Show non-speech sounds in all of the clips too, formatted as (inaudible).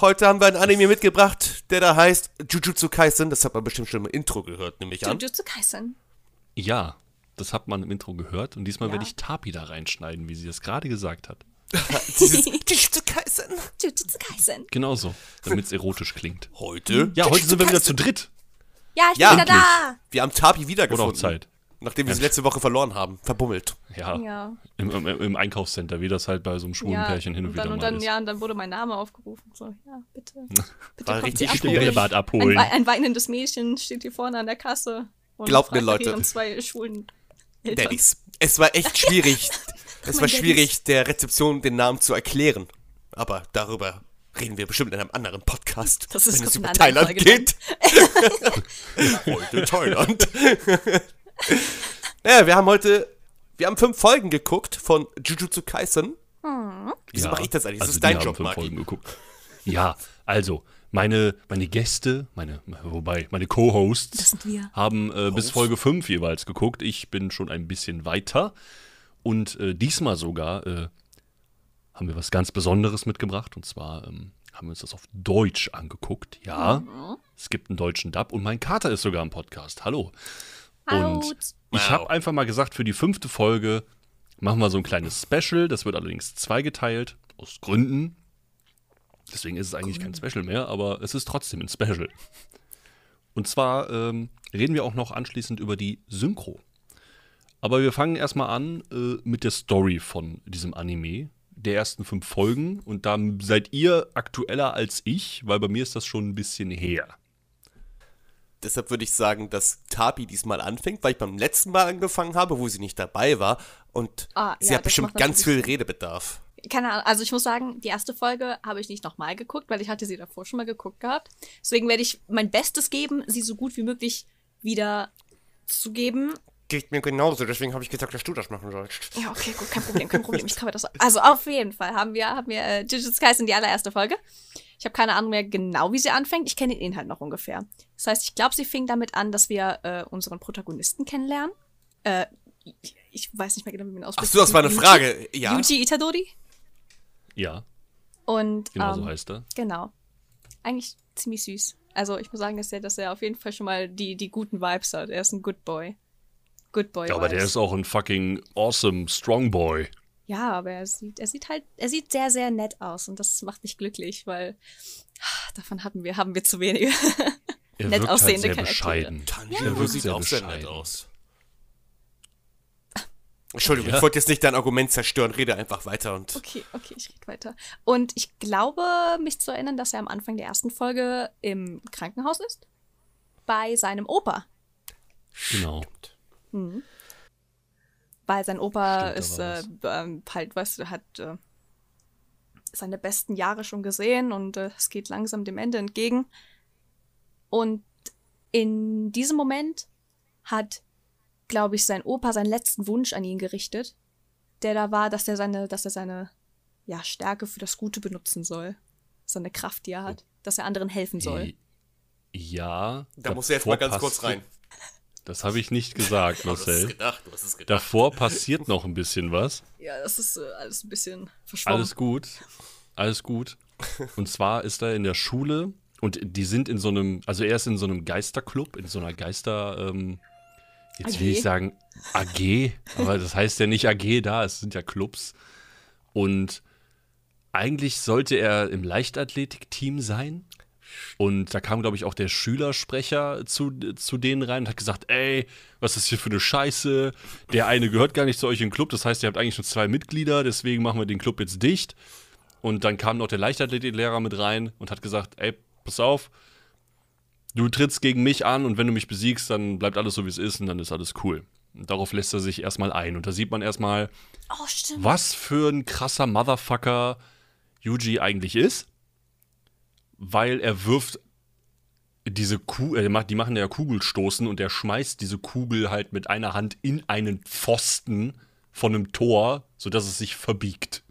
Heute haben wir einen Anime mitgebracht, der da heißt Jujutsu Kaisen. Das hat man bestimmt schon im Intro gehört, nehme ich an. Jujutsu Kaisen. Ja, das hat man im Intro gehört. Und diesmal Ja. werde ich Tapi da reinschneiden, wie sie das gerade gesagt hat. (laughs) Jujutsu Kaisen. Jujutsu Kaisen. Genauso, damit es erotisch klingt. Heute? Ja, heute sind wir wieder zu dritt. Ja, ich Ja, bin wieder da. Wir haben Tapi wiedergefunden. auch Zeit. Nachdem wir sie letzte Woche verloren haben. Verbummelt. Ja, Ja. Im, im, im Einkaufscenter, wie das halt bei so einem schwulen ja. Pärchen hin und, und dann, wieder und mal dann, ist. Ja, und dann wurde mein Name aufgerufen. So, ja, bitte. (laughs) bitte War kommt richtig abholen. Bällebad Ein, abholen. wei- ein weinendes Mädchen steht hier vorne an der Kasse. Und Glaubt mir, Leute. ihren zwei schwulen Eltern. Daddies. Es war echt (laughs) schwierig. es war schwierig, der Rezeption den Namen zu erklären. Aber darüber reden wir bestimmt in einem anderen Podcast. Das ist wenn es über Thailand geht. (laughs) heute Thailand. Ja, wir haben heute, wir haben fünf Folgen geguckt von Jujutsu Kaisen. Wieso mache ich das eigentlich? Das also ist dein die haben Job, fünf Marki. Folgen geguckt. Ja, also, meine, meine Gäste, meine, wobei, meine Co-Hosts Das sind wir. haben äh, bis Folge 5 jeweils geguckt. Ich bin schon ein bisschen weiter. Und äh, diesmal sogar äh, haben wir was ganz Besonderes mitgebracht. Und zwar ähm, haben wir uns das auf Deutsch angeguckt. Ja, es gibt einen deutschen Dub und mein Kater ist sogar im Podcast. Hallo. Und ich habe einfach mal gesagt, für die fünfte Folge machen wir so ein kleines Special. Das wird allerdings zweigeteilt, aus Gründen. Deswegen ist es eigentlich kein Special mehr, aber es ist trotzdem ein Special. Und zwar ähm, reden wir auch noch anschließend über die Synchro. Aber wir fangen erstmal an äh, mit der Story von diesem Anime, der ersten fünf Folgen. Und da seid ihr aktueller als ich, weil bei mir ist das schon ein bisschen her. Deshalb würde ich sagen, dass Tapi diesmal anfängt, weil ich beim letzten Mal angefangen habe, wo sie nicht dabei war. Und Ah, sie ja, hat bestimmt ganz viel. Redebedarf. Keine Ahnung, also ich muss sagen, die erste Folge habe ich nicht nochmal geguckt, weil ich hatte sie davor schon mal geguckt gehabt. Deswegen werde ich mein Bestes geben, sie so gut wie möglich wieder zu geben. Geht mir genauso, deswegen habe ich gesagt, dass du das machen sollst. Ja, okay, gut, kein Problem, kein Problem. Ich kann mir das. Also auf jeden Fall haben wir, haben wir äh, Jujutsu Kaisen die allererste Folge. Ich habe keine Ahnung mehr genau, wie sie anfängt. Ich kenne den Inhalt noch ungefähr. Das heißt, ich glaube, sie fing damit an, dass wir äh, unseren Protagonisten kennenlernen. Äh, ich, weiß nicht mehr genau, wie man ihn Ach ausspricht. so, das war eine Yuji- Frage. Ja. Yuji Itadori. Ja, Und genau ähm, so heißt er. Genau. Eigentlich ziemlich süß. Also ich muss sagen, dass er, dass er auf jeden Fall schon mal die, die guten Vibes hat. Er ist ein Good Boy. Good Boy. Ja, aber der ist auch ein fucking awesome Strong Boy. Ja, aber er sieht, er sieht halt, er sieht sehr, sehr nett aus und das macht mich glücklich, weil ah, davon hatten wir, haben wir zu wenige. Er (laughs) Nett wirkt aussehende halt sehr bescheiden. Tanjiro Er wirkt sieht sehr auch sehr nett bescheiden. aus. Entschuldigung, Ja. ich wollte jetzt nicht dein Argument zerstören, rede einfach weiter und. Okay, okay, ich rede weiter. Und ich glaube, mich zu erinnern, dass er am Anfang der ersten Folge im Krankenhaus ist. Bei seinem Opa. Genau. Weil sein Opa Stimmt, ist äh, ähm, halt, weißt du, hat äh, seine besten Jahre schon gesehen und äh, es geht langsam dem Ende entgegen. Und in diesem Moment hat, glaube ich, sein Opa seinen letzten Wunsch an ihn gerichtet, der da war, dass er seine, dass er seine ja, Stärke für das Gute benutzen soll. Seine Kraft, die er hat, dass er anderen helfen soll. Ja. Da muss er jetzt mal ganz kurz rein. Das habe ich nicht gesagt, (laughs) Du hast es Marcel. gedacht, du hast es gedacht. Davor passiert noch ein bisschen was. Ja, das ist äh, alles ein bisschen verschwommen. Alles gut. Alles gut. Und zwar ist er in der Schule und die sind in so einem, also er ist in so einem Geisterclub, in so einer Geister, ähm, jetzt will AG? ich sagen AG, aber das heißt ja nicht AG da, es sind ja Clubs. Und eigentlich sollte er im Leichtathletikteam sein. Und da kam, glaube ich, auch der Schülersprecher zu, zu denen rein und hat gesagt, ey, was ist hier für eine Scheiße? Der eine gehört gar nicht zu euch im Club, das heißt, ihr habt eigentlich nur zwei Mitglieder, deswegen machen wir den Club jetzt dicht. Und dann kam noch der Leichtathletiklehrer mit rein und hat gesagt, ey, pass auf, du trittst gegen mich an und wenn du mich besiegst, dann bleibt alles so, wie es ist und dann ist alles cool. Und darauf lässt er sich erstmal ein. Und da sieht man erstmal, oh, was für ein krasser Motherfucker Yuji eigentlich ist, weil er wirft diese Kugel, äh, die machen ja Kugelstoßen und er schmeißt diese Kugel halt mit einer Hand in einen Pfosten von einem Tor, sodass es sich verbiegt.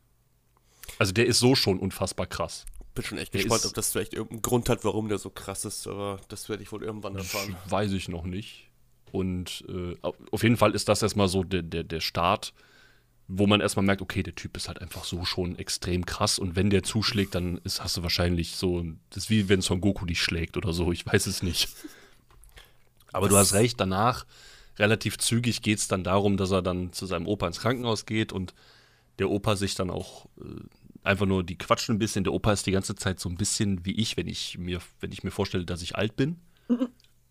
Also der ist so schon unfassbar krass. bin schon echt Der gespannt, ob das vielleicht irgendeinen Grund hat, warum der so krass ist, aber das werde ich wohl irgendwann erfahren. Weiß ich noch nicht. Und äh, auf jeden Fall ist das erstmal so der, der, der Start wo man erstmal merkt, okay, der Typ ist halt einfach so schon extrem krass und wenn der zuschlägt, dann ist, hast du wahrscheinlich so, das ist wie wenn Son Goku dich schlägt oder so, ich weiß es nicht. Aber du hast recht, danach, relativ zügig geht es dann darum, dass er dann zu seinem Opa ins Krankenhaus geht und der Opa sich dann auch äh, einfach nur, die quatschen ein bisschen, der Opa ist die ganze Zeit so ein bisschen wie ich, wenn ich mir, wenn ich mir vorstelle, dass ich alt bin. (laughs)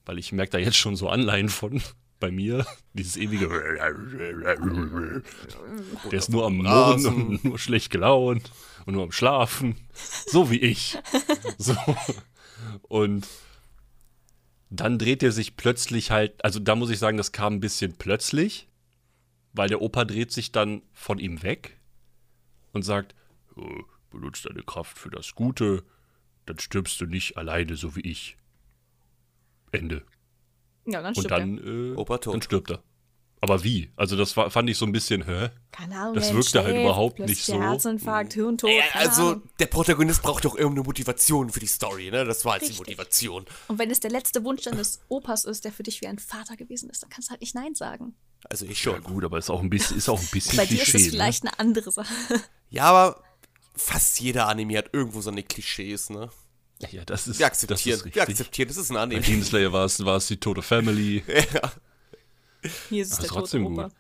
Weil ich merke da jetzt schon so Anleihen von bei mir. (laughs) Dieses ewige. (laughs) Der ist nur am Murren und nur schlecht gelaunt und nur am Schlafen. So wie ich. (laughs) So. Und dann dreht er sich plötzlich halt, also da muss ich sagen, das kam ein bisschen plötzlich, weil der Opa dreht sich dann von ihm weg und sagt, "Oh, benutz deine Kraft für das Gute, dann stirbst du nicht alleine, so wie ich. Ende. Ja, dann Und dann, äh, Opa tot. dann stirbt er. Aber wie? Also das war, fand ich so ein bisschen, hä? Keine Ahnung. das wirkte halt überhaupt nicht so. Herzinfarkt, Hirntod. Äh, also, der Protagonist braucht doch irgendeine Motivation für die Story, ne? Das war halt die. Motivation. Und wenn es der letzte Wunsch deines Opas ist, der für dich wie ein Vater gewesen ist, dann kannst du halt nicht Nein sagen. Also ich Ja schon. gut, aber ist auch ein bisschen, ist auch ein bisschen (laughs) Bei dir ist Klischee. es vielleicht eine andere Sache. Ja, aber fast jeder Anime hat irgendwo so eine Klischees, ne? Ja, das ist, Wir das akzeptieren, ist wir akzeptieren, das ist ein Bei Anime. Demon Slayer war es, war es die tote Family. (laughs) Hier ist es Aber der trotzdem tote gut. Opa.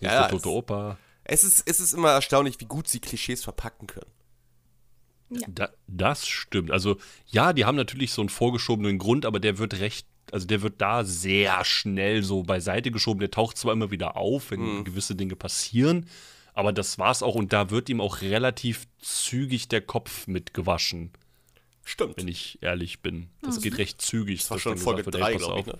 Hier Ja, ist der tote es- Opa. Es ist, es ist immer erstaunlich, wie gut sie Klischees verpacken können. Da, das stimmt. Also ja, die haben natürlich so einen vorgeschobenen Grund, aber der wird recht, also der wird da sehr schnell so beiseite geschoben. Der taucht zwar immer wieder auf, wenn gewisse Dinge passieren, aber das war's auch und da wird ihm auch relativ zügig der Kopf mitgewaschen, Stimmt. wenn ich ehrlich bin. Das geht recht zügig. Das war schon Folge gesagt wird, ey, 3, pass glaube ich, auf. ne?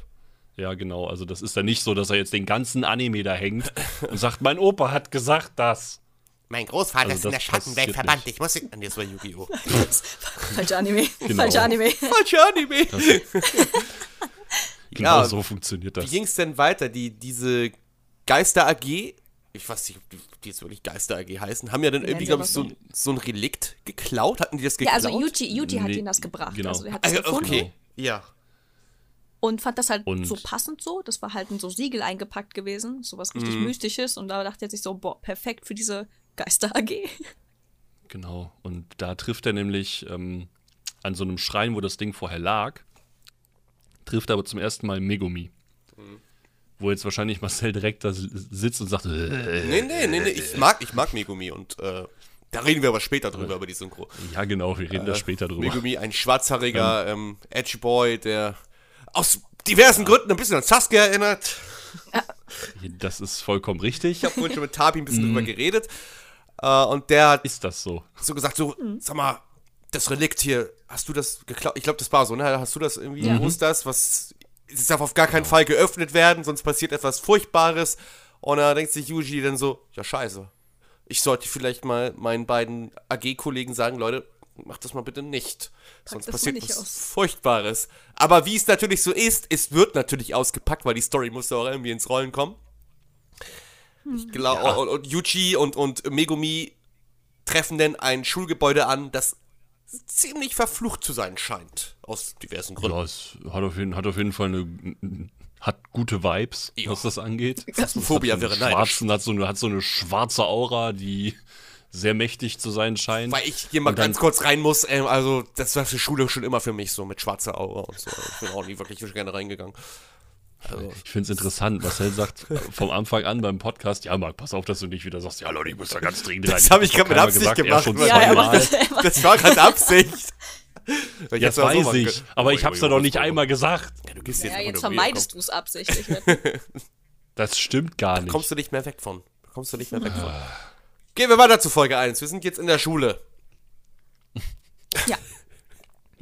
Ja, genau. Also das ist dann nicht so, dass er jetzt den ganzen Anime da hängt und sagt, mein Opa hat gesagt das. Mein Großvater Also ist in der Schattenwelt verbannt. nicht. Ich muss. Nee, das war Yu-Gi-Oh! (laughs) Falscher Anime. (laughs) Genau. Falscher Anime. Falscher Anime! (laughs) Genau Ja, so funktioniert Wie das. ging es denn weiter? Die, diese Geister AG, ich weiß nicht, ob die, die jetzt wirklich Geister AG heißen, haben ja dann irgendwie, glaube ich, so, so ein Relikt geklaut. Hatten die das Ja, geklaut? also Yuji, Yuji hat Nee, ihm das gebracht. genau. Also er hat das Also, gefunden okay. Ja. und fand das halt Und- so passend so. Das war halt in so Siegel eingepackt gewesen. Sowas richtig Mhm. Mystisches. Und da dachte er sich so, boah, perfekt für diese Geister AG. (laughs) Genau. Und da trifft er nämlich ähm, an so einem Schrein, wo das Ding vorher lag, trifft er aber zum ersten Mal Megumi. Wo jetzt wahrscheinlich Marcel direkt da sitzt und sagt, äh, Nee, nee, nee, nee. Ich mag, ich mag Megumi und äh, da reden wir aber später drüber, über die Synchro. ja genau, wir reden da Äh, später drüber. Megumi, ein schwarzhaariger ähm, Edge-Boy, der aus diversen Gründen ein bisschen an Sasuke erinnert. Das ist vollkommen richtig. Ich habe vorhin schon mit Tabi ein bisschen drüber geredet. Äh, und der hat Ist das so? so gesagt, so, sag mal, das Relikt hier, hast du das geklaut? Ich glaube, das war so, ne? Hast du das irgendwie, Ja. wo ist das? Was, es darf auf gar keinen Fall geöffnet werden, sonst passiert etwas Furchtbares. Und da denkt sich Yuji dann so, ja scheiße, ich sollte vielleicht mal meinen beiden AG-Kollegen sagen, Leute, macht das mal bitte nicht. Sonst passiert nicht was aus. Furchtbares. Aber wie es natürlich so ist, es wird natürlich ausgepackt, weil die Story muss auch irgendwie ins Rollen kommen. Ich glaube, und, und Yuji und, und Megumi treffen denn ein Schulgebäude an, das ziemlich verflucht zu sein scheint. Aus diversen Gründen. Ja, es hat auf jeden, hat auf jeden Fall eine, hat gute Vibes, Ja. was das angeht. Einen wäre neidisch. schwarzen, hat so, eine, hat so eine schwarze Aura, die sehr mächtig zu sein scheint. Weil ich hier mal dann- ganz kurz rein muss, ähm, also das war für Schule schon immer für mich so mit schwarzer Aura und so. Ich bin auch nie wirklich gerne reingegangen. Also, Ich finde es interessant. Marcel sagt vom Anfang an beim Podcast, ja, Marc, pass auf, dass du nicht wieder sagst, ja, Leute, ich muss da ganz dringend rein. Das habe ich gerade mit Absicht gesagt, gemacht. Ja, er macht das, Das war gerade Absicht. Ja, das weiß ich. Aber ich habe es da noch nicht einmal gesagt. Ja, du gehst Ja, jetzt nur vermeidest du es absichtlich. (laughs) Das stimmt gar Da nicht. kommst du nicht mehr weg von. Da kommst du nicht mehr weg von. Gehen wir weiter zu Folge 1. Wir sind jetzt in der Schule. ja.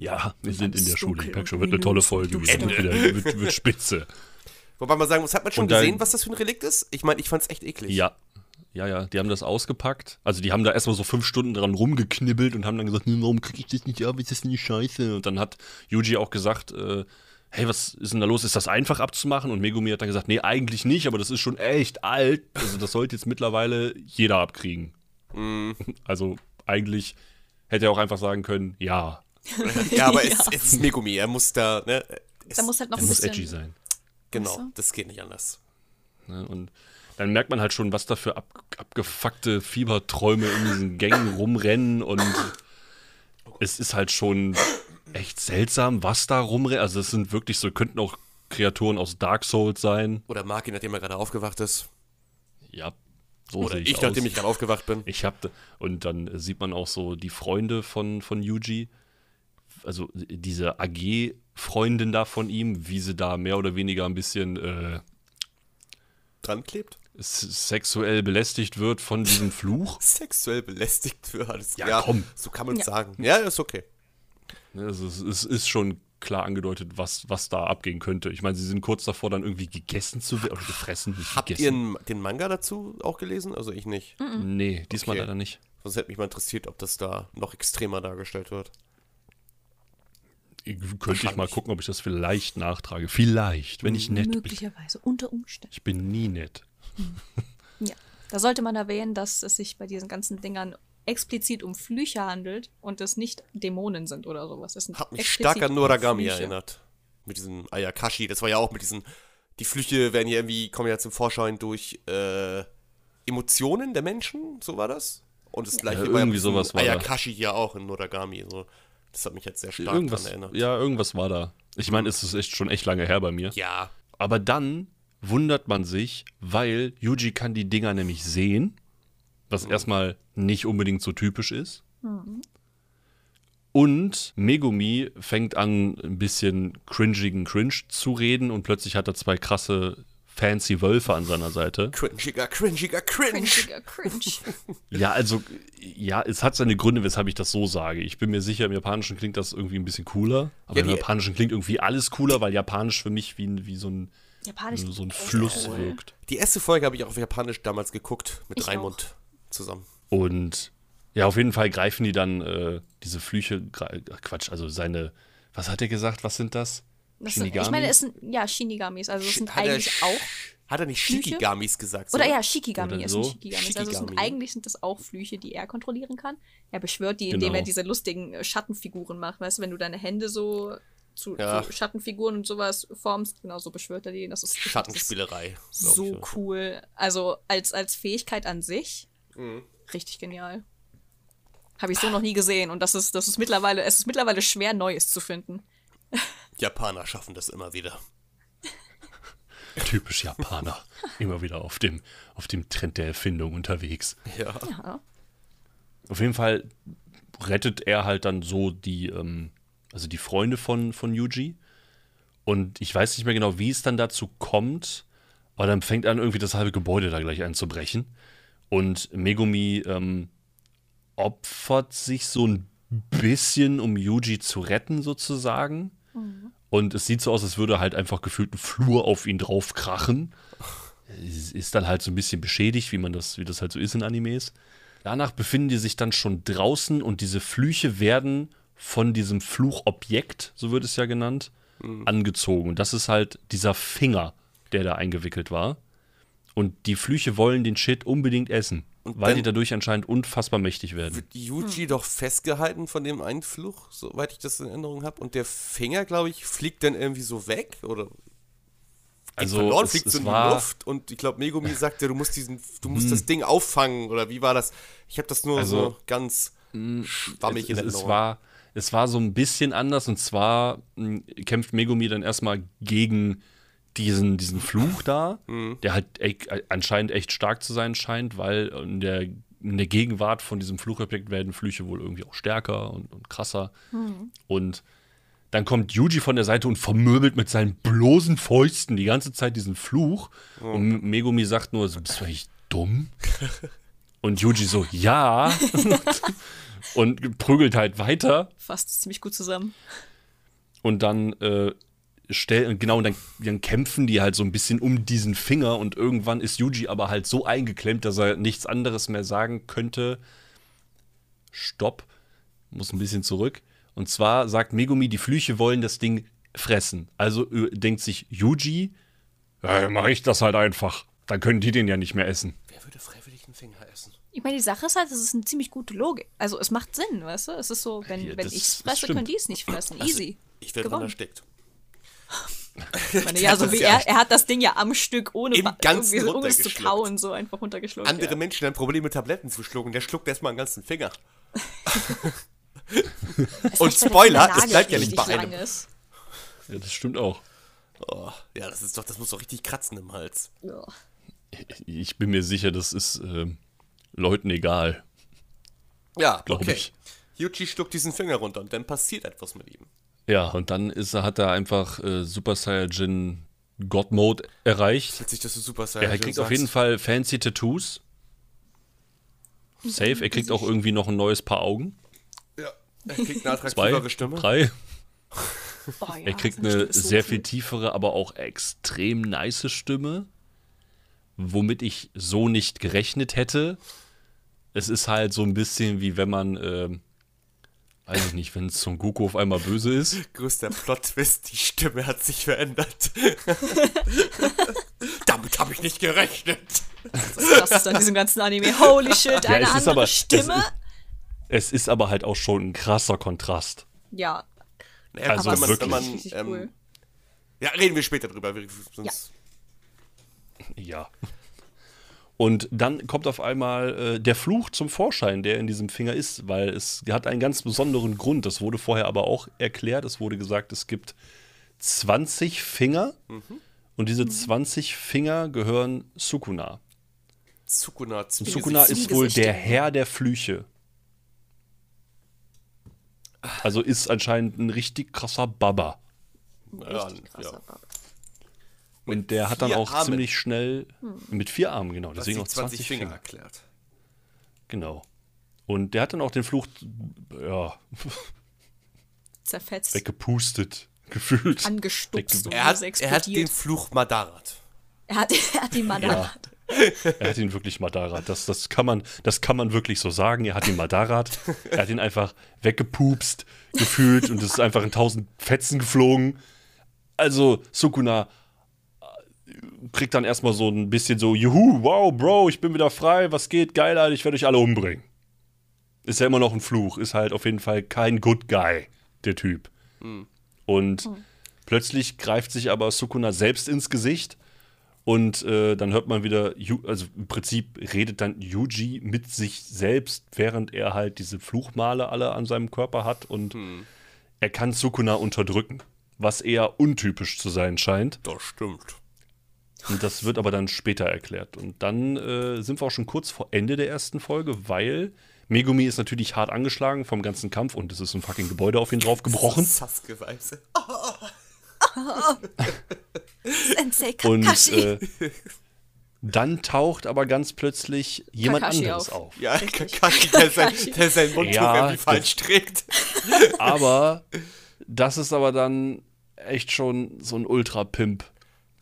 Ja, wir sind in der Schule. Ich merke schon, wird eine tolle Folge. und Wird, wieder, wird, wird spitze. (laughs) Wobei man sagen muss, hat man schon dann- gesehen, was das für ein Relikt ist? Ich meine, ich fand's echt eklig. Ja. Ja, ja, die haben das ausgepackt. Also die haben da erstmal so fünf Stunden dran rumgeknibbelt und haben dann gesagt, "Hm, warum krieg ich das nicht ab, ist das nicht scheiße? Und dann hat Yuji auch gesagt, äh, hey, was ist denn da los? Ist das einfach abzumachen? Und Megumi hat dann gesagt, nee, eigentlich nicht, aber das ist schon echt alt. Also das sollte jetzt mittlerweile jeder abkriegen. (laughs) Also eigentlich hätte er auch einfach sagen können, ja, (laughs) Ja, aber Es, Ja. es ist Megumi. Er muss da, ne? Es, Da muss halt noch er ein muss bisschen. edgy sein. genau, Ach so. das geht nicht anders. Ne? Und dann merkt man halt schon, was da für ab, abgefuckte Fieberträume in diesen (laughs) Gängen rumrennen und es ist halt schon echt seltsam, was da rumrennt. Also es sind wirklich so, könnten auch Kreaturen aus Dark Souls sein. Oder Marky, nachdem er gerade aufgewacht ist. Ja, so Oder sehe ich, aus. nachdem ich gerade aufgewacht bin. Ich hab, und dann sieht man auch so die Freunde von, von Yuji, also diese AG-Freundin da von ihm, wie sie da mehr oder weniger ein bisschen äh, Dran klebt? sexuell belästigt wird von diesem Fluch. (laughs) Sexuell belästigt für alles. Ja, komm. So kann man es Ja. sagen. Ja, ist okay. Ne, Also es, es ist schon klar angedeutet, was, was da abgehen könnte. Ich meine, sie sind kurz davor, dann irgendwie gegessen zu werden oder gefressen. Nicht Habt ihr gegessen. den, den Manga dazu auch gelesen? Also ich nicht. Nee, diesmal Okay. leider nicht. Sonst hätte mich mal interessiert, ob das da noch extremer dargestellt wird. Könnte ich mal gucken, ob ich das vielleicht nachtrage. Vielleicht, wenn ich nett bin. Möglicherweise, unter Umständen. Ich bin nie nett. Ja. Da sollte man erwähnen, dass es sich bei diesen ganzen Dingern explizit um Flüche handelt und es nicht Dämonen sind oder sowas. Es sind Hat mich stark an Noragami Flüche. erinnert. Mit diesem Ayakashi. Das war ja auch mit diesen. Die Flüche werden ja irgendwie, kommen ja zum Vorschein durch äh, Emotionen der Menschen, so war das. Und das gleiche Ja, ja irgendwie sowas war. Ayakashi hier auch in Noragami. So. Das hat mich jetzt sehr stark Irgendwas, daran erinnert. ja, irgendwas war da. Ich meine, es ist echt schon echt lange her bei mir. Ja. Aber dann wundert man sich, weil Yuji kann die Dinger nämlich sehen, was erstmal nicht unbedingt so typisch ist. Und Megumi fängt an, ein bisschen cringigen Cringe zu reden und plötzlich hat er zwei krasse fancy Wölfe an seiner Seite. Cringiger, cringiger, cringe. Cringiger Cringe. (laughs) Ja, also, ja, es hat seine Gründe, weshalb ich das so sage. Ich bin mir sicher, im Japanischen klingt das irgendwie ein bisschen cooler. Aber Ja, im Japanischen klingt irgendwie alles cooler, weil Japanisch für mich wie, ein- wie so ein, Japanisch. so ein Fluss cool. wirkt. Die erste Folge habe ich auch auf Japanisch damals geguckt, mit Ich Raimund zusammen. Und ja, auf jeden Fall greifen die dann äh, diese Flüche, Quatsch, also seine, was hat er gesagt, was sind das? Das sind, Shinigami? ich meine, es sind ja Shinigamis, also es sind Hat er eigentlich auch. Hat er nicht Flüche? Shikigamis gesagt? Oder so? ja, Shikigami, Oder so. sind Shikigamis. Also es sind, Shikigami. eigentlich sind das auch Flüche, die er kontrollieren kann. Er beschwört die, indem Genau. er diese lustigen äh, Schattenfiguren macht. Weißt du, wenn du deine Hände so zu, Ja. zu Schattenfiguren und sowas formst, genau so beschwört er die. Das ist, das ist Schattenspielerei. so ich, cool. Also als, als Fähigkeit an sich, Mhm. richtig genial. Habe ich so noch nie gesehen und das ist, das ist mittlerweile, es ist mittlerweile schwer, Neues zu finden. (laughs) Japaner schaffen das immer wieder. (laughs) Typisch Japaner. Immer wieder auf dem, auf dem Trend der Erfindung unterwegs. Ja. Ja. Auf jeden Fall rettet er halt dann so die, ähm, also die Freunde von, von Yuji. Und ich weiß nicht mehr genau, wie es dann dazu kommt, aber dann fängt an, irgendwie das halbe Gebäude da gleich einzubrechen. Und Megumi ähm, opfert sich so ein bisschen, um Yuji zu retten, sozusagen. Und es sieht so aus, als würde halt einfach gefühlt ein Flur auf ihn drauf krachen. Es Ist dann halt so ein bisschen beschädigt, wie man das, wie das halt so ist in Animes. Danach befinden die sich dann schon draußen und diese Flüche werden von diesem Fluchobjekt, so wird es ja genannt, angezogen. Und das ist halt dieser Finger, der da eingewickelt war. Und die Flüche wollen den Shit unbedingt essen, Und weil die dadurch anscheinend unfassbar mächtig werden. Wird Yuji doch festgehalten von dem einen Fluch, soweit ich das in Erinnerung habe. Und der Finger, glaube ich, fliegt dann irgendwie so weg. Oder Also verloren, es, fliegt es so in die war, Luft. Und ich glaube, Megumi sagte, du musst diesen, du musst das Ding auffangen. Oder wie war das? Ich habe das nur Also, so ganz schwammig in es, es, Erinnerung. es, war, es war so ein bisschen anders und zwar mh, kämpft Megumi dann erstmal gegen diesen, diesen Fluch da, der halt e anscheinend echt stark zu sein scheint, weil in der, in der Gegenwart von diesem Fluchobjekt werden Flüche wohl irgendwie auch stärker und, und krasser. Und dann kommt Yuji von der Seite und vermöbelt mit seinen bloßen Fäusten die ganze Zeit diesen Fluch. Und Megumi sagt nur, so, bist du eigentlich dumm? (laughs) Und Yuji so, ja. (laughs) und prügelt halt weiter. Fasst ziemlich gut zusammen. Und dann äh, stell, genau, und dann, dann kämpfen die halt so ein bisschen um diesen Finger und irgendwann ist Yuji aber halt so eingeklemmt, dass er nichts anderes mehr sagen könnte. Stopp, muss ein bisschen zurück. Und zwar sagt Megumi, die Flüche wollen das Ding fressen. Also äh, denkt sich Yuji, ja, dann mach ich das halt einfach. Dann können die den ja nicht mehr essen. Wer würde freiwillig einen Finger essen? Ich meine, die Sache ist halt, es ist eine ziemlich gute Logik. Also es macht Sinn, weißt du? Es ist so, wenn, Ja, wenn ich es fresse, können die es nicht fressen. Also, Easy. Ich werde, wann er steckt. Meine, (laughs) ja, so wie er, er hat das Ding ja am Stück ohne, Im Ganzen irgendwie so, ohne es zu kauen, so einfach runtergeschluckt. Andere ja. Menschen haben Probleme, Tabletten zu schlucken. Der schluckt erstmal einen ganzen Finger. Es Und Spoiler, es bleibt ja nicht bei einem. ist. Ja, das stimmt auch. Oh, ja, das ist doch, das muss doch richtig kratzen im Hals. Ja. Ich bin mir sicher, das ist ähm, Leuten egal. Ja, Glaub okay. ich. Yuji schluckt diesen Finger runter und dann passiert etwas mit ihm. Ja, und dann ist, er- hat er einfach äh, Super Saiyajin God Mode erreicht. Witzig, dass du Super Ja, Saiyan er kriegt auf jeden Fall fancy Tattoos. Safe, er kriegt auch irgendwie noch ein neues Paar Augen. Ja. Er kriegt eine Zwei, attraktivere Stimme. drei. (laughs) Oh, ja, Er kriegt eine so sehr cool. viel tiefere, aber auch extrem nice Stimme, womit ich so nicht gerechnet hätte. Es ist halt so ein bisschen wie wenn man, ähm, weiß ich nicht, wenn Son Goku auf einmal böse ist. (laughs) Größter Plot-Twist, die Stimme hat sich verändert. (laughs) Damit habe ich nicht gerechnet. Das ist krass an diesem ganzen Anime. Holy shit, eine es ist andere aber- es Stimme? Es ist aber halt auch schon ein krasser Kontrast. Ja, Naja, Also man, wirklich. Man, ähm, cool. Ja, reden wir später drüber. Sonst Ja. Und dann kommt auf einmal äh, der Fluch zum Vorschein, der in diesem Finger ist, weil es hat einen ganz besonderen Grund. Das wurde vorher aber auch erklärt. Es wurde gesagt, es gibt 20 Finger und diese 20 Finger gehören Sukuna. Sukuna, Und. Sukuna ist wohl der Herr der Flüche. Also ist anscheinend ein richtig krasser Baba. Ja, Richtig krasser ja. Baba. Und der hat dann auch Armen. ziemlich schnell mit vier Armen, genau. Was Deswegen auch 20 Finger. erklärt. Genau. Und der hat dann auch den Fluch, ja, Zerfetzt, weggepustet, gefühlt. angestupst Er hat, er hat den Fluch Madarat. er hat, (laughs) er hat ihn mal Ja. Er hat ihn wirklich Madarat. Das, das, kann man, das kann man wirklich so sagen. Er hat ihn Madarat. Er hat ihn einfach weggepupst, gefühlt und es ist einfach in tausend Fetzen geflogen. Also, Sukuna kriegt dann erstmal so ein bisschen so: Juhu, wow, Bro, ich bin wieder frei, was geht, geil, Alter, ich werde euch alle umbringen. Ist ja immer noch ein Fluch, ist halt auf jeden Fall kein Good Guy, der Typ. Und plötzlich greift sich aber Sukuna selbst ins Gesicht und äh, dann hört man wieder, also im Prinzip redet dann Yuji mit sich selbst, während er halt diese Fluchmale alle an seinem Körper hat und er kann Sukuna unterdrücken, was eher untypisch zu sein scheint. Das stimmt. Und das wird aber dann später erklärt. Und dann äh, sind wir auch schon kurz vor Ende der ersten Folge, weil Megumi ist natürlich hart angeschlagen vom ganzen Kampf und es ist ein fucking Gebäude auf ihn draufgebrochen. (laughs) Sasuke-Weise. Sensei Und Kakashi. äh, dann taucht aber ganz plötzlich jemand Kakashi anderes auf. auf. Ja, Kakashi, der sein, der sein Mundtuch Ja, irgendwie falsch trägt. Aber das ist aber dann echt schon so ein Ultra-Pimp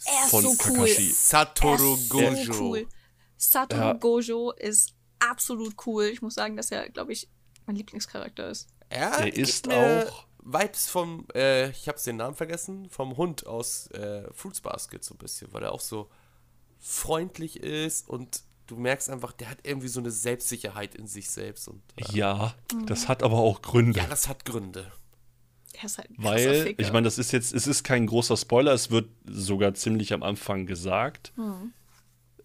er ist von so cool. Kakashi. Satoru so Gojo. cool. Satoru Ja. Gojo ist absolut cool. Ich muss sagen, dass er, glaube ich, mein Lieblingscharakter ist. Er gibt ist mir auch- Vibes vom, äh, ich hab's den Namen vergessen, vom Hund aus äh, Fruits Basket so ein bisschen, weil er auch so freundlich ist und du merkst einfach, der hat irgendwie so eine Selbstsicherheit in sich selbst und äh, Ja, das hat aber auch Gründe. ja, das hat Gründe. Er ist halt ein Weil, Ficker. ich meine, das ist jetzt, es ist kein großer Spoiler, es wird sogar ziemlich am Anfang gesagt.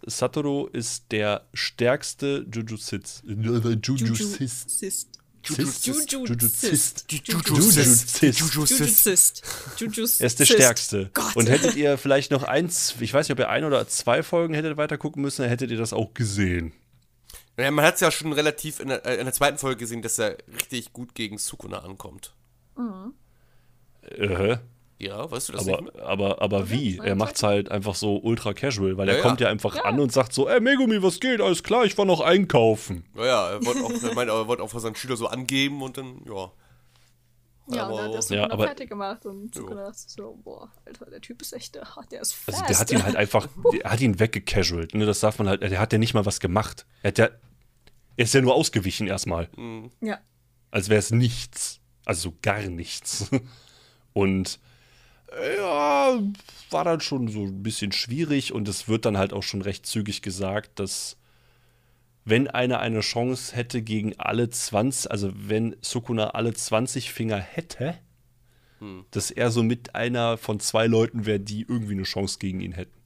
Satoru ist der stärkste. Jujutsu-Sist. Jujutsu-Sist. Jujutsu-Sist. Jujutsu-Sist. Er ist der Stärkste. Gott. Und hättet ihr vielleicht noch eins, ich weiß nicht, ob ihr ein oder zwei Folgen hättet weiter gucken müssen, dann hättet ihr das auch gesehen. Ja, man hat es ja schon relativ in der, äh, in der zweiten Folge gesehen, dass er richtig gut gegen Sukuna ankommt. Äh, Ja, weißt du das nicht aber, mehr? aber, aber wie? Er macht's halt einfach so ultra casual, weil er Ja, kommt ja. ja einfach an und sagt so, ey Megumi, was geht? Alles klar, ich war noch einkaufen. Ja, ja, er wollte auch, er meinte, er wollte auch für seinen Schüler so angeben und dann, ja. Ja, und dann hat er Ja, Sukuna aber- fertig gemacht und Sukuna ist so, boah, Alter, der Typ ist echt, der, der ist fast. Also der hat ihn halt einfach, (laughs) der hat ihn weggecasualt. Ne, das darf man halt, der hat ja nicht mal was gemacht. Er, hat ja, er ist ja nur ausgewichen erstmal. Ja. als wäre es nichts. Also so gar nichts. (laughs) Und äh, ja, war dann schon so ein bisschen schwierig. Und es wird dann halt auch schon recht zügig gesagt, dass wenn einer eine Chance hätte gegen alle 20, also wenn Sukuna alle 20 Finger hätte, dass er so mit einer von zwei Leuten wäre, die irgendwie eine Chance gegen ihn hätten.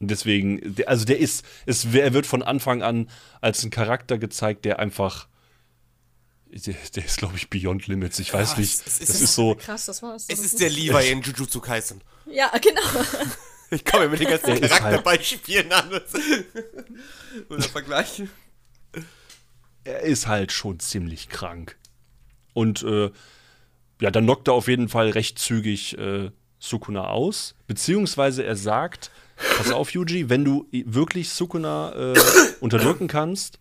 Und deswegen, also der ist, es, er wird von Anfang an als ein Charakter gezeigt, der einfach, der, der ist, glaube ich, Beyond Limits. Ich weiß Ja, nicht. es- es das ist- ist so, Krass, das war's. Es ist der Levi in Jujutsu Kaisen. Ja, genau. (laughs) Ich komme mit den ganzen Der ist halt- Charakterbeispielen an. (laughs) Oder vergleichen. er ist halt schon ziemlich krank. Und äh, ja, dann knockt er auf jeden Fall recht zügig äh, Sukuna aus. Beziehungsweise er sagt, pass auf, Yuji, wenn du wirklich Sukuna äh, (coughs) unterdrücken kannst,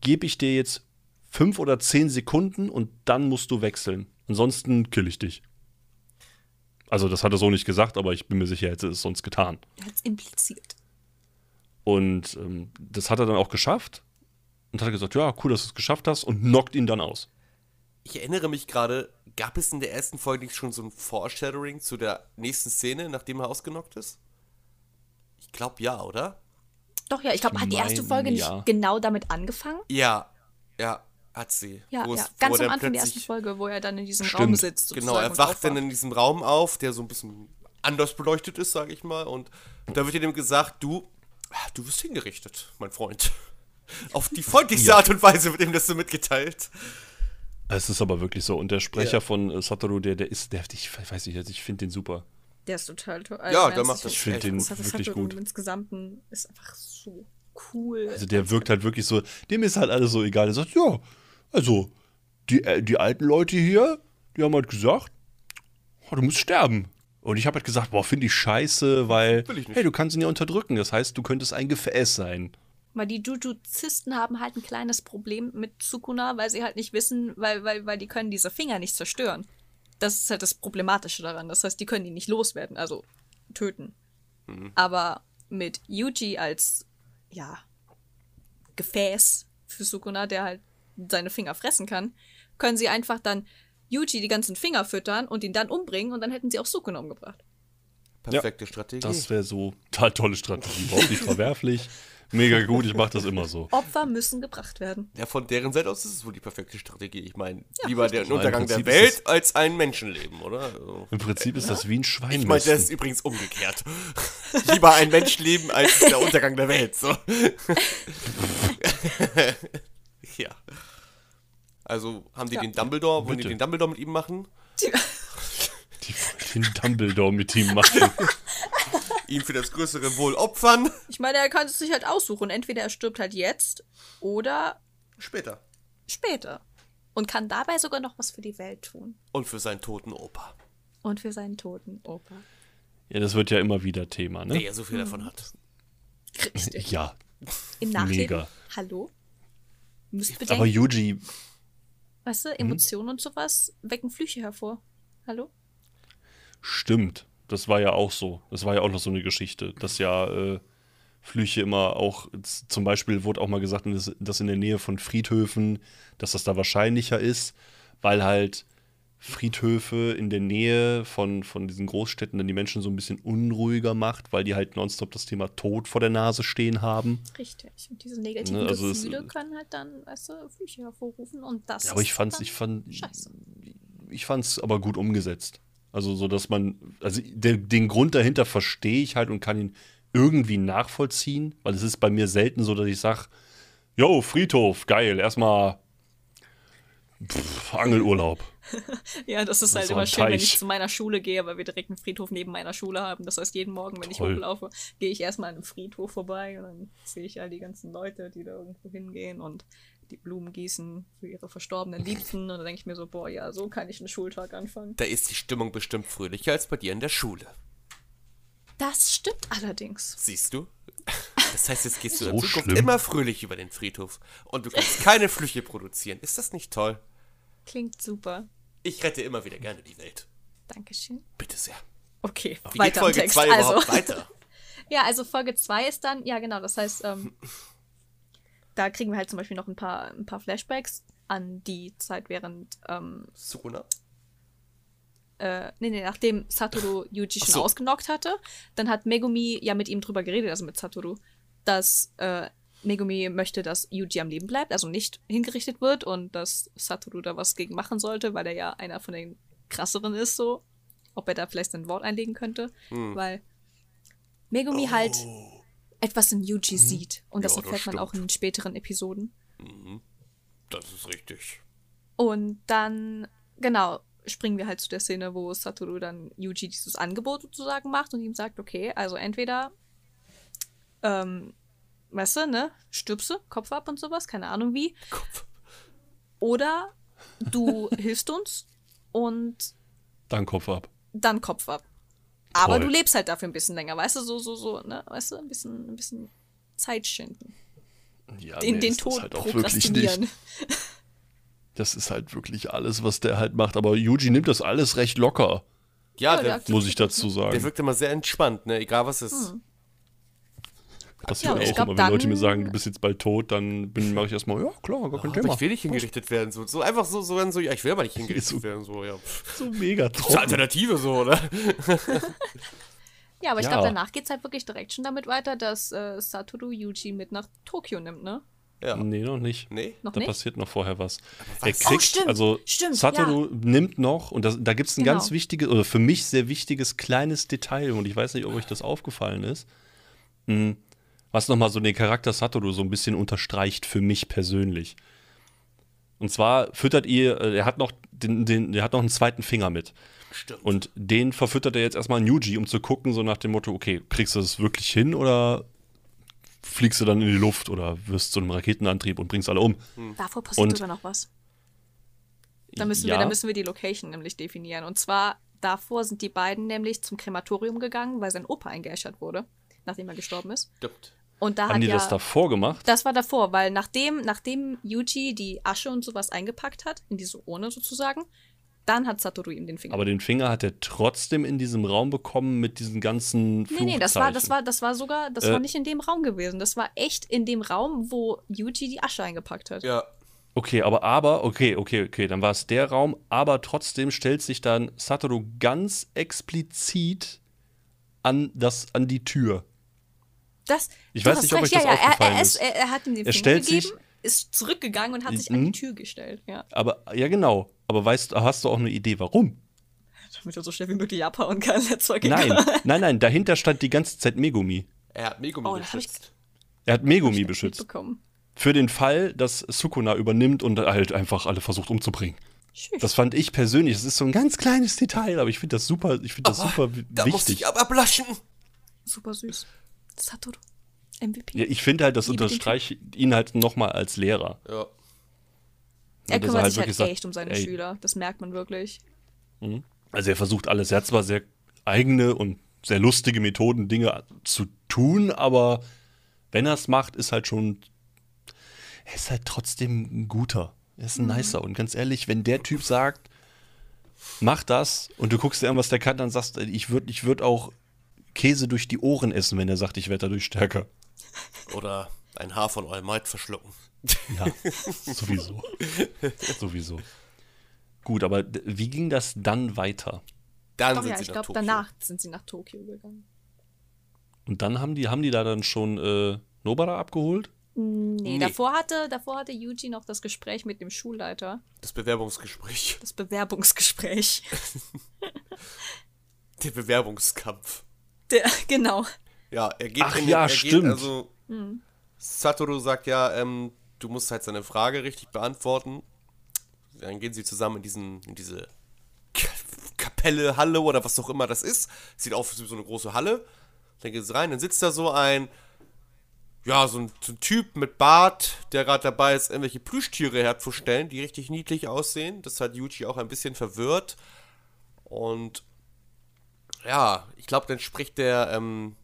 gebe ich dir jetzt fünf oder zehn Sekunden und dann musst du wechseln. Ansonsten kill ich dich. Also das hat er so nicht gesagt, aber ich bin mir sicher, er hätte es sonst getan. Er hat's impliziert. Und ähm, das hat er dann auch geschafft. Und hat gesagt, ja, cool, dass du es geschafft hast. Und knockt ihn dann aus. Ich erinnere mich gerade, gab es in der ersten Folge nicht schon so ein Foreshadowing zu der nächsten Szene, nachdem er ausgenockt ist? Ich glaube ja, oder? Doch, ja, ich glaube, hat die erste Folge nicht ja. genau damit angefangen? Ja, ja, hat sie. Ja, Wo ja. es- wo ganz er am dann Anfang der ersten plötzlich- Folge, wo er dann in diesem Stimmt. Raum sitzt. Genau, er wacht dann in diesem Raum auf, der so ein bisschen anders beleuchtet ist, sage ich mal. Und da wird ihm gesagt, du, du wirst hingerichtet, mein Freund. (laughs) Auf die freundlichste Art und Weise wird ihm das so mitgeteilt. Es ist aber wirklich so. Und der Sprecher Ja. von äh, Satoru, der, der ist, der, ich weiß nicht, ich finde den super. Der ist total toll. Ja, Also, der es macht das Ich finde den das hat- das wirklich hat gut. Im Insgesamten ist einfach so cool. Also der wirkt halt wirklich so, dem ist halt alles so egal. Er sagt, ja, also die, äh, die alten Leute hier, die haben halt gesagt, oh, du musst sterben. Und ich habe halt gesagt, boah, finde ich scheiße, weil, ich hey, du kannst ihn ja unterdrücken. Das heißt, du könntest ein Gefäß sein. Weil die Jujuzisten haben halt ein kleines Problem mit Sukuna, weil sie halt nicht wissen, weil, weil, weil die können diese Finger nicht zerstören. Das ist halt das Problematische daran. Das heißt, die können die nicht loswerden, also töten. Aber mit Yuji als, ja, Gefäß für Sukuna, der halt seine Finger fressen kann, können sie einfach dann Yuji die ganzen Finger füttern und ihn dann umbringen und dann hätten sie auch Sukuna umgebracht. Perfekte Strategie. Das wäre so total tolle Strategie. Überhaupt nicht verwerflich. Mega gut, ich mache das immer so. Opfer müssen gebracht werden. ja, von deren Seite aus ist es wohl die perfekte Strategie. Ich meine, Ja, lieber der Untergang der Welt als ein Menschenleben, oder? Also, Im Prinzip ist das wie ein Schwein. ich meine, das ist übrigens umgekehrt. (laughs) lieber ein Menschenleben als der Untergang der Welt. So. (laughs) ja. Also haben die Ja. den Dumbledore, wollen die Bitte. den Dumbledore mit ihm machen? Die wollen den Dumbledore mit ihm machen. (laughs) Ihn für das größere Wohl opfern? Ich meine, er kann es sich halt aussuchen. Entweder er stirbt halt jetzt oder Später. später. Und kann dabei sogar noch was für die Welt tun. Und für seinen toten Opa. Und für seinen toten Opa. Ja, das wird ja immer wieder Thema, Der ne? ja so viel davon hat. Richtig. Ja. Im Nachleben. Mega. Hallo? Müsst Aber bedenken, Yuji, weißt du, Emotionen und sowas wecken Flüche hervor. Hallo? Stimmt. Das war ja auch so. Das war ja auch noch so eine Geschichte, dass ja äh, Flüche immer auch, zum Beispiel wurde auch mal gesagt, dass, dass in der Nähe von Friedhöfen, dass das da wahrscheinlicher ist, weil halt Friedhöfe in der Nähe von, von diesen Großstädten dann die Menschen so ein bisschen unruhiger macht, weil die halt nonstop das Thema Tod vor der Nase stehen haben. Richtig. Und diese negativen Ne, also es- Gefühle können halt dann, weißt du, Flüche hervorrufen. Und das Ja, aber ich fand's, ich fand, Scheiße. ich fand's aber gut umgesetzt. Also so, dass man, also der, den Grund dahinter verstehe ich halt und kann ihn irgendwie nachvollziehen, weil es ist bei mir selten so, dass ich sage, yo, Friedhof, geil, erstmal pff, Angelurlaub. (laughs) Ja, das ist Das halt ist immer schön, wenn Teich. ich zu meiner Schule gehe, weil wir direkt einen Friedhof neben meiner Schule haben. Das heißt, jeden Morgen, wenn ich Toll. hochlaufe, gehe ich erstmal an einem Friedhof vorbei und dann sehe ich all die ganzen Leute, die da irgendwo hingehen und die Blumen gießen für ihre verstorbenen Liebsten. Und dann denke ich mir so, boah, ja, so kann ich einen Schultag anfangen. Da ist die Stimmung bestimmt fröhlicher als bei dir in der Schule. Das stimmt allerdings. Siehst du? Das heißt, jetzt gehst du So in Zukunft schlimm? immer fröhlich über den Friedhof. Und du kannst keine Flüche produzieren. Ist das nicht toll? Klingt super. Ich rette immer wieder gerne die Welt. Dankeschön. Bitte sehr. Okay, Wie geht weiter im Folge Text. 2 Also, überhaupt weiter? (laughs) ja, also Folge 2 ist dann, ja genau, das heißt, ähm, da kriegen wir halt zum Beispiel noch ein paar, ein paar Flashbacks an die Zeit während ähm, Sukuna? äh, nee, nee, nachdem Satoru Yuji schon so. ausgenockt hatte, dann hat Megumi ja mit ihm drüber geredet, also mit Satoru, dass äh, Megumi möchte, dass Yuji am Leben bleibt, also nicht hingerichtet wird und dass Satoru da was gegen machen sollte, weil er ja einer von den krasseren ist, so. Ob er da vielleicht sein Wort einlegen könnte, weil Megumi halt etwas in Yuji sieht. Und das Ja, das erfährt man auch in den späteren Episoden. Das ist richtig. Und dann, genau, springen wir halt zu der Szene, wo Satoru dann Yuji dieses Angebot sozusagen macht und ihm sagt, okay, also entweder, ähm, weißt du, ne, stirbst du, Kopf ab und sowas, keine Ahnung wie, Kopf. oder du (laughs) hilfst uns und Dann Kopf ab. dann Kopf ab. Aber Toll. du lebst halt dafür ein bisschen länger, weißt du, so, so, so, ne, weißt du, ein bisschen, ein bisschen Zeit schinden. Ja, Den, nee, den Tod halt auch wirklich nicht. prokrastinieren. Das ist halt wirklich alles, was der halt macht. Aber Yuji nimmt das alles recht locker, Ja, Ja, der, der- muss ich dazu der sagen. wirkt immer sehr entspannt, ne? Egal was ist. Passiert Ja, ich auch glaub, immer, wenn Leute mir sagen, du bist jetzt bald tot, dann bin mache ich erstmal, ja klar, gar kein Aber Thema. ich will nicht hingerichtet werden. So, so einfach so, so, so, ja, ich will aber nicht (laughs) hingerichtet So- werden. So, ja. So mega Das ist eine trocken. Alternative so, oder? Ja, aber ich Ja. glaube, danach geht's halt wirklich direkt schon damit weiter, dass äh, Satoru Yuji mit nach Tokio nimmt, ne? Ja. Nee, noch nicht. Nee? Noch Da nicht? passiert noch vorher was. was? Er kriegt, Oh, stimmt, also stimmt, Satoru nimmt noch, und das, da gibt es ein Genau. ganz wichtiges, oder für mich sehr wichtiges kleines Detail, und ich weiß nicht, ob euch das aufgefallen ist, mh, was nochmal so den Charakter Satoru so ein bisschen unterstreicht für mich persönlich. Und zwar füttert ihr, äh, er hat noch den, den, er hat noch einen zweiten Finger mit. Stimmt. Und den verfüttert er jetzt erstmal an Yuji, um zu gucken, so nach dem Motto, okay, kriegst du das wirklich hin oder fliegst du dann in die Luft oder wirst zu einem Raketenantrieb und bringst alle um? Davor passiert Und- sogar noch was. Da müssen, Ja. wir, da müssen wir die Location nämlich definieren. Und zwar, davor sind die beiden nämlich zum Krematorium gegangen, weil sein Opa eingeäschert wurde, nachdem er gestorben ist. Stimmt. Und da Haben hat die ja, das davor gemacht? Das war davor, weil nachdem, nachdem Yuji die Asche und sowas eingepackt hat, in diese Urne sozusagen, dann hat Satoru ihm den Finger. Aber den Finger hat er trotzdem in diesem Raum bekommen mit diesen ganzen nee, nee, das war, das war, das war sogar, das Äh. war nicht in dem Raum gewesen. Das war echt in dem Raum, wo Yuji die Asche eingepackt hat. Ja. Okay, aber, aber, okay, okay, okay, dann war es der Raum, aber trotzdem stellt sich dann Satoru ganz explizit an, das, an die Tür. Das, Ich weiß nicht, ob recht, euch das ja, ja, er, aufgefallen er, ist. Er, er hat ihm den Er Finger stellt gegeben, sich- ist zurückgegangen und hat sich an die Mhm. Tür gestellt. Ja, Aber, ja, genau. Aber weißt, hast du auch eine Idee, warum? damit er so schnell wie möglich abhauen kann. Let's Nein, (laughs) nein, nein, dahinter stand die ganze Zeit Megumi. Er hat Megumi Oh, beschützt. Er hat Megumi beschützt. Für den Fall, dass Sukuna übernimmt und halt einfach alle versucht umzubringen. Tschüss. Das fand ich persönlich, das ist so ein ganz kleines Detail, aber ich finde das super, ich finde das super Da musste wichtig. ich aber ablaschen. Super süß. Satoru. MVP. Ja, ich finde halt, das unterstreicht ihn halt nochmal als Lehrer. Ja. er kümmert halt sich halt wirklich sagt, echt um seine ey, Schüler. Das merkt man wirklich. Also er versucht alles, er hat zwar sehr eigene und sehr lustige Methoden, Dinge zu tun, aber wenn er es macht, ist halt schon, er ist halt trotzdem ein guter. Er ist ein nicer. Und ganz ehrlich, wenn der Typ sagt, mach das und du guckst dir an, was der kann, dann sagst du, ich würde ich würd auch Käse durch die Ohren essen, wenn er sagt, ich werde dadurch stärker. Oder ein Haar von All Might verschlucken. Ja, sowieso. sowieso. Gut, aber wie ging das dann weiter? Dann Doch sind ja, sie ich nach glaube, Tokio. danach sind sie nach Tokio gegangen. Und dann haben die, haben die da dann schon äh, Nobara abgeholt? Nee, Nee. Davor, hatte, davor hatte Yuji noch das Gespräch mit dem Schulleiter. Das Bewerbungsgespräch. Das Bewerbungsgespräch. (laughs) Der Bewerbungskampf. Der, (laughs) genau. Ja, er geht Ach in ja, er geht, stimmt. also Satoru sagt ja, ähm, du musst halt seine Frage richtig beantworten. Dann gehen sie zusammen in diesen, in diese Kapelle, Halle oder was auch immer das ist. Sieht aus wie so eine große Halle. Dann gehen sie rein, dann sitzt da so ein, ja, so ein, so ein Typ mit Bart, der gerade dabei ist, irgendwelche Plüschtiere herzustellen, die richtig niedlich aussehen. Das hat Yuji auch ein bisschen verwirrt. Und ja, ich glaube, dann spricht der ähm,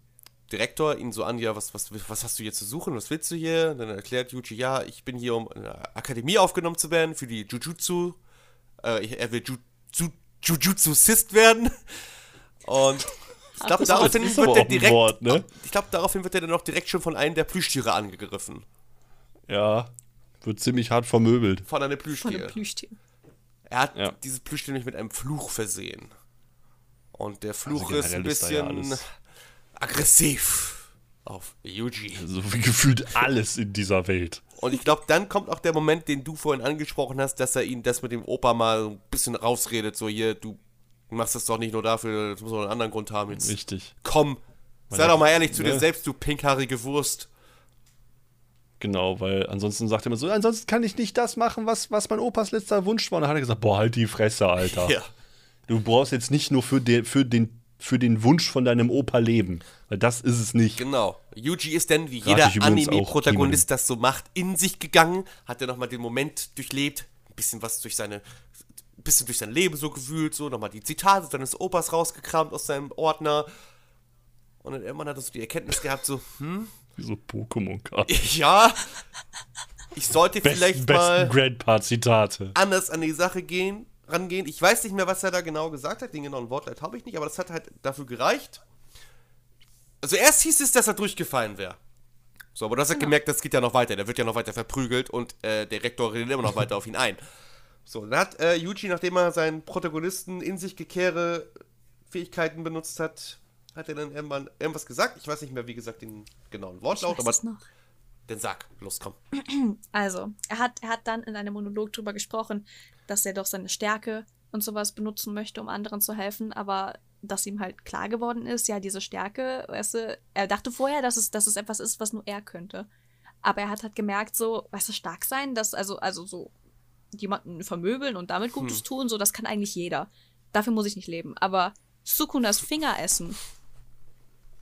Direktor ihn so an, ja, was, was, was hast du hier zu suchen, was willst du hier? Und dann erklärt Yuji, ja, ich bin hier, um in eine Akademie aufgenommen zu werden für die Jujutsu. Äh, er will Ju, Ju, Jujutsu-Sist werden. Und ich glaube, daraufhin wird er direkt, Wort, ne? ich glaube, daraufhin wird er dann auch direkt schon von einem der Plüschtiere angegriffen. Ja, wird ziemlich hart vermöbelt. Von einem Von Plüschtier. einem Plüschtier. Er hat Ja. dieses Plüschtier nämlich mit einem Fluch versehen. Und der Fluch Also ist ein ja bisschen alles- aggressiv. auf Yuji. So wie gefühlt alles in dieser Welt. Und ich glaube, dann kommt auch der Moment, den du vorhin angesprochen hast, dass er ihn das mit dem Opa mal ein bisschen rausredet. So, hier, du machst das doch nicht nur dafür, das muss auch einen anderen Grund haben. Jetzt Richtig. komm, sei Weil- doch mal ehrlich zu dir ne? selbst, du pinkhaarige Wurst. Genau, weil ansonsten sagt er immer so, ansonsten kann ich nicht das machen, was, was mein Opas letzter Wunsch war. Und dann hat er gesagt, boah, halt die Fresse, Alter. (laughs) Ja. Du brauchst jetzt nicht nur für den, für den, für den Wunsch von deinem Opa leben. Weil das ist es nicht. Genau. Yuji ist dann, wie jeder Anime-Protagonist das so macht, in sich gegangen, hat er nochmal den Moment durchlebt, ein bisschen was durch seine, ein bisschen durch sein Leben so gewühlt, so nochmal die Zitate seines Opas rausgekramt aus seinem Ordner. Und dann irgendwann hat er so die Erkenntnis gehabt, so, hm, Wie so Pokémon-Karten. (laughs) ja, ich sollte Besten, vielleicht mal besten Grandpa-Zitate. anders an die Sache gehen, rangehen. Ich weiß nicht mehr, was er da genau gesagt hat, den genauen Wortleit habe ich nicht, aber das hat halt dafür gereicht. Also erst hieß es, dass er durchgefallen wäre. So, aber du hast ja gemerkt, das geht ja noch weiter. Der wird ja noch weiter verprügelt und äh, der Rektor redet immer noch weiter auf ihn ein. So, dann hat äh, Yuji, nachdem er seinen Protagonisten in sich gekehre Fähigkeiten benutzt hat, hat er dann irgendwann irgendwas gesagt. Ich weiß nicht mehr, wie gesagt, den genauen Wortlaut, aber es noch. den sag, los, komm. Also, er hat, er hat dann in einem Monolog drüber gesprochen, dass er doch seine Stärke und sowas benutzen möchte, um anderen zu helfen, aber dass ihm halt klar geworden ist, ja, diese Stärke, weißt du, er dachte vorher, dass es, dass es etwas ist, was nur er könnte. Aber er hat halt gemerkt, so, weißt du, stark sein, dass, also, also so jemanden vermöbeln und damit Gutes Hm. tun, so, das kann eigentlich jeder. Dafür muss ich nicht leben. Aber Sukunas Finger essen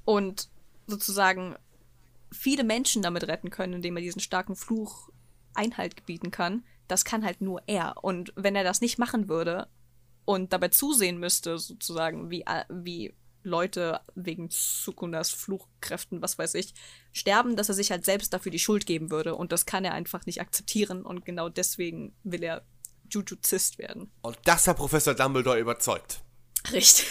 und sozusagen viele Menschen damit retten können, indem er diesen starken Fluch Einhalt gebieten kann, das kann halt nur er. Und wenn er das nicht machen würde und dabei zusehen müsste, sozusagen, wie, wie Leute wegen Sukunas Fluchkräften, was weiß ich, sterben, dass er sich halt selbst dafür die Schuld geben würde. Und das kann er einfach nicht akzeptieren. Und genau deswegen will er Jujuzist werden. Und das hat Professor Dumbledore überzeugt. Richtig.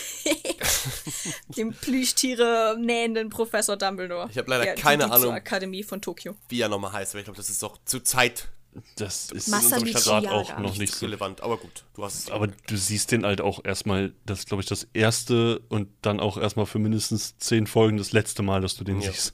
(laughs) Dem Plüschtiere nähenden Professor Dumbledore. Ich hab leider der keine Ahnung. Akademie von Tokio. Wie er nochmal heißt, aber ich glaube, das ist auch zur Zeit Das ist Masaru in unserem Chiara. auch noch nicht so. relevant. Aber gut, du hast es. Aber du siehst den halt auch erstmal, das ist, glaube ich, das erste und dann auch erstmal für mindestens zehn Folgen das letzte Mal, dass du den Ja. siehst.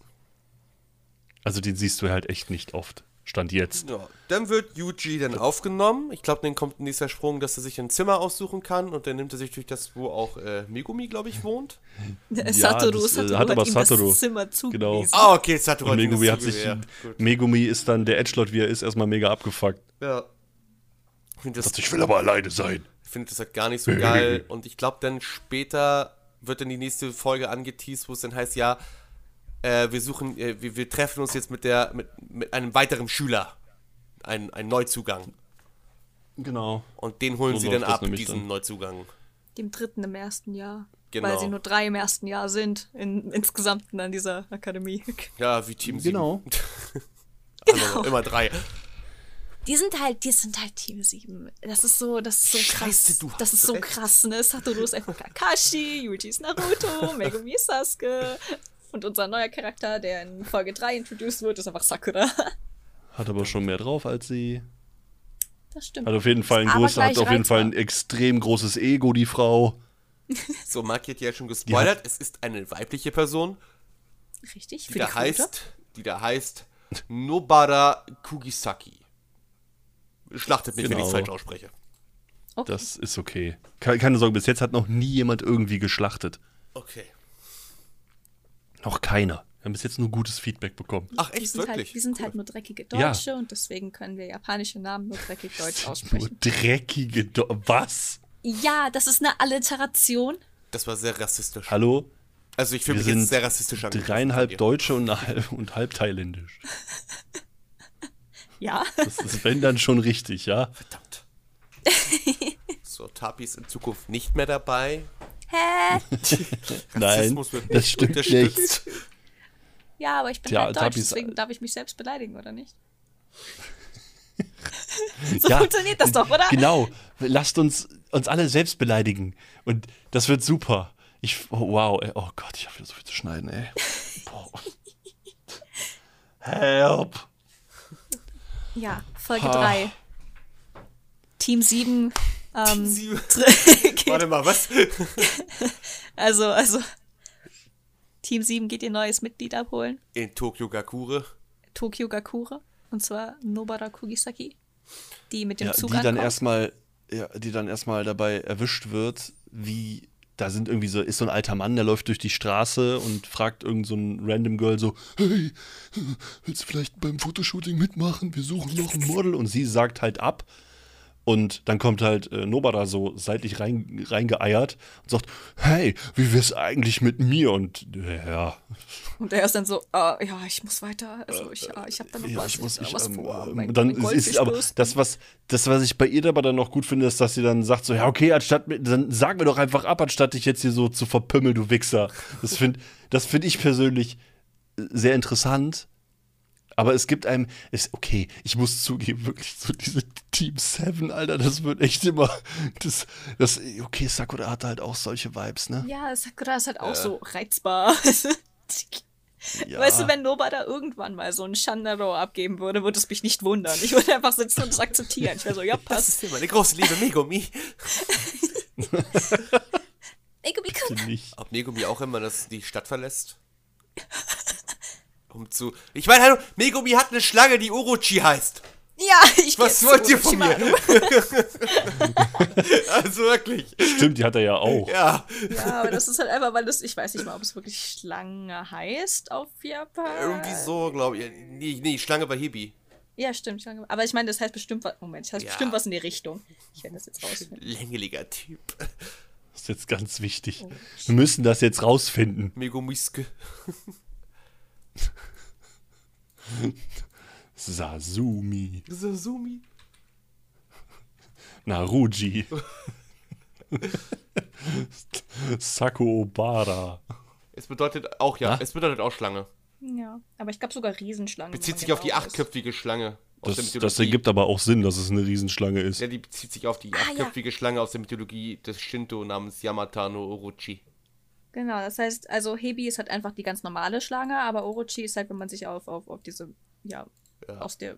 Also den siehst du halt echt nicht oft. Stand jetzt. Ja, dann wird Yuji dann aufgenommen. Ich glaube, dann kommt ein nächster Sprung, dass er sich ein Zimmer aussuchen kann. Und dann nimmt er sich durch das, wo auch äh, Megumi, glaube ich, wohnt. (laughs) Satoru, das, äh, Satoru hat hat, aber Satoru. das Zimmer zugewiesen. Ah, okay, Satoru Und Megumi hat sich. Gut. Megumi ist dann der Edgelord, wie er ist, erstmal mega abgefuckt. Ja. Ich finde das, ich will aber alleine sein. ich find das halt gar nicht so geil. (laughs) Und ich glaube, dann später wird dann die nächste Folge angeteased, wo es dann heißt, ja, äh, wir suchen, äh, wir, wir treffen uns jetzt mit der, mit, mit einem weiteren Schüler. Ein, ein Neuzugang. Genau. Und den holen So sie dann ab, diesen dann. Neuzugang. Dem dritten im ersten Jahr. Genau. Weil sie nur drei im ersten Jahr sind, in, insgesamt an dieser Akademie. (laughs) Ja, wie Team 7. Genau. (laughs) genau. Immer drei. Die sind halt, die sind halt Team 7. Das ist so, das ist so Scheiße, krass. du das ist so recht. krass, ne? Satoru ist einfach Kakashi, Yuji ist Naruto, (laughs) Megumi ist Sasuke. Und unser neuer Charakter, der in Folge 3 introduced wird, ist einfach Sakura. (laughs) Hat aber schon mehr drauf als sie. Das stimmt. Hat auf jeden Fall ein großes, hat auf jeden Fall ein extrem großes Ego, die Frau. (laughs) So, Mark hat ja schon gespoilert. Es ist eine weibliche Person, Richtig, die für die da heißt, die da heißt Nobara Kugisaki. Schlachtet mich, wenn ich Genau. es falsch ausspreche. Okay. Das ist okay. Ke- Keine Sorge, bis jetzt hat noch nie jemand irgendwie geschlachtet. Okay. Noch keiner. Wir haben bis jetzt nur gutes Feedback bekommen. Ach, wir echt, sind, wirklich? halt, wir sind halt nur dreckige Ja. Deutsche und deswegen können wir japanische Namen nur dreckig (laughs) deutsch Nur aussprechen. dreckige Do Was? Ja, das ist eine Alliteration. Das war sehr rassistisch. Hallo? Also, ich fühle Wir mich jetzt sehr rassistisch angegriffen Dreieinhalb. Deutsche und, halb, und halb thailändisch. Ja. Das ist, wenn dann schon richtig, ja? Verdammt. so, Tapi ist in Zukunft nicht mehr dabei. Hä? (laughs) Nein, Rassismus wird das stimmt nicht. Ja, aber ich bin Tja, halt deutsch, deswegen darf ich mich selbst beleidigen, oder nicht? (laughs) so Ja, funktioniert das doch, oder? Genau. Lasst uns uns alle selbst beleidigen. Und das wird super. Ich, oh, wow, ey. oh Gott, ich habe wieder so viel zu schneiden, ey. (laughs) Boah. Help. Ja, Folge Ha. 3. Team 7. Ähm, Sie- (laughs) geht- Warte mal, was? (laughs) also, also. Team 7 geht ihr neues Mitglied abholen. In Tokyo Gakure. Tokyo Gakure. Und zwar Nobara Kugisaki. Die mit dem Ja, Zug die dann erstmal, ja, die dann erstmal dabei erwischt wird, wie da sind irgendwie so, ist so ein alter Mann, der läuft durch die Straße und fragt irgend so ein random Girl so, hey, willst du vielleicht beim Fotoshooting mitmachen? Wir suchen noch ein Model. Und sie sagt halt ab. Und dann kommt halt äh, Nobara so seitlich rein, reingeeiert und sagt, hey, wie wär's eigentlich mit mir? Und äh, ja, Und er ist dann so, äh, ja, ich muss weiter. Also ich, ja, ich habe da noch ja, was, ich muss hab ich, was ähm, vor. ähm, Mein- dann mein ist, aber das was das was ich bei ihr aber dann noch gut finde ist dass sie dann sagt so ja okay anstatt dann sag mir doch einfach ab anstatt dich jetzt hier so zu verpümmeln du Wichser das finde das finde ich persönlich äh, sehr interessant aber es gibt einem ist okay ich muss zugeben wirklich so diese Team 7 Alter das wird echt immer das das okay Sakura hat halt auch solche Vibes ne Ja, Sakura ist halt auch so reizbar. (laughs) ja. Weißt du, wenn Nobara irgendwann mal so einen Shandaro abgeben würde, würde es mich nicht wundern. Ich würde einfach sitzen und es akzeptieren. Ich wäre so, ja, Das passt. ist ja meine große Liebe, Megumi. (laughs) Megumi-kun. nicht Ob Megumi auch immer das, die Stadt verlässt? (laughs) Um zu. Ich meine, hallo, Megumi hat eine Schlange, die Orochi heißt. Ja, (laughs) ich Was wollt ihr von mir? (laughs) Also wirklich. stimmt die hat er ja auch Ja. Ja, aber das ist halt einfach, weil das, ich weiß nicht mal, ob es wirklich Schlange heißt auf Japan. Irgendwie so, glaube ich. Nee, nee, Schlange bei Hebi. Ja, stimmt, Schlange. Aber ich meine, das heißt bestimmt was. Moment, das heißt Ja. bestimmt was in die Richtung. Ich werde das jetzt rausfinden. Längeliger Typ. das ist jetzt ganz wichtig Oh, wir müssen das jetzt rausfinden Megumiske. (laughs) Sasumi Sasumi. Naruji. Sako Obara. Es bedeutet auch, ja, Na? es bedeutet auch Schlange. Ja, aber ich glaube sogar Riesenschlange. Bezieht sich auf die genau ist. achtköpfige Schlange aus der Das, Mythologie. das ergibt aber auch Sinn, dass es eine Riesenschlange ist. ja, die bezieht sich auf die Ah, ja. achtköpfige Schlange aus der Mythologie des Shinto namens Yamata no Orochi. Genau, das heißt, also Hebi ist halt einfach die ganz normale Schlange, aber Orochi ist halt, wenn man sich auf, auf, auf diese, ja, Ja. aus der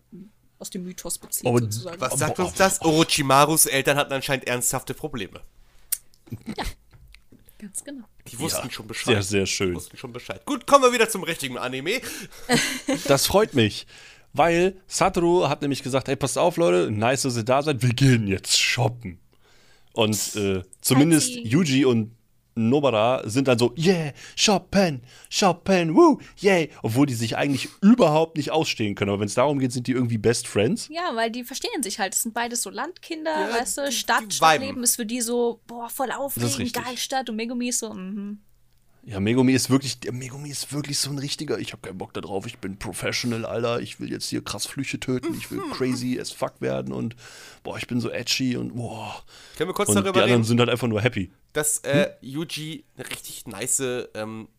aus dem Mythos bezieht, Aber sozusagen. Was sagt uns das? Orochimarus Eltern hatten anscheinend ernsthafte Probleme. Ganz genau. Die wussten Ja, schon Bescheid. Sehr, sehr Die schön. wussten schon Bescheid. Gut, kommen wir wieder zum richtigen Anime. (laughs) Das freut mich. Weil Satoru hat nämlich gesagt, hey, passt auf, Leute, nice, dass ihr da seid, wir gehen jetzt shoppen. Und äh, zumindest. Yuji und Nobara sind dann so, yeah, shoppen, shoppen, woo, yay. Obwohl die sich eigentlich überhaupt nicht ausstehen können. Aber wenn es darum geht, sind die irgendwie Best Friends. Ja, weil die verstehen sich halt. Das sind beides so Landkinder, Ja, weißt du? Stadt, Stadtleben ist für die so, boah, voll aufregend, geil Stadt. Und Megumi ist so, mhm. Ja, Megumi ist wirklich, der Megumi ist wirklich so ein richtiger, ich hab keinen Bock da drauf, ich bin Professional, Alter, ich will jetzt hier krass Flüche töten, ich will crazy as fuck werden und boah, ich bin so edgy und boah. Können wir kurz Und die darüber anderen reden, sind halt einfach nur happy. dass äh, Yuji eine richtig nice, ähm,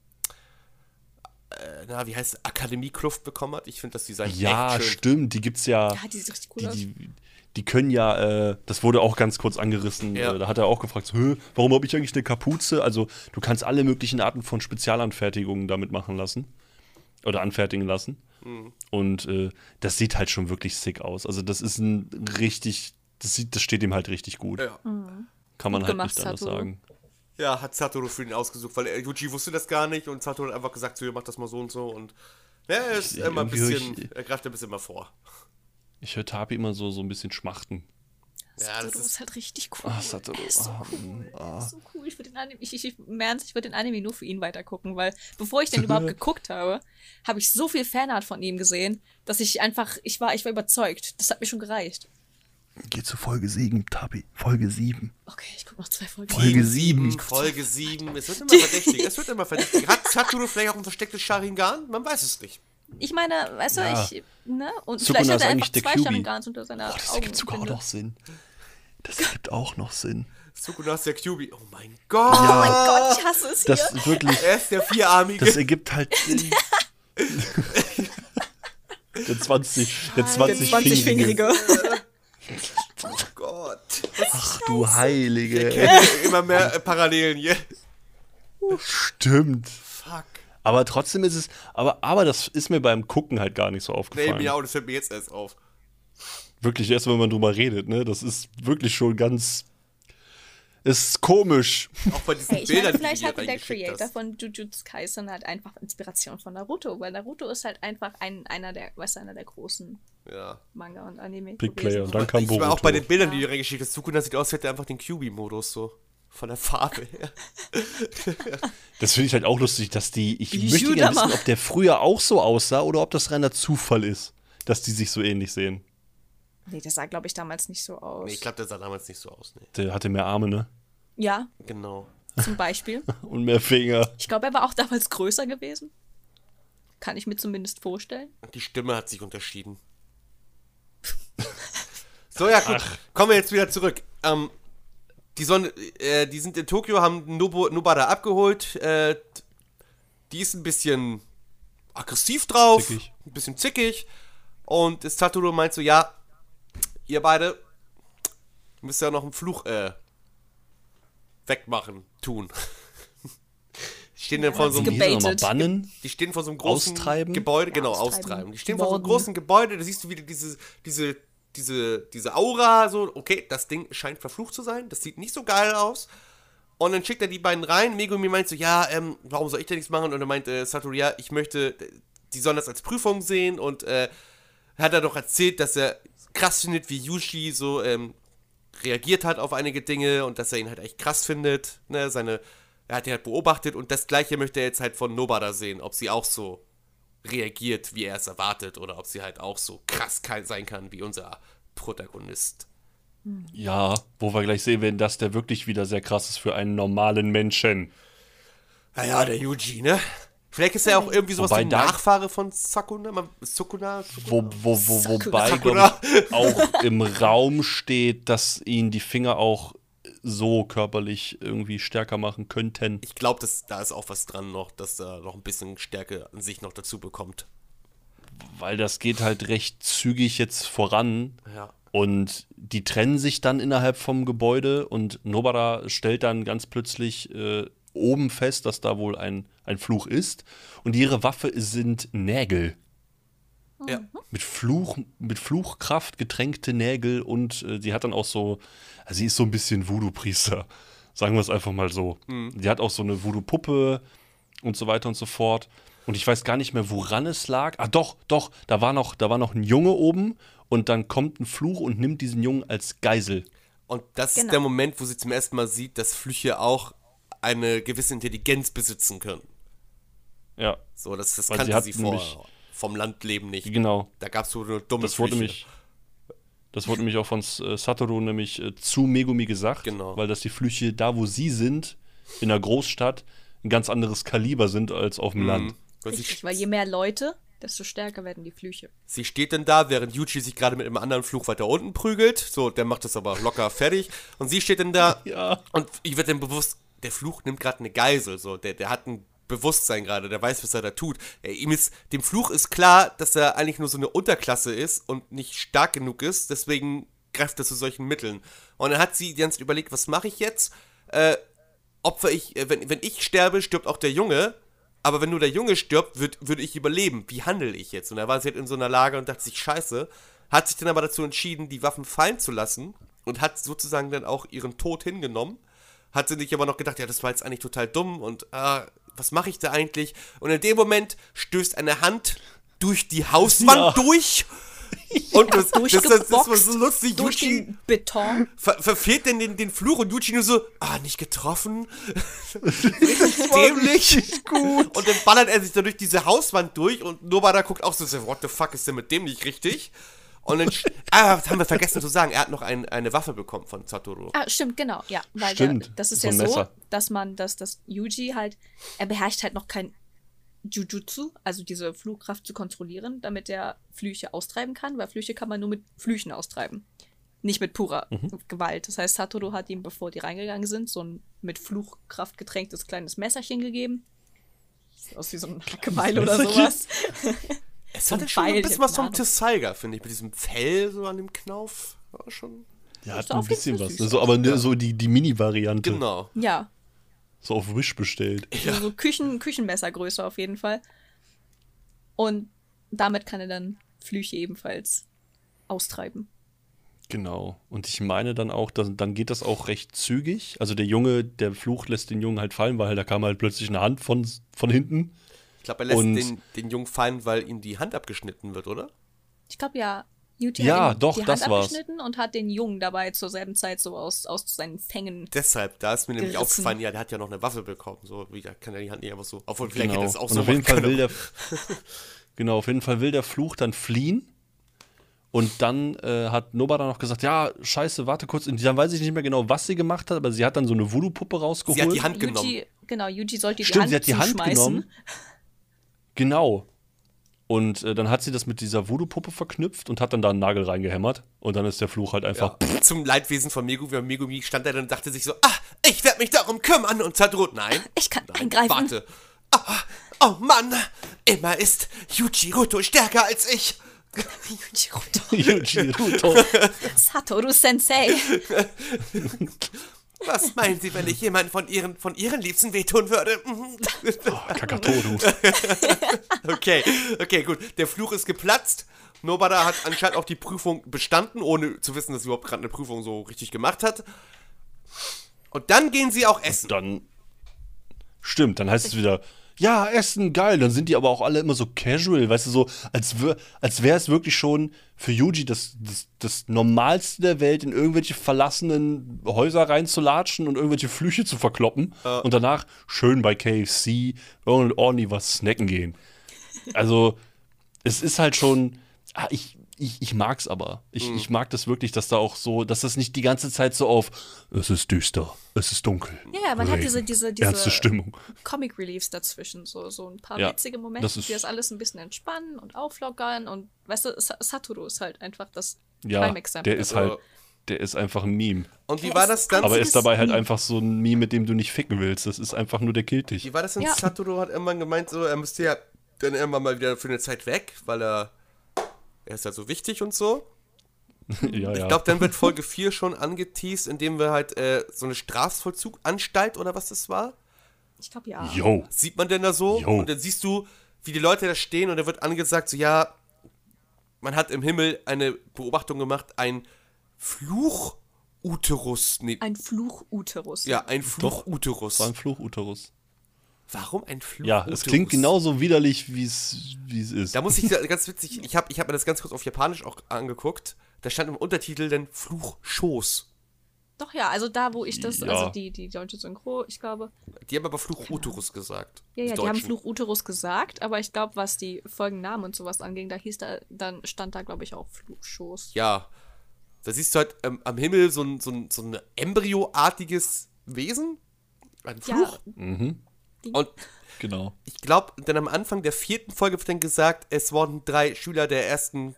äh, na, wie heißt es, Akademie-Kluft bekommen hat? Ich finde das Design Ja, echt schön. stimmt, die gibt's ja, Ja, die sieht richtig cool die, aus. die, die können ja, äh, das wurde auch ganz kurz angerissen, Ja. äh, da hat er auch gefragt, so, "Hä, warum habe ich eigentlich eine Kapuze? Also du kannst alle möglichen Arten von Spezialanfertigungen damit machen lassen oder anfertigen lassen. Mhm. Und äh, das sieht halt schon wirklich sick aus. Also das ist ein richtig, das, sieht, das steht ihm halt richtig gut. Ja. Kann man Gut halt gemacht, nicht anders Satoru. sagen. ja, hat Satoru für ihn ausgesucht, weil äh, Yuji wusste das gar nicht und Satoru hat einfach gesagt, so, ihr macht das mal so und so und ja, er ist Ich- immer ein bisschen, ich- er greift ein bisschen mal vor. Ich höre Tapi immer so, so ein bisschen schmachten. Ja, das ist, ist halt richtig cool. Satoru, Er ist so ah, cool. Er ah. ist so cool. Ich würde den Anime, ich, ich, ich, Ernst, ich würde den Anime nur für ihn weitergucken, weil bevor ich den (laughs) überhaupt geguckt habe, habe ich so viel Fanart von ihm gesehen, dass ich einfach, ich war, ich war überzeugt. Das hat mir schon gereicht. Geh zu Folge 7, Tapi. Folge 7. Okay, ich gucke noch zwei Folgen. Folge 7. Folge 7, es wird immer (laughs) verdächtig, es wird immer verdächtig. Hat Satoru vielleicht auch ein verstecktes Sharingan? Man weiß es nicht. Ich meine, weißt du, Ja. ich, ne? Und Sukuna vielleicht hat ist er einfach zwei. Sharingans unter seiner Oh, das Augen. ergibt sogar auch noch Sinn. Das ergibt auch noch Sinn. Sukuna ist der Kyubi. Oh mein Gott. Oh mein Gott, ich hasse es Das hier. wirklich, Er ist der Vierarmige. das ergibt halt Sinn. (laughs) Der 20, der 20, 20-fingerige. oh Gott. Ach du Heilige. immer mehr Parallelen hier. Stimmt. Aber trotzdem ist es, aber, aber das ist mir beim Gucken halt gar nicht so Nee, aufgefallen. mir auch, das fällt mir jetzt erst auf. Wirklich erst, wenn man drüber redet, ne? Das ist wirklich schon ganz. Ist komisch. Auch bei diesen Hey, ich Bildern, meine, vielleicht hatte der Creator hast. von Jujutsu Kaisen halt einfach Inspiration von Naruto, weil Naruto ist halt einfach ein, einer der, was einer der großen Ja. Manga und Anime. Big gewesen. Player. Und dann kam Ich war auch bei den Boruto. Bildern, die du reingeschickt hast. Sukuna sieht aus, als hätte er einfach den QB-Modus so. Von der Farbe her. (laughs) Das finde ich halt auch lustig, dass die. Ich Wie möchte gerne Shudama. wissen, ob der früher auch so aussah oder ob das reiner Zufall ist, dass die sich so ähnlich sehen. Nee, das sah, glaube ich, damals nicht so aus. Nee, ich glaube, der sah damals nicht so aus. Nee. Der hatte mehr Arme, ne? ja, Genau. zum Beispiel. (laughs) Und mehr Finger. Ich glaube, er war auch damals größer gewesen. Kann ich mir zumindest vorstellen. Die Stimme hat sich unterschieden. (laughs) so, ja, gut. Kommen wir jetzt wieder zurück. Ähm, die, Sonne, äh, die sind in Tokio, haben Nobu, Nobara abgeholt. Äh, die ist ein bisschen aggressiv drauf. Zickig. Ein bisschen zickig. Und Satoru meint so, ja, ihr beide müsst ja noch einen Fluch äh, wegmachen, tun. Die stehen dann vor so einem? Gebaitet. Bannen? die stehen vor so einem großen Austreiben? Gebäude, Ja, genau, austreiben. austreiben. Die stehen vor so einem großen Gebäude, da siehst du wieder diese, diese, diese, diese Aura, so, okay, das Ding scheint verflucht zu sein, das sieht nicht so geil aus. Und dann schickt er die beiden rein, Megumi meint so, ja, ähm, warum soll ich denn nichts machen? Und dann meint äh, Satoru, ja, ich möchte, die sollen das als Prüfung sehen und äh, hat er doch erzählt, dass er krass findet, wie Yushi so ähm, reagiert hat auf einige Dinge und dass er ihn halt echt krass findet. Ne? Seine, er hat ihn halt beobachtet und das gleiche möchte er jetzt halt von Nobada sehen, ob sie auch so reagiert, wie er es erwartet, oder ob sie halt auch so krass sein kann wie unser Protagonist. Ja, wo wir gleich sehen werden, dass der wirklich wieder sehr krass ist für einen normalen Menschen. Naja, der Yuji, ne? Vielleicht ist er auch irgendwie sowas Wobei wie Nachfahre von Sakuna, man- Sukuna, Wo, wo, wo, wobei, ich, auch im Raum steht, dass ihn die Finger auch so körperlich irgendwie stärker machen könnten. Ich glaube, da ist auch was dran noch, dass er noch ein bisschen Stärke an sich noch dazu bekommt. Weil das geht halt recht zügig jetzt voran. Ja. Und die trennen sich dann innerhalb vom Gebäude und Nobara stellt dann ganz plötzlich äh, oben fest, dass da wohl ein, ein Fluch ist. Und ihre Waffe sind Nägel. Ja. Mit, Fluch, mit Fluchkraft getränkte Nägel und äh, sie hat dann auch so, also sie ist so ein bisschen Voodoo-Priester. (laughs) Sagen wir es einfach mal so. Die hat auch so eine Voodoo-Puppe und so weiter und so fort. Und ich weiß gar nicht mehr, woran es lag. Ah, doch, doch, da war noch, da war noch ein Junge oben und dann kommt ein Fluch und nimmt diesen Jungen als Geisel. Und das ist Genau. der Moment, wo sie zum ersten Mal sieht, dass Flüche auch eine gewisse Intelligenz besitzen können. Ja, So, das, das Weil sie kannte sie, vor, nämlich- vom Landleben nicht. genau. Da gab es so eine dumme Das wurde nämlich, das wurde nämlich auch von äh, Satoru nämlich äh, zu Megumi gesagt, Genau. weil dass die Flüche da, wo sie sind, in der Großstadt, ein ganz anderes Kaliber sind als auf dem Land. Und sie, Richtig, weil je mehr Leute, desto stärker werden die Flüche. sie steht dann da, während Yuji sich gerade mit einem anderen Fluch weiter unten prügelt. So, der macht das aber locker (laughs) fertig. Und sie steht dann da Ja. und ich wird dann bewusst, der Fluch nimmt gerade eine Geisel. So, der, der hat ein Bewusstsein gerade, der weiß, was er da tut. Er, ihm ist, dem Fluch ist klar, dass er eigentlich nur so eine Unterklasse ist und nicht stark genug ist. Deswegen greift er zu solchen Mitteln. Und dann hat sie die ganze Zeit überlegt, was mache ich jetzt? Äh, opfer ich, äh, wenn, wenn ich sterbe, stirbt auch der Junge. Aber wenn nur der Junge stirbt, würd, würde ich überleben. Wie handle ich jetzt? Und da war sie halt in so einer Lage und dachte sich, scheiße. Hat sich dann aber dazu entschieden, die Waffen fallen zu lassen und hat sozusagen dann auch ihren Tod hingenommen. Hat sie sich aber noch gedacht, ja, das war jetzt eigentlich total dumm und äh, was mache ich da eigentlich? Und in dem Moment stößt eine Hand durch die Hauswand Ja. durch. (laughs) Und das, das, das, das war so lustig. Durch Yuji den Beton. ver verfehlt denn den, den Fluch und Yuji nur so, ah, nicht getroffen. (laughs) richtig dämlich. gut. Und dann ballert er sich da durch diese Hauswand durch und Nobada guckt auch so, so, what the fuck ist denn mit dem nicht richtig? Und dann, ah, das haben wir vergessen zu sagen, er hat noch ein, eine Waffe bekommen von Satoru. Ah, stimmt, genau, ja. Weil Stimmt, Der, das ist so ja so, Messer. dass man, dass das Yuji halt, er beherrscht halt noch kein Jujutsu, also diese Flugkraft zu kontrollieren, damit er Flüche austreiben kann, weil Flüche kann man nur mit Flüchen austreiben. Nicht mit purer Mhm. Gewalt. Das heißt, Satoru hat ihm, bevor die reingegangen sind, so ein mit Fluchkraft getränktes kleines Messerchen gegeben. Sieht aus wie so ein Hackebeil oder sowas. (laughs) Es so hat ein schon ein bisschen was vom Tessaiga, finde ich, mit diesem Fell so an dem Knauf. War schon. Ja, hat ein bisschen was. süß Ne? So, aber ne, so die, die Mini-Variante. Genau. Ja, So auf Wish bestellt. So, so Küchen, Küchenmessergröße auf jeden Fall. Und damit kann er dann Flüche ebenfalls austreiben. Genau. Und ich meine dann auch, dass, dann geht das auch recht zügig. Also der Junge, der Fluch lässt den Jungen halt fallen, weil da kam halt plötzlich eine Hand von, von hinten. Ich glaube, er lässt Und- den, den Jungen fallen, weil ihm die Hand abgeschnitten wird, oder? Ich glaube ja, Yuji Ja, hat ihm doch, die das Hand war's. abgeschnitten und hat den Jungen dabei zur selben Zeit so aus, aus seinen Fängen. Deshalb, da ist mir nämlich Gerissen. aufgefallen, ja, der hat ja noch eine Waffe bekommen. So, wie, da kann er die Hand nicht einfach so. Obwohl, vielleicht Genau. hätte es auch Und so auf jeden Fall will der (laughs) Genau, auf jeden Fall will der Fluch dann fliehen. Und dann äh, hat Nobara noch gesagt, ja, scheiße, warte kurz. Und dann weiß ich nicht mehr genau, was sie gemacht hat, aber sie hat dann so eine Voodoo-Puppe rausgeholt. Sie hat die Hand genommen. Yuji, genau, Yuji sollte die Stimmt, Hand sie hat die Hand genommen. (laughs) Genau. Und äh, dann hat sie das mit dieser Voodoo-Puppe verknüpft und hat dann da einen Nagel reingehämmert. Und dann ist der Fluch halt einfach. Ja, zum Leidwesen von Megumi. Megumi stand da dann und dachte sich so, ah, ich werde mich darum kümmern. Und Tadro, nein. Ich kann nein, eingreifen. Warte. Ah, oh Mann, immer ist Yujiroto stärker als ich. Yujiroto. (laughs) Yujiruto. (laughs) Satoru Sensei. (laughs) Was meinen Sie, wenn ich jemanden von Ihren, von Ihren Liebsten wehtun würde? (laughs) Mhm. Kakatoru. (laughs) Okay, okay, gut. Der Fluch ist geplatzt. Nobada hat anscheinend auch die Prüfung bestanden, ohne zu wissen, dass sie überhaupt gerade eine Prüfung so richtig gemacht hat. Und dann gehen sie auch essen. Dann. Stimmt, dann heißt es wieder, ja, Essen, geil. Dann sind die aber auch alle immer so casual, weißt du, so, als, wär, als wäre es wirklich schon für Yuji das, das, das Normalste der Welt, in irgendwelche verlassenen Häuser reinzulatschen und irgendwelche Flüche zu verkloppen und danach schön bei KFC und ordentlich was snacken gehen. Also, es ist halt schon. Ah, ich, ich, ich mag's aber. Ich, ich mag das wirklich, dass da auch so, dass das nicht die ganze Zeit so auf es ist düster, es ist dunkel. Ja, man hat Regen, diese, diese, diese ernste Stimmung. Comic Reliefs dazwischen, so, so ein paar Ja, witzige Momente, das ist- die das alles ein bisschen entspannen und auflockern und weißt du, Sa Satoru ist halt einfach das Ja, Prime-Exempel. der ist halt, der ist einfach ein Meme. Und wie war das dann? Aber er ist dabei halt einfach so ein Meme, mit dem du nicht ficken willst. Das ist einfach nur der killt dich. Wie war das denn? Ja. Satoru hat irgendwann gemeint, so, er müsste ja dann irgendwann mal wieder für eine Zeit weg, weil er. Er ist ja so wichtig und so. ja, (laughs) ja. Ich glaube, dann wird Folge 4 schon angeteased, indem wir halt äh, so eine Strafvollzuganstalt oder was das war. ich glaube ja. Yo. Sieht man denn da so? Jo. Und dann siehst du, wie die Leute da stehen und da wird angesagt, so, ja, man hat im Himmel eine Beobachtung gemacht, ein Fluch-Uterus. Nee, Ein Fluch-Uterus. ja, ein Fluch-Uterus. War ein Fluchuterus. Warum ein Fluch-Uterus? Ja, es klingt genauso widerlich, wie es wie es ist. Da muss ich, (laughs) ganz witzig, ich habe ich hab mir das ganz kurz auf Japanisch auch angeguckt. Da stand im Untertitel dann Fluchschoß. Doch ja, also da, wo ich das, Ja. also die, die deutsche Synchro, ich glaube, Die haben aber Fluch-Uterus gesagt. ja, ja, die, Deutschen. haben Fluch-Uterus gesagt, aber ich glaube, was die Folgennamen und sowas anging, da hieß da, dann stand da, glaube ich, auch Fluchschoß. Ja. Da siehst du halt ähm, am Himmel so ein, so ein, so ein embryoartiges Wesen. Ein Fluch. Und genau. ich glaube, dann am Anfang der vierten Folge wird dann gesagt, es wurden drei Schüler der ersten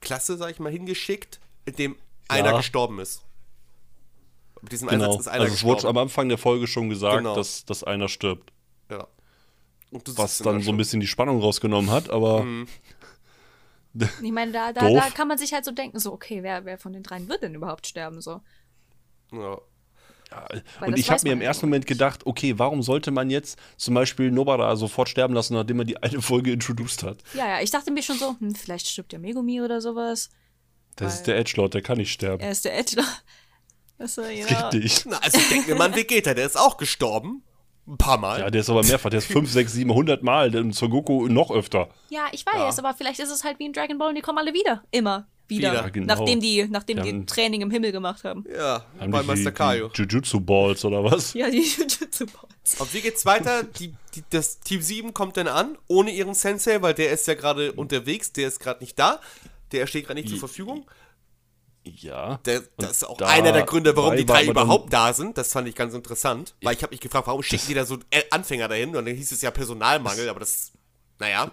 Klasse, sag ich mal, hingeschickt, in dem einer Ja. gestorben ist. Mit diesem Genau. Einsatz ist einer Also es wurde gestorben. am Anfang der Folge schon gesagt, Genau. dass, dass einer stirbt. ja. Was dann da so ein bisschen die Spannung rausgenommen hat, aber Ich meine, da, da, da kann man sich halt so denken, so, okay, wer, wer von den dreien wird denn überhaupt sterben? So. Ja. Weil und ich habe mir im ja ersten Moment gedacht, okay, warum sollte man jetzt zum Beispiel Nobara sofort sterben lassen, nachdem er die eine Folge introduced hat? Ja, ja, ich dachte mir schon so, hm, vielleicht stirbt der Megumi oder sowas. Das ist der Edgelord, der kann nicht sterben. Er ist der Edgelord. (laughs) Du, ja. Richtig. Na, also ich denke mir, Mann, Vegeta, der ist auch gestorben. Ein paar Mal. Ja, der ist aber mehrfach, der ist 5, 6, 7, 100 Mal, der Son Goku noch öfter. Ja, ich weiß, aber vielleicht ist es halt wie in Dragon Ball und die kommen alle wieder. Immer wieder. Wieder, genau. Nachdem die, nachdem die Dann- Training im Himmel gemacht haben. Ja, Haben bei die Meister die- Kaio. die Jujutsu Balls oder was? Ja, die (laughs) Jujutsu Balls. Und wie geht's weiter? Die, die, das Team 7 kommt dann an, ohne ihren Sensei, weil der ist ja gerade unterwegs, der ist gerade nicht da. Der steht gerade nicht zur Verfügung. Ja. Der, das ist auch da- einer der Gründe, warum die drei überhaupt da sind. Das fand ich ganz interessant. Weil ich habe mich gefragt, warum schicken die da so Anfänger dahin? Und dann hieß es ja Personalmangel, aber das, naja,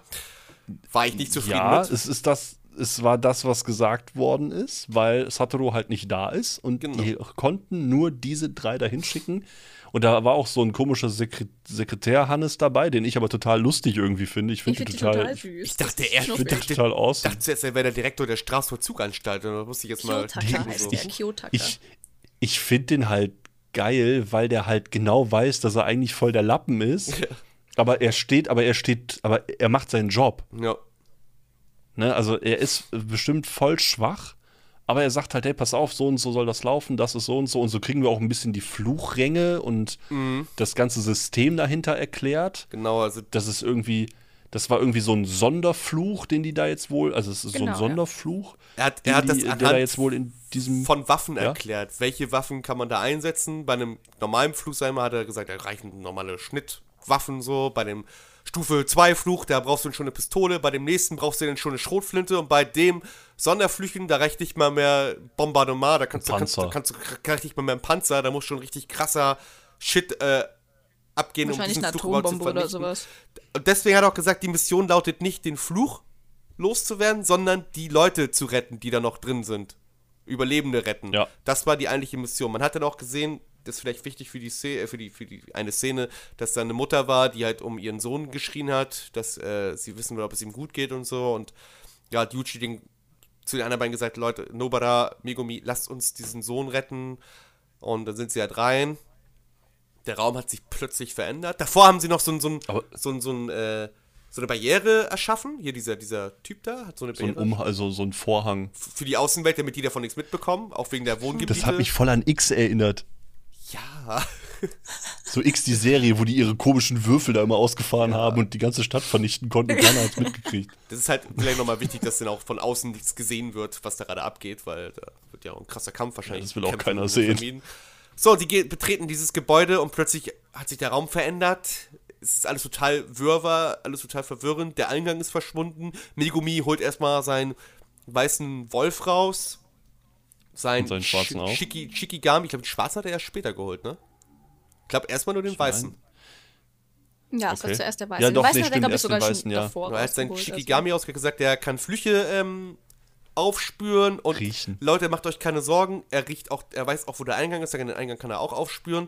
war ich nicht zufrieden Ja, mit. es ist das, es war das, was gesagt worden ist, weil Satoru halt nicht da ist und Genau. die konnten nur diese drei dahin schicken. Und da war auch so ein komischer Sekre Sekretär Hannes dabei, den ich aber total lustig irgendwie finde. Ich Ich finde die total, total süß. Ich dachte, er- find die total Ich awesome. dachte zuerst, er wäre der Direktor der Strafvollzuganstalt. Und da musste ich jetzt mal. Kyotaka heißt so. der. Kyotaka. Ich, ich finde den halt geil, weil der halt genau weiß, dass er eigentlich voll der Lappen ist. (laughs) Aber er steht, aber er steht, aber er macht seinen Job. Ja. Ne? Also er ist bestimmt voll schwach, Aber er sagt halt, hey, pass auf, so und so soll das laufen, das ist so und so. Und so kriegen wir auch ein bisschen die Fluchränge und Mhm. das ganze System dahinter erklärt. Genau, also Das ist irgendwie, das war irgendwie so ein Sonderfluch, den die da jetzt wohl, also es ist so Genau, ein ja. Sonderfluch, er hat, er hat das die, der anhand da jetzt wohl in diesem. von Waffen Ja? erklärt. Welche Waffen kann man da einsetzen? Bei einem normalen Fluch, sag ich mal, hat er gesagt, da reichen normale Schnittwaffen so. Bei dem Stufe 2 Fluch, da brauchst du dann schon eine Pistole. Bei dem nächsten brauchst du dann schon eine Schrotflinte. Und bei dem Sonderflüchen, da reicht nicht mal mehr Bombardement. Da kannst du, kannst, Panzer. du- kannst du reicht nicht mal mehr ein Panzer. Da muss schon richtig krasser Shit äh, abgehen, um Wahrscheinlich diesen eine Fluch überhaupt zu Atombombe oder vernichten. sowas. Und deswegen hat er auch gesagt, die Mission lautet nicht, den Fluch loszuwerden, sondern die Leute zu retten, die da noch drin sind. Überlebende retten. Ja. Das war die eigentliche Mission. Man hat dann auch gesehen, das ist vielleicht wichtig für die Szene, für die, für die eine Szene, dass da eine Mutter war, die halt um ihren Sohn geschrien hat, dass äh, sie wissen will, ob es ihm gut geht und so. Und ja, hat Yuji den, zu den anderen beiden gesagt, Leute, Nobara, Megumi, lasst uns diesen Sohn retten. Und dann sind sie halt rein. Der Raum hat sich plötzlich verändert. Davor haben sie noch so ein, so ein, so ein, so ein äh, so eine Barriere erschaffen. Hier dieser, dieser Typ da hat so eine so ein Barriere um, also so ein Vorhang. für die Außenwelt, damit die davon nichts mitbekommen, auch wegen der Wohngebiete. Das hat mich voll an X erinnert. Ja. So X die Serie, wo die ihre komischen Würfel da immer ausgefahren haben und die ganze Stadt vernichten konnten keiner hat's mitgekriegt. Das ist halt vielleicht nochmal wichtig, dass dann auch von außen nichts gesehen wird, was da gerade abgeht, weil da wird ja auch ein krasser Kampf wahrscheinlich. Ja, das will auch keiner sehen. vermieden. So, die betreten dieses Gebäude und plötzlich hat sich der Raum verändert. Es ist alles total wirrwarr, alles total verwirrend. Der Eingang ist verschwunden. Megumi holt erstmal seinen weißen Wolf raus. Sein Und seinen schwarzen auch. Shiki, Shikigami, ich glaube, den schwarzen hat er erst später geholt, ne? Ich glaube, erstmal nur den weißen. Ja, es Okay. war zuerst der Weiße. Ja, Den doch, Weißen nee, hat er, glaube ich, sogar den schon Weißen, ja. davor Er hat sein rausgeholt, also. Shikigami ausgesagt, der kann Flüche ähm, aufspüren und Riechen. Leute, macht euch keine Sorgen. Er riecht auch, er weiß auch, wo der Eingang ist, den Eingang kann er auch aufspüren.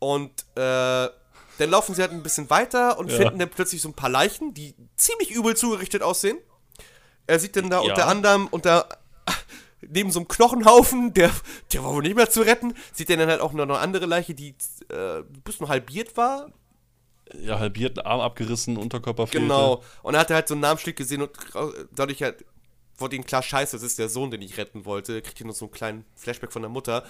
Und äh, dann laufen sie halt ein bisschen weiter und Ja. finden dann plötzlich so ein paar Leichen, die ziemlich übel zugerichtet aussehen. Er sieht dann da Ja. unter anderem unter neben so einem Knochenhaufen, der, der war wohl nicht mehr zu retten, sieht er dann halt auch noch eine andere Leiche, die äh, ein bisschen halbiert war, Ja, halbierten Arm abgerissen, Unterkörper fehlte. Genau. Und er hatte halt so einen Namensschild gesehen und dadurch halt wurde ihm klar, scheiße, das ist der Sohn, den ich retten wollte. Kriegt hier noch so einen kleinen Flashback von der Mutter.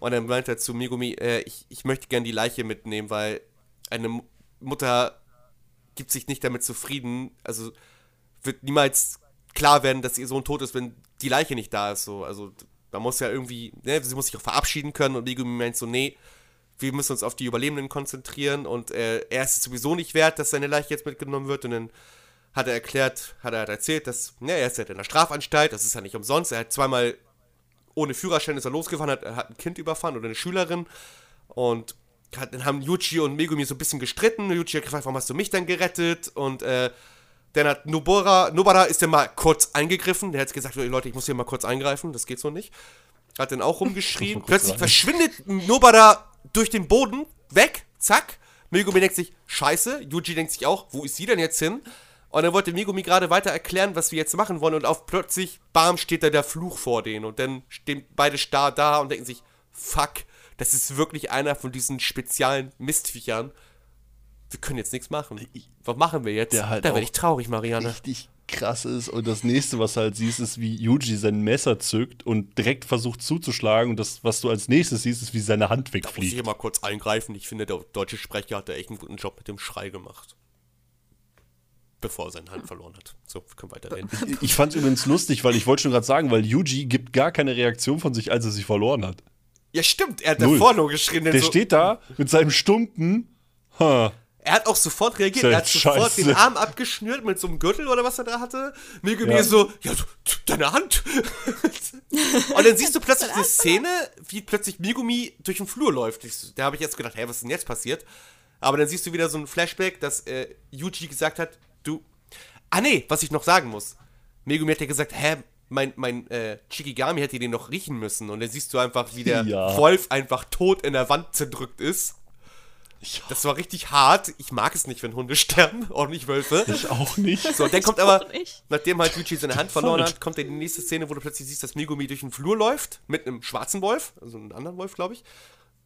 Und dann meinte er zu Megumi, äh, ich, ich möchte gern die Leiche mitnehmen, weil eine Mu- Mutter gibt sich nicht damit zufrieden. Also wird niemals klar werden, dass ihr Sohn tot ist, wenn die Leiche nicht da ist. So. Also man muss ja irgendwie, ne, sie muss sich auch verabschieden können und Megumi meint so, nee, wir müssen uns auf die Überlebenden konzentrieren und äh, er ist es sowieso nicht wert, dass seine Leiche jetzt mitgenommen wird und dann hat er erklärt, hat er halt erzählt, dass, ne, er ist halt in der Strafanstalt, das ist ja nicht umsonst, er hat zweimal ohne Führerschein ist er losgefahren, hat, hat ein Kind überfahren oder eine Schülerin und hat, dann haben Yuji und Megumi so ein bisschen gestritten, Yuji hat gefragt, warum hast du mich dann gerettet und äh, dann hat Nobara, Nobara ist dann mal kurz eingegriffen, der hat gesagt, Leute, ich muss hier mal kurz eingreifen, das geht so nicht. Hat dann auch rumgeschrien. (laughs) Plötzlich rein. verschwindet Nobara durch den Boden, weg, zack. Megumi denkt sich, scheiße. Yuji denkt sich auch, wo ist sie denn jetzt hin? Und dann wollte Megumi gerade weiter erklären, was wir jetzt machen wollen. Und auf plötzlich, bam, steht da der Fluch vor denen. Und dann stehen beide starr da und denken sich, fuck, das ist wirklich einer von diesen speziellen Mistviechern. Wir können jetzt nichts machen. Was machen wir jetzt? Der halt da werde ich traurig, Marianne. Richtig krass ist. Und das nächste, was du halt siehst, ist, wie Yuji sein Messer zückt und direkt versucht zuzuschlagen. Und das, was du als nächstes siehst, ist, wie seine Hand Da muss ich wegfliegt. hier mal kurz eingreifen. Ich finde, der deutsche Sprecher hat da echt einen guten Job mit dem Schrei gemacht. Bevor er seine Hand verloren hat. So, wir können weiterreden. Ich fand es übrigens lustig, weil ich wollte schon gerade sagen, weil Yuji gibt gar keine Reaktion von sich, als er sich verloren hat. Ja, stimmt, er hat Null. davor nur geschrien. Der so, steht da mit seinem stumpen. Ha, Er hat auch sofort reagiert. Er hat sofort scheiße. den (laughs) Arm abgeschnürt mit so einem Gürtel oder was er da hatte. Megumi Ja. ist so, ja, deine Hand. (laughs) Und dann siehst du plötzlich eine Szene, wie plötzlich Megumi durch den Flur läuft. Ich, da habe ich jetzt gedacht, hä, was ist denn jetzt passiert? Aber dann siehst du wieder so ein Flashback, dass äh, Yuji gesagt hat, du. Ah nee, was ich noch sagen muss. Megumi hat ja gesagt, hä, mein, mein äh, Shikigami hätte den noch riechen müssen. Und dann siehst du einfach, wie der Ja. Wolf einfach tot in der Wand zerdrückt ist. (laughs) Das war richtig hart. Ich mag es nicht, wenn Hunde (laughs) sterben, auch nicht Wölfe. ich auch nicht. So, und dann kommt aber, nachdem halt Yuji seine Hand verloren hat, kommt dann die nächste Szene, wo du plötzlich siehst, dass Megumi durch den Flur läuft, mit einem schwarzen Wolf, also einem anderen Wolf, glaube ich,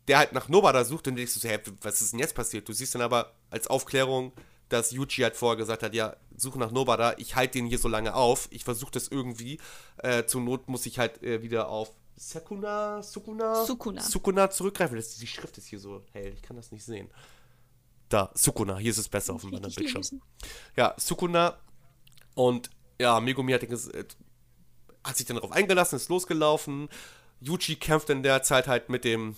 der halt nach Nobara sucht und du denkst so, hä, was ist denn jetzt passiert? Du siehst dann aber als Aufklärung, dass Yuji halt vorher gesagt hat, ja, suche nach Nobada, ich halte den hier so lange auf, ich versuche das irgendwie, äh, zur Not muss ich halt äh, wieder auf Sakuna, Sukuna? Sukuna. Sukuna zurückgreifen. Das, die Schrift ist hier so hell, ich kann das nicht sehen. Da, Sukuna, hier ist es besser auf dem anderen Bildschirm. lesen. Ja, Sukuna und ja, Megumi hat, äh, hat sich dann darauf eingelassen, ist losgelaufen. Yuji kämpft in der Zeit halt mit dem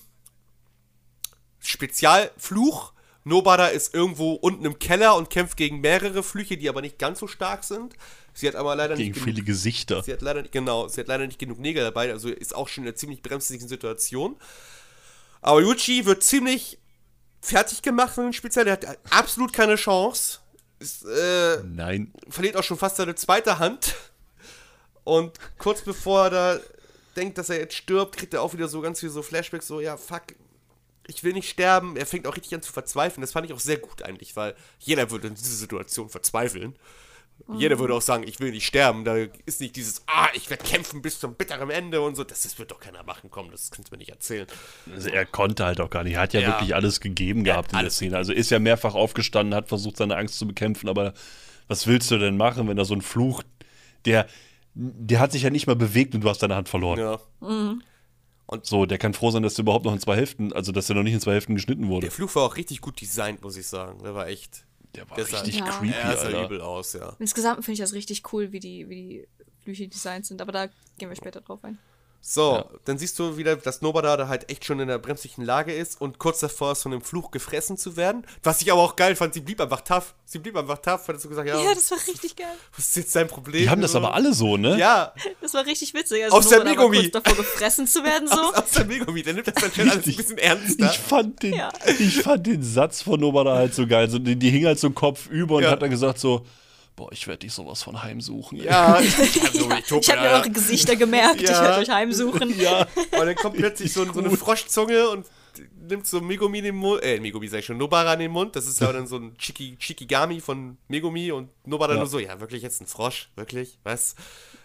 Spezialfluch. Nobada ist irgendwo unten im Keller und kämpft gegen mehrere Flüche, die aber nicht ganz so stark sind. Sie hat aber leider Gegen nicht viele Gesichter. Sie hat leider nicht, genau, sie hat leider nicht genug Nägel dabei, also ist auch schon in einer ziemlich bremslichen Situation. Aber Yuji wird ziemlich fertig gemacht von dem Spezial, der hat absolut keine Chance. Ist, äh, Nein. verliert auch schon fast seine zweite Hand. Und kurz bevor er da denkt, dass er jetzt stirbt, kriegt er auch wieder so ganz viel so Flashbacks, so, ja, fuck, ich will nicht sterben. Er fängt auch richtig an zu verzweifeln. Das fand ich auch sehr gut eigentlich, weil jeder würde in dieser Situation verzweifeln. Jeder würde auch sagen, ich will nicht sterben. Da ist nicht dieses, ah, ich werde kämpfen bis zum bitteren Ende und so. Das, das wird doch keiner machen. Komm, das kannst du mir nicht erzählen. Also er konnte halt auch gar nicht. Er hat ja, Ja. wirklich alles gegeben gehabt in der Szene. Also ist ja mehrfach aufgestanden, hat versucht, seine Angst zu bekämpfen, aber was willst du denn machen, wenn da so ein Fluch, der, der hat sich ja nicht mal bewegt und du hast deine Hand verloren. Ja. So, der kann froh sein, dass er überhaupt noch in zwei Hälften, also dass er noch nicht in zwei Hälften geschnitten wurde. Der Fluch war auch richtig gut designt, muss ich sagen. Der war echt. Der war der sah- richtig Ja. creepy, Er sah Alter. übel aus, ja. Insgesamt finde ich das richtig cool, wie die, wie die Flüche designt sind, aber da gehen wir später drauf ein. So, Ja. dann siehst du wieder, dass Nobada da halt echt schon in der bremslichen Lage ist und kurz davor ist, von dem Fluch gefressen zu werden. Was ich aber auch geil fand, sie blieb einfach tough. Sie blieb einfach tough, hat so gesagt, ja, Ja, das war richtig geil. (laughs) was ist jetzt dein Problem? Die haben das aber alle so, ne? Ja, Das war richtig witzig. Also Aus der Nobel war Megumi. kurz davor gefressen zu werden, so. aus, aus der Megumi, der nimmt das dann schon alles ein bisschen ernster. Ich fand, den, Ja. ich fand den Satz von Nobada halt so geil. So, die, die hing halt so Kopf über und Ja. hat dann gesagt so, boah, ich werde dich sowas von heimsuchen. ey." Ja, (laughs) ich, also, ich, Ich habe mir eure Gesichter gemerkt. Ich Ja. werde euch heimsuchen. Ja. (laughs) Und dann kommt plötzlich so, so eine Froschzunge und nimmt so Megumi in den Mund, äh, Megumi sag ich schon, Nobara in den Mund. Das ist ja dann so ein Chiki, Chikigami von Megumi und Nobara Ja. nur so, ja, wirklich jetzt ein Frosch? Wirklich? Was?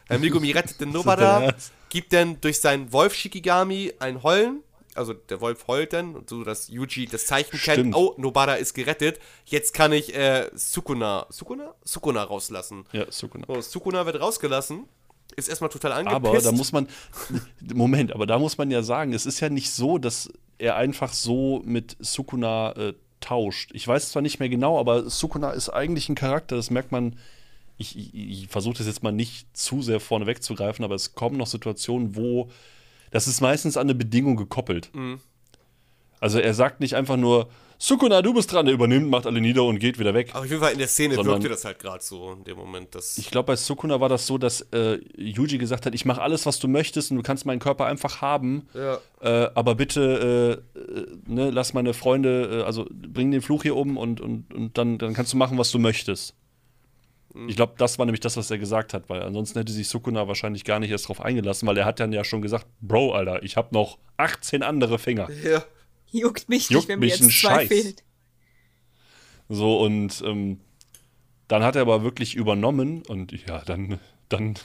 Äh, Megumi rettet den (laughs) Nobara, gibt dann durch seinen Wolf Shikigami ein Heulen. Also der Wolf heult dann, und so dass Yuji das Zeichen kennt, Stimmt. oh, Nobara ist gerettet. Jetzt kann ich äh, Sukuna, Sukuna? Sukuna rauslassen. Ja, genau. So, Sukuna wird rausgelassen, ist erstmal total angepisst. Aber da muss man, (laughs) Moment, aber da muss man ja sagen, es ist ja nicht so, dass er einfach so mit Sukuna äh, tauscht. Ich weiß zwar nicht mehr genau, aber Sukuna ist eigentlich ein Charakter, das merkt man. Ich, ich, ich versuche das jetzt mal nicht zu sehr vorne wegzugreifen, aber es kommen noch Situationen, wo das ist meistens an eine Bedingung gekoppelt. Mhm. Also er sagt nicht einfach nur, Sukuna, du bist dran, er übernimmt, macht alle nieder und geht wieder weg. Aber auf jeden Fall in der Szene Sondern- wirkte das halt gerade so in dem Moment. Dass Ich glaube, bei Sukuna war das so, dass äh, Yuji gesagt hat, ich mache alles, was du möchtest und du kannst meinen Körper einfach haben, ja. äh, aber bitte äh, äh, ne, lass meine Freunde, äh, also bring den Fluch hier um und, und, und dann, dann kannst du machen, was du möchtest. Ich glaube, das war nämlich das, was er gesagt hat, weil ansonsten hätte sich Sukuna wahrscheinlich gar nicht erst drauf eingelassen, weil er hat dann ja schon gesagt, Bro, Alter, ich habe noch 18 andere Finger. ja. Juckt mich Juckt nicht, wenn mir mich ein jetzt zwei Scheiß. fehlen. So, und ähm, dann hat er aber wirklich übernommen und ja, dann, dann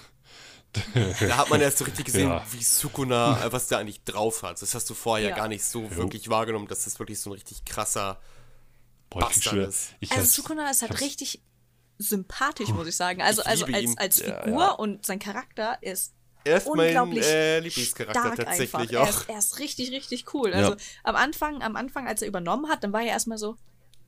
(laughs) Da hat man erst so richtig gesehen, Ja. wie Sukuna, äh, was der eigentlich drauf hat. Das hast du vorher Ja. gar nicht so wirklich wahrgenommen, dass das wirklich so ein richtig krasser. boah, ich, Bastard ist. ich Also Sukuna ist halt richtig sympathisch, muss ich sagen. Also, Ich also liebe als, als Ja, Figur ja. und sein Charakter ist Er ist mein unglaublich äh, Lieblingscharakter stark tatsächlich einfach. Er auch. ist, er ist richtig, richtig cool. Ja. Also am Anfang, am Anfang, als er übernommen hat, dann war er erstmal so,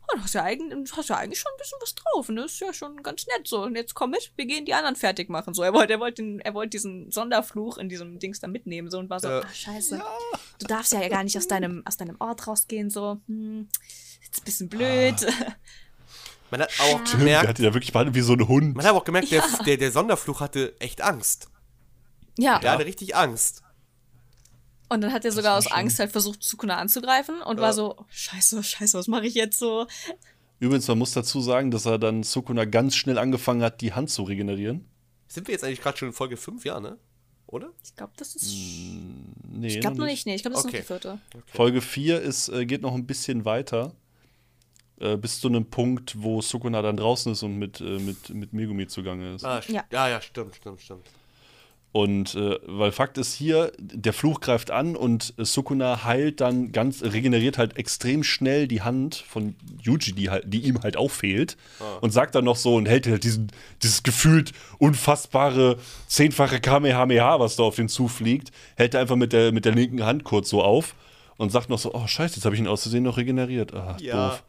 oh, du hast ja eigentlich, du hast ja eigentlich schon ein bisschen was drauf, ne? Ist ja schon ganz nett so. Und jetzt komm mit, wir gehen die anderen fertig machen. So, er wollte, er wollte, den, er wollte diesen Sonderfluch in diesem Dings da mitnehmen so und war so, Ja. ah, scheiße. Du darfst ja gar nicht aus (laughs) deinem, aus deinem Ort rausgehen, so, hm, jetzt ein bisschen blöd. (laughs) Man hat auch Der gemerkt, hat ihn ja wirklich behandelt wie so ein Hund. man hat auch gemerkt, der, der, der Sonderfluch hatte echt Angst. ja. Der hatte richtig Angst. Und dann hat er sogar aus schon- Angst halt versucht, Sukuna anzugreifen und war so, oh, scheiße, scheiße, was mache ich jetzt so? Übrigens, man muss dazu sagen, dass er dann Sukuna ganz schnell angefangen hat, die Hand zu regenerieren. Sind wir jetzt eigentlich gerade schon in Folge 5, ja, ne? Oder? Ich glaube, das ist. Nee, ich glaube noch nicht, nee, ich glaube, das Okay. ist noch die vierte. Folge 4 ist, äh, geht noch ein bisschen weiter. Äh, bis zu einem Punkt, wo Sukuna dann draußen ist und mit, äh, mit, mit Megumi zugange ist. Ah, Ja. ja. ja, stimmt, stimmt, stimmt. Und äh, weil Fakt ist hier, der Fluch greift an und äh, Sukuna heilt dann ganz, regeneriert halt extrem schnell die Hand von Yuji, die, halt, die ihm halt auch fehlt. Und sagt dann noch so und hält halt diesen, dieses gefühlt unfassbare zehnfache Kamehameha, was da auf ihn zufliegt, hält er einfach mit der, mit der linken Hand kurz so auf und sagt noch so, oh scheiße, jetzt habe ich ihn aus Versehen noch regeneriert. Ah, Ja. doof.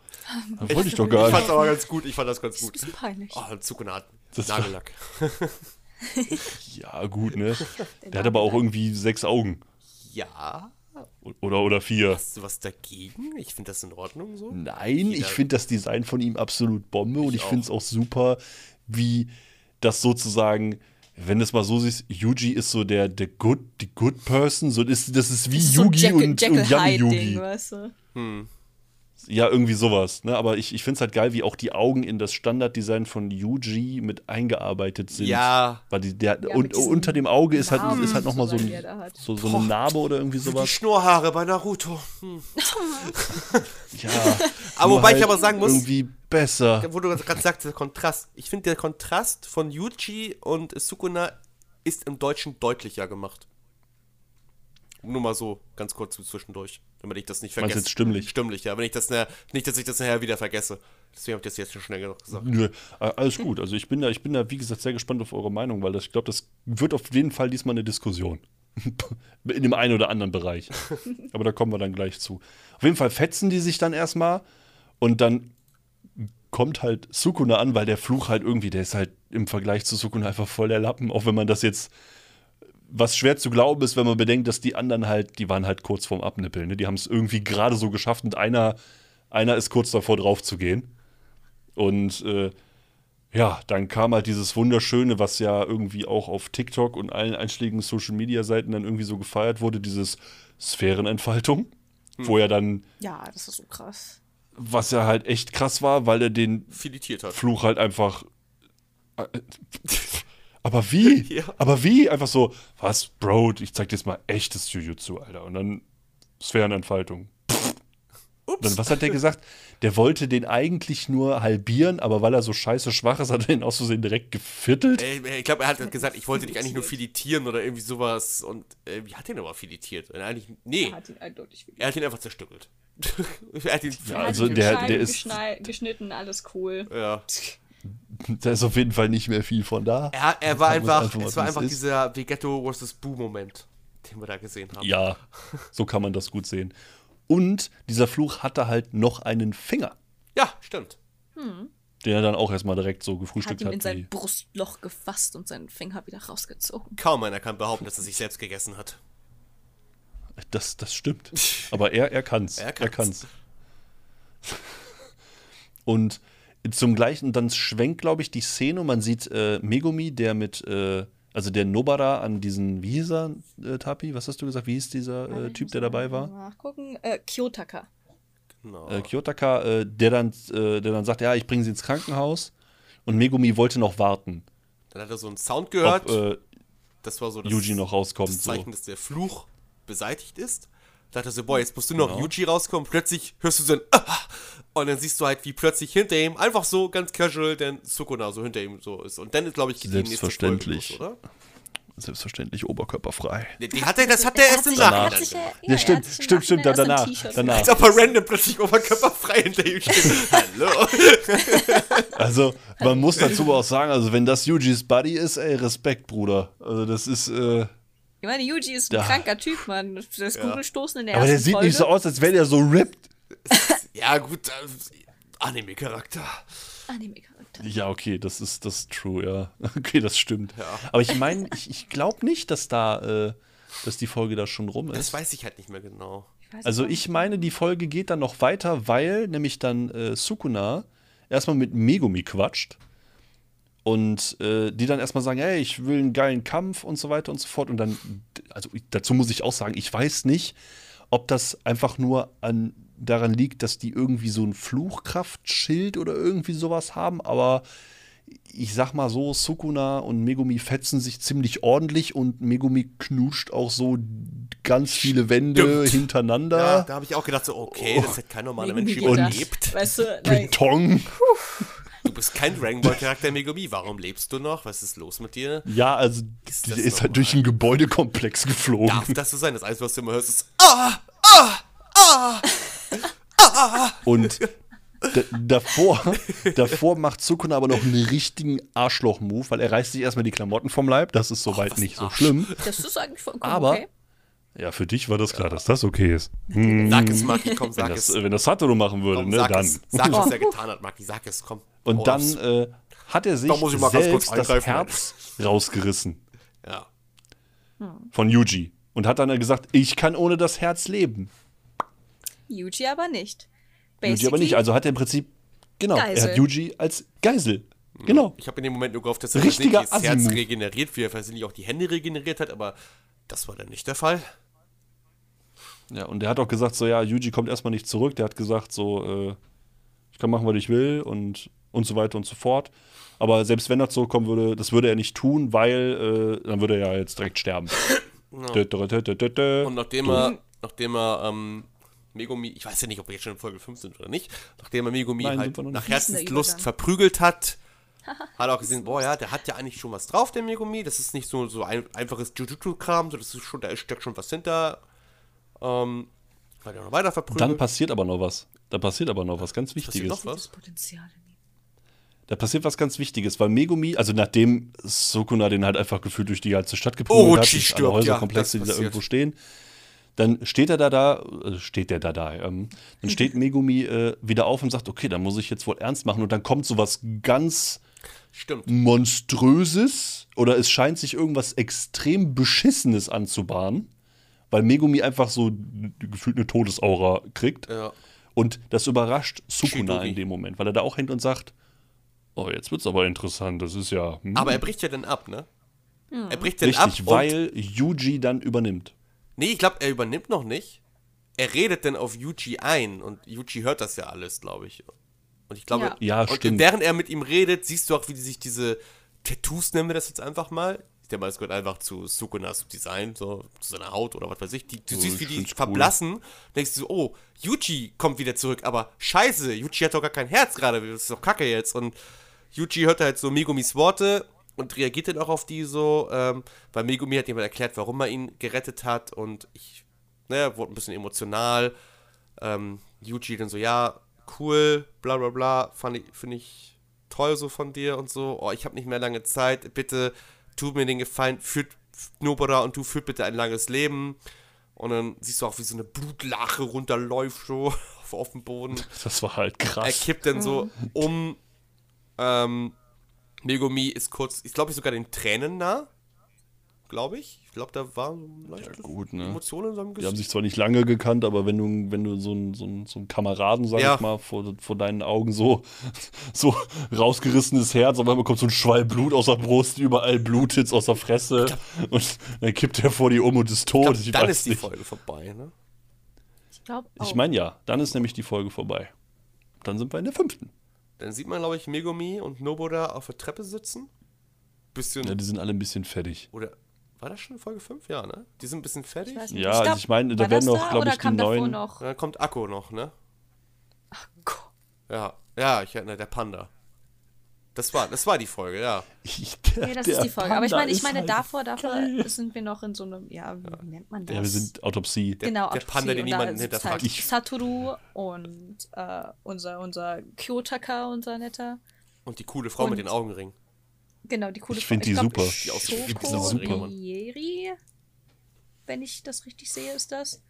Das wollte ich doch Ich gar fand's nicht. aber ganz gut, ich fand das ganz Ist ein gut. bisschen peinlich. Oh, Das war- Nagellack. (laughs) Ja, gut, ne? Der hat aber auch irgendwie sechs Augen. Ja. Oder, oder vier. Hast du was dagegen? Ich finde das in Ordnung so. Nein, ich Jeder- finde das Design von ihm absolut Bombe und Ich ich finde es auch. super, wie das sozusagen, wenn du es mal so siehst, Yuji ist so der, der good, die good person, so das, das ist wie Das ist so Yugi Jekyll, und, Jekyll und Hyde Yugi. Ding, weißt du? Ja, irgendwie sowas. Ne? Aber ich, ich finde es halt geil, wie auch die Augen in das Standarddesign von Yuji mit eingearbeitet sind. Ja. Weil die, der, Ja, und unter dem Auge ist halt, ist halt nochmal so, ein, die so, so eine Narbe oder irgendwie Die sowas. Schnurrhaare bei Naruto. Hm. (laughs) Ja. (laughs) Aber wobei ich halt aber sagen muss- Irgendwie besser. Wo du gerade sagst, der Kontrast. Ich finde, der Kontrast von Yuji und Sukuna ist im Deutschen deutlicher gemacht. Nur mal so, ganz kurz zwischendurch, damit ich das nicht Meinst vergesse. jetzt stimmlich? Stimmlich, ja. Wenn ich das, na- nicht, dass ich das nachher wieder vergesse. Deswegen habe ich das jetzt schon schnell genug gesagt. Nö, äh, alles gut. Also ich bin da, ich bin da, wie gesagt, sehr gespannt auf eure Meinung, weil das, ich glaube, das wird auf jeden Fall diesmal eine Diskussion. (laughs) In dem einen oder anderen Bereich. Aber da kommen wir dann gleich zu. Auf jeden Fall fetzen die sich dann erstmal und dann kommt halt Sukuna an, weil der Fluch halt irgendwie, der ist halt im Vergleich zu Sukuna einfach voll der Lappen, auch wenn man das jetzt was schwer zu glauben ist, wenn man bedenkt, dass die anderen halt, die waren halt kurz vorm Abnippeln. Ne? Die haben es irgendwie gerade so geschafft und einer, einer ist kurz davor drauf zu gehen. Und äh, ja, dann kam halt dieses Wunderschöne, was ja irgendwie auch auf TikTok und allen einschlägigen Social-Media-Seiten dann irgendwie so gefeiert wurde, dieses Sphärenentfaltung. Wo er dann, Ja, das ist so krass. was ja halt echt krass war, weil er den. Fluch halt einfach. Aber wie? (laughs) Ja. Aber wie? Einfach so, was, Bro, ich zeig dir jetzt mal echtes Jujutsu, Alter. Und dann Sphärenentfaltung. Ups. Dann, was hat der gesagt? Der wollte den eigentlich nur halbieren, aber weil er so scheiße schwach ist, hat er ihn aus Versehen direkt geviertelt. Äh, ich glaube, er hat gesagt, ich wollte dich eigentlich nur filetieren oder irgendwie sowas. Und äh, wie hat er ihn aber filetiert? Und eigentlich, nee, Er hat ihn eindeutig wieder. er hat ihn einfach zerstückelt. (laughs) er hat ihn. Ja, Er hat also der- der ist- geschnitten, alles cool. Ja. (laughs) Da ist auf jeden Fall nicht mehr viel von da. Er, er war einfach, einfach es war einfach ist. dieser Vegetto vs. Boo-Moment, den wir da gesehen haben. Ja, so kann man das gut sehen. Und dieser Fluch hatte halt noch einen Finger, Ja, stimmt. den er dann auch erstmal direkt so Hat gefrühstückt ihn hat. in sein Brustloch gefasst und seinen Finger wieder rausgezogen. Kaum einer kann behaupten, dass er sich selbst gegessen hat. Das, das stimmt. (laughs) Aber er, er kann's. Er Er kann's. kann's. Und zum gleichen, dann schwenkt, glaube ich, die Szene und man sieht äh, Megumi, der mit, äh, also der Nobara an diesen, wie hieß er, äh, Tapi? Was hast du gesagt? Wie hieß dieser äh, Typ, der dabei war? Nachgucken. Äh, Kyotaka. Genau. Äh, Kyotaka, äh, der, dann, äh, der dann sagt, ja, ich bringe sie ins Krankenhaus. Und Megumi wollte noch warten, Dann hat er so einen Sound gehört. ob äh, das war so das, Yuji noch rauskommt. das So. Zeichen, dass der Fluch beseitigt ist. Da dachte er so, boah, jetzt musst du noch Genau. Yuji rauskommen. Plötzlich hörst du so ein ah, (laughs) und dann siehst du halt, wie plötzlich hinter ihm, einfach so ganz casual, denn Sukuna so hinter ihm so ist. Und dann, glaube ich, die nächste Folge Selbstverständlich. los, oder? Selbstverständlich oberkörperfrei. Die, die hat er, das hat er erst im Nachhinein. ja- Ja, stimmt, stimmt, stimmt, erst danach, danach. Als ob er random plötzlich oberkörperfrei hinter ihm steht. (laughs) Hallo. Also, man muss dazu auch sagen, also wenn das Yujis Buddy ist, ey, Respekt, Bruder. Also das ist, äh, Ich meine, Yuji ist ein Da. kranker Typ, Mann. Das Kugelstoßen in der aber der ersten sieht Folge. nicht so aus, als wäre der so ripped. (laughs) Ja, gut, äh, Anime-Charakter. Anime-Charakter. Ja, okay, das ist das ist true, ja. (laughs) Okay, das stimmt. Ja. Aber ich meine, ich, ich glaube nicht, dass da, äh, dass die Folge da schon rum Das ist. weiß ich halt nicht mehr genau. Ich Also ich meine, die Folge geht dann noch weiter, weil nämlich dann äh, Sukuna erstmal mit Megumi quatscht und äh, die dann erstmal sagen, hey, ich will einen geilen Kampf und so weiter und so fort. Und dann, also dazu muss ich auch sagen, ich weiß nicht, ob das einfach nur an, daran liegt, dass die irgendwie so ein Fluchkraftschild oder irgendwie sowas haben, aber ich sag mal so, Sukuna und Megumi fetzen sich ziemlich ordentlich und Megumi knuscht auch so ganz viele Wände Stimmt. hintereinander. Ja, da habe ich auch gedacht, so, okay, das hätte kein normaler Megumi Mensch überlebt. Weißt du, (laughs) Beton. bist kein Dragon Ball Charakter Megumi. Warum lebst du noch? Was ist los mit dir? Ja, also Ist die ist halt durch einen Gebäudekomplex geflogen. Darf das so sein? Das Einzige, was du immer hörst, ist Ah! (laughs) Und davor, davor macht Sukuna aber noch einen richtigen Arschloch-Move, weil er reißt sich erstmal die Klamotten vom Leib. Das ist soweit ein nicht so schlimm. Das ist eigentlich vollkommen Aber- okay. Ja, für dich war das klar, dass das okay ist. Hm, Sag es, Maki, komm, wenn, sag das, es. wenn das Satoru machen würde, Komm, ne, sag dann. es. Sag, (laughs) was er getan hat, Maki. Sag es, komm. Und Hau dann äh, hat er sich Da muss ich mal ganz kurz selbst das. Herz rausgerissen Ja. von Yuji. Und hat dann gesagt, ich kann ohne das Herz leben. Yuji aber nicht. Yuji aber nicht. Also hat er im Prinzip, genau, er Geisel. hat Yuji als Geisel. Genau. Ich habe in dem Moment nur gehofft, dass er das Herz regeneriert, wie er versehentlich auch die Hände regeneriert hat, aber das war dann nicht der Fall. Ja, und der hat auch gesagt, so, ja, Yuji kommt erstmal nicht zurück. Der hat gesagt, so, äh, ich kann machen, was ich will und, und so weiter und so fort. Aber selbst wenn er zurückkommen würde, das würde er nicht tun, weil äh, dann würde er ja jetzt direkt sterben. (laughs) Dö, dö, dö, dö. Und nachdem er, nachdem er ähm, Megumi, ich weiß ja nicht, ob wir jetzt schon in Folge 5 sind oder nicht, nachdem er Megumi Nein, halt nach. Herzenslust Übergang. verprügelt hat, (laughs) hat er auch gesehen, boah ja, der hat ja eigentlich schon was drauf, der Megumi. Das ist nicht so, so ein einfaches Jujutsu-Kram, so, das ist schon, da steckt schon was hinter. Ähm, weil er noch weiter verprügelt. Dann passiert aber noch was. Da passiert aber noch was ganz passiert Wichtiges. noch was? Da passiert was ganz Wichtiges, weil Megumi, also nachdem Sukuna den halt einfach gefühlt durch die ganze Stadt geprügelt Orochi hat, alle ja, Häuserkomplexe, das die da passiert. irgendwo stehen, dann steht er da da, äh, steht der da da, ähm, dann steht Megumi äh, wieder auf und sagt, okay, dann muss ich jetzt wohl ernst machen und dann kommt sowas ganz Stimmt. Monströses oder es scheint sich irgendwas extrem Beschissenes anzubahnen, weil Megumi einfach so gefühlt eine Todesaura kriegt. Ja. Und das überrascht Sukuna Shidori. in dem Moment, weil er da auch hängt und sagt, oh, jetzt wird's aber interessant, das ist ja... hm, Aber er bricht ja dann ab, ne? Er bricht dann Richtig, ab. und- weil Yuji dann übernimmt. Nee, ich glaube, er übernimmt noch nicht. Er redet dann auf Yuji ein und Yuji hört das ja alles, glaube ich. Und ich glaube, Ja. Ja, und stimmt. während er mit ihm redet, siehst du auch, wie die sich diese Tattoos, nennen wir das jetzt einfach mal. Ich denke mal, es gehört einfach zu Sukunas Design, so zu seiner Haut oder was weiß ich. Die, du Oh, siehst, wie die cool. verblassen. Denkst du so, oh, Yuji kommt wieder zurück, aber scheiße, Yuji hat doch gar kein Herz gerade, das ist doch kacke jetzt. Und Yuji hört halt so Megumis Worte und reagiert dann auch auf die so, ähm, weil Megumi hat jemand erklärt, warum er ihn gerettet hat und ich, ne, wurde ein bisschen emotional. Ähm, Yuji dann so, ja, cool, bla bla bla, fand ich, finde ich toll so von dir und so. Oh, ich habe nicht mehr lange Zeit, bitte tu mir den Gefallen, führt Nobara und du führt bitte ein langes Leben. Und dann siehst du auch, wie so eine Blutlache runterläuft so auf, (laughs) auf dem Boden. Das war halt Er krass. kippt dann so um. Ähm, Megumi ist kurz, ich glaube sogar den Tränen nah. Glaube ich. Ich glaube, da war so leichte gut, ne? Emotionen in seinem Die haben Gesicht. sich zwar nicht lange gekannt, aber wenn du, wenn du so einen so einen- so einen Kameraden, sag Ja. ich mal, vor, vor deinen Augen so, so rausgerissenes Herz, auf einmal kommt so ein Schwall Blut aus der Brust, überall Blut jetzt aus der Fresse und dann kippt er vor die um und ist Ich tot. glaub, Ich dann ist die nicht. Folge vorbei, ne? Ich glaube Ich meine ja, dann ist nämlich die Folge vorbei. Dann sind wir in der fünften. Dann sieht man, glaube ich, Megumi und Noboda auf der Treppe sitzen. Bisschen. Ja, die sind alle ein bisschen fertig. oder war das schon Folge 5? Ja, ne? Die sind ein bisschen fertig. Ich. Ja, glaub, also ich meine, da war werden das noch, glaub oder ich, die neuen- noch. Dann kommt Akko noch, ne? Gott. Ja, ja, ich erinnere, der Panda. Das war, das war die Folge, ja. Ich, der, Ja, das ist die Folge. Aber ich Panda meine, ich meine, halt davor, davor geil. sind wir noch in so einem, ja, wie nennt man das? Ja, wir sind Autopsie. Der, genau, der Autopsie. Panda, den sitzt hinterfragt. Halt Satoru und äh, unser, unser Kyotaka, unser netter. Und die coole Frau mit Und- den Augenringen. Genau, die coole Ich find Frau. die glaub, super. Die aussieht wie diese super. Schokorieri, wenn ich das richtig sehe, ist das.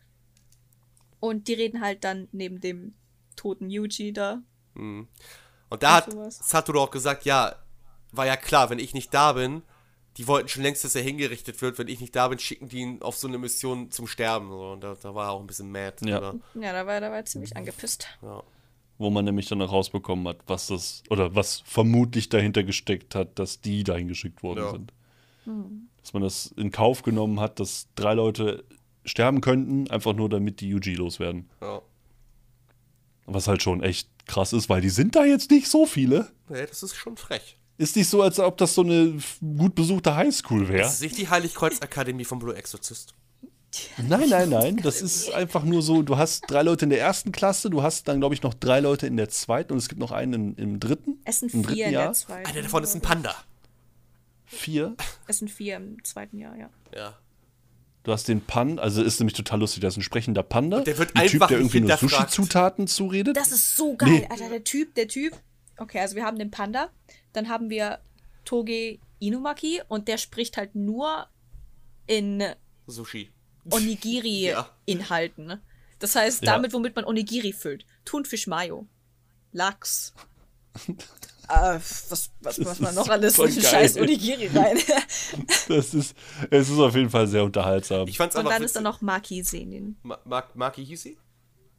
Und die reden halt dann neben dem toten Yuji da. Und da hat. Satoru auch gesagt, ja, war ja klar, wenn ich nicht da bin, die wollten schon längst, dass er hingerichtet wird. Wenn ich nicht da bin, schicken die ihn auf so eine Mission zum Sterben. Und da, da war er auch ein bisschen mad. Ja. Ja, da war, da war er ziemlich angepisst. ja. Wo man nämlich dann auch rausbekommen hat, was das, oder was vermutlich dahinter gesteckt hat, dass die dahin geschickt worden Ja. sind. Dass man das in Kauf genommen hat, dass drei Leute sterben könnten, einfach nur damit die Yuji loswerden. ja. Was halt schon echt krass ist, weil die sind da jetzt nicht so viele. Nee, das ist schon frech. Ist nicht so, als ob das so eine gut besuchte Highschool wäre. Das ist nicht die Heiligkreuz-Akademie vom Blue Exorcist. Nein, nein, nein. Das ist (laughs) einfach nur so, du hast drei Leute in der ersten Klasse, du hast dann, glaube ich, noch drei Leute in der zweiten und es gibt noch einen im, im dritten. Es sind im vier dritten in der Jahr. zweiten. Einer davon ist ein Panda. Vier. Es sind vier im zweiten Jahr, ja. Ja. Du hast den Pan, also ist nämlich total lustig, das ist ein sprechender Panda. Und der wird ein einfach Typ, der irgendwie nur. Sushi-Zutaten zuredet. Das ist so geil, Nee. Alter. Der Typ, der Typ. Okay, also wir haben den Panda, dann haben wir Toge Inumaki und der spricht halt nur in Sushi. Onigiri-Inhalten. (laughs) ne? Das heißt, Ja. damit, womit man Onigiri füllt. Thunfisch Mayo. Lachs. (laughs) äh, was, was, was man noch alles in (laughs) scheiß Onigiri rein. (laughs) Das ist, es ist auf jeden Fall sehr unterhaltsam. Ich fand's Und dann witzig. ist da noch Maki Senin. Ma Ma Maki hieß sie?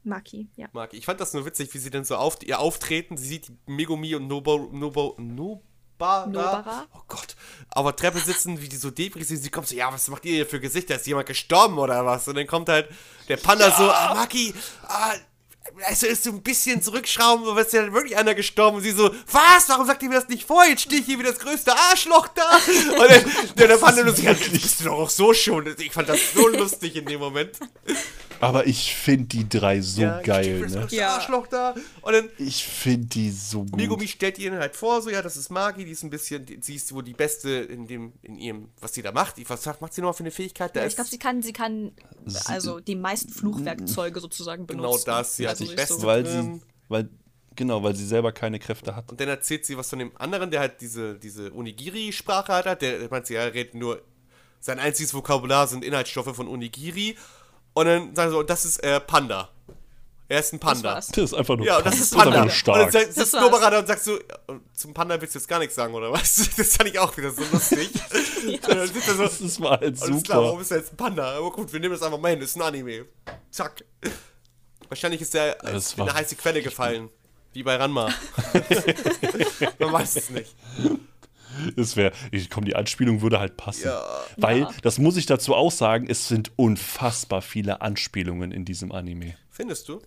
Maki, ja. Maki. Ich fand das nur witzig, wie sie dann so auf ihr auftreten. Sie sieht Megumi und Nobo, Nobo, Nobara. Nobara? Oh Gott. Auf der Treppe sitzen, wie die so debris sind. Sie kommt so, ja, was macht ihr hier für Gesichter? Ist jemand gestorben oder was? Und dann kommt halt der Panda so, ah, Maki, ah, also ist so ein bisschen zurückschrauben, aber ist ja wirklich einer gestorben. Und sie so, was? Warum sagt ihr mir das nicht vor? Jetzt stehe ich hier wie das größte Arschloch da. (laughs) Und dann, der, der Panda nur so, ja, das bist du doch auch so schon. Ich fand das so (laughs) lustig in dem Moment. Aber ich finde die drei so Ja, ich stehe geil, wie das ne? Ja. Arschloch da. Und dann Ich finde die so gut. Megumi stellt ihr halt vor, so, ja, das ist Magi, die ist ein bisschen, die, sie ist wohl die Beste in dem, in ihrem, was sie da macht. Ich, was macht sie nochmal für eine Fähigkeit? Da ja ich glaube, sie kann, sie kann also die meisten Fluchwerkzeuge sozusagen Genau benutzen. das, sie hat also sich beste- weil sie, weil, genau, weil sie selber keine Kräfte hat. Und dann erzählt sie was von dem anderen, der halt diese, diese Onigiri-Sprache hat, hat. Der, der meint sie, ja, er redet nur, sein einziges Vokabular sind Inhaltsstoffe von Onigiri. Und dann sagen sie so, und das ist äh, Panda. Er ist ein Panda. war's. Das ist einfach nur, Ja, und das ist einfach Panda. nur Und stark. dann sagt- Das sitzt. Nobara und sagst so, ja, zum Panda willst du jetzt gar nichts sagen, oder was? (laughs) Das fand ich auch wieder so lustig. (laughs) Und sitzt er so, das ist mal halt Alles klar, super. warum ist er jetzt ein Panda? Aber gut, wir nehmen das einfach mal hin, das ist ein Anime. Zack. Wahrscheinlich ist er Das in eine heiße Quelle gefallen. Wie bei Ranma. (laughs) Man weiß es nicht. Das wäre, ich komm, die Anspielung würde halt passen. Ja. Weil, Ja. das muss ich dazu auch sagen, es sind unfassbar viele Anspielungen in diesem Anime. Findest du?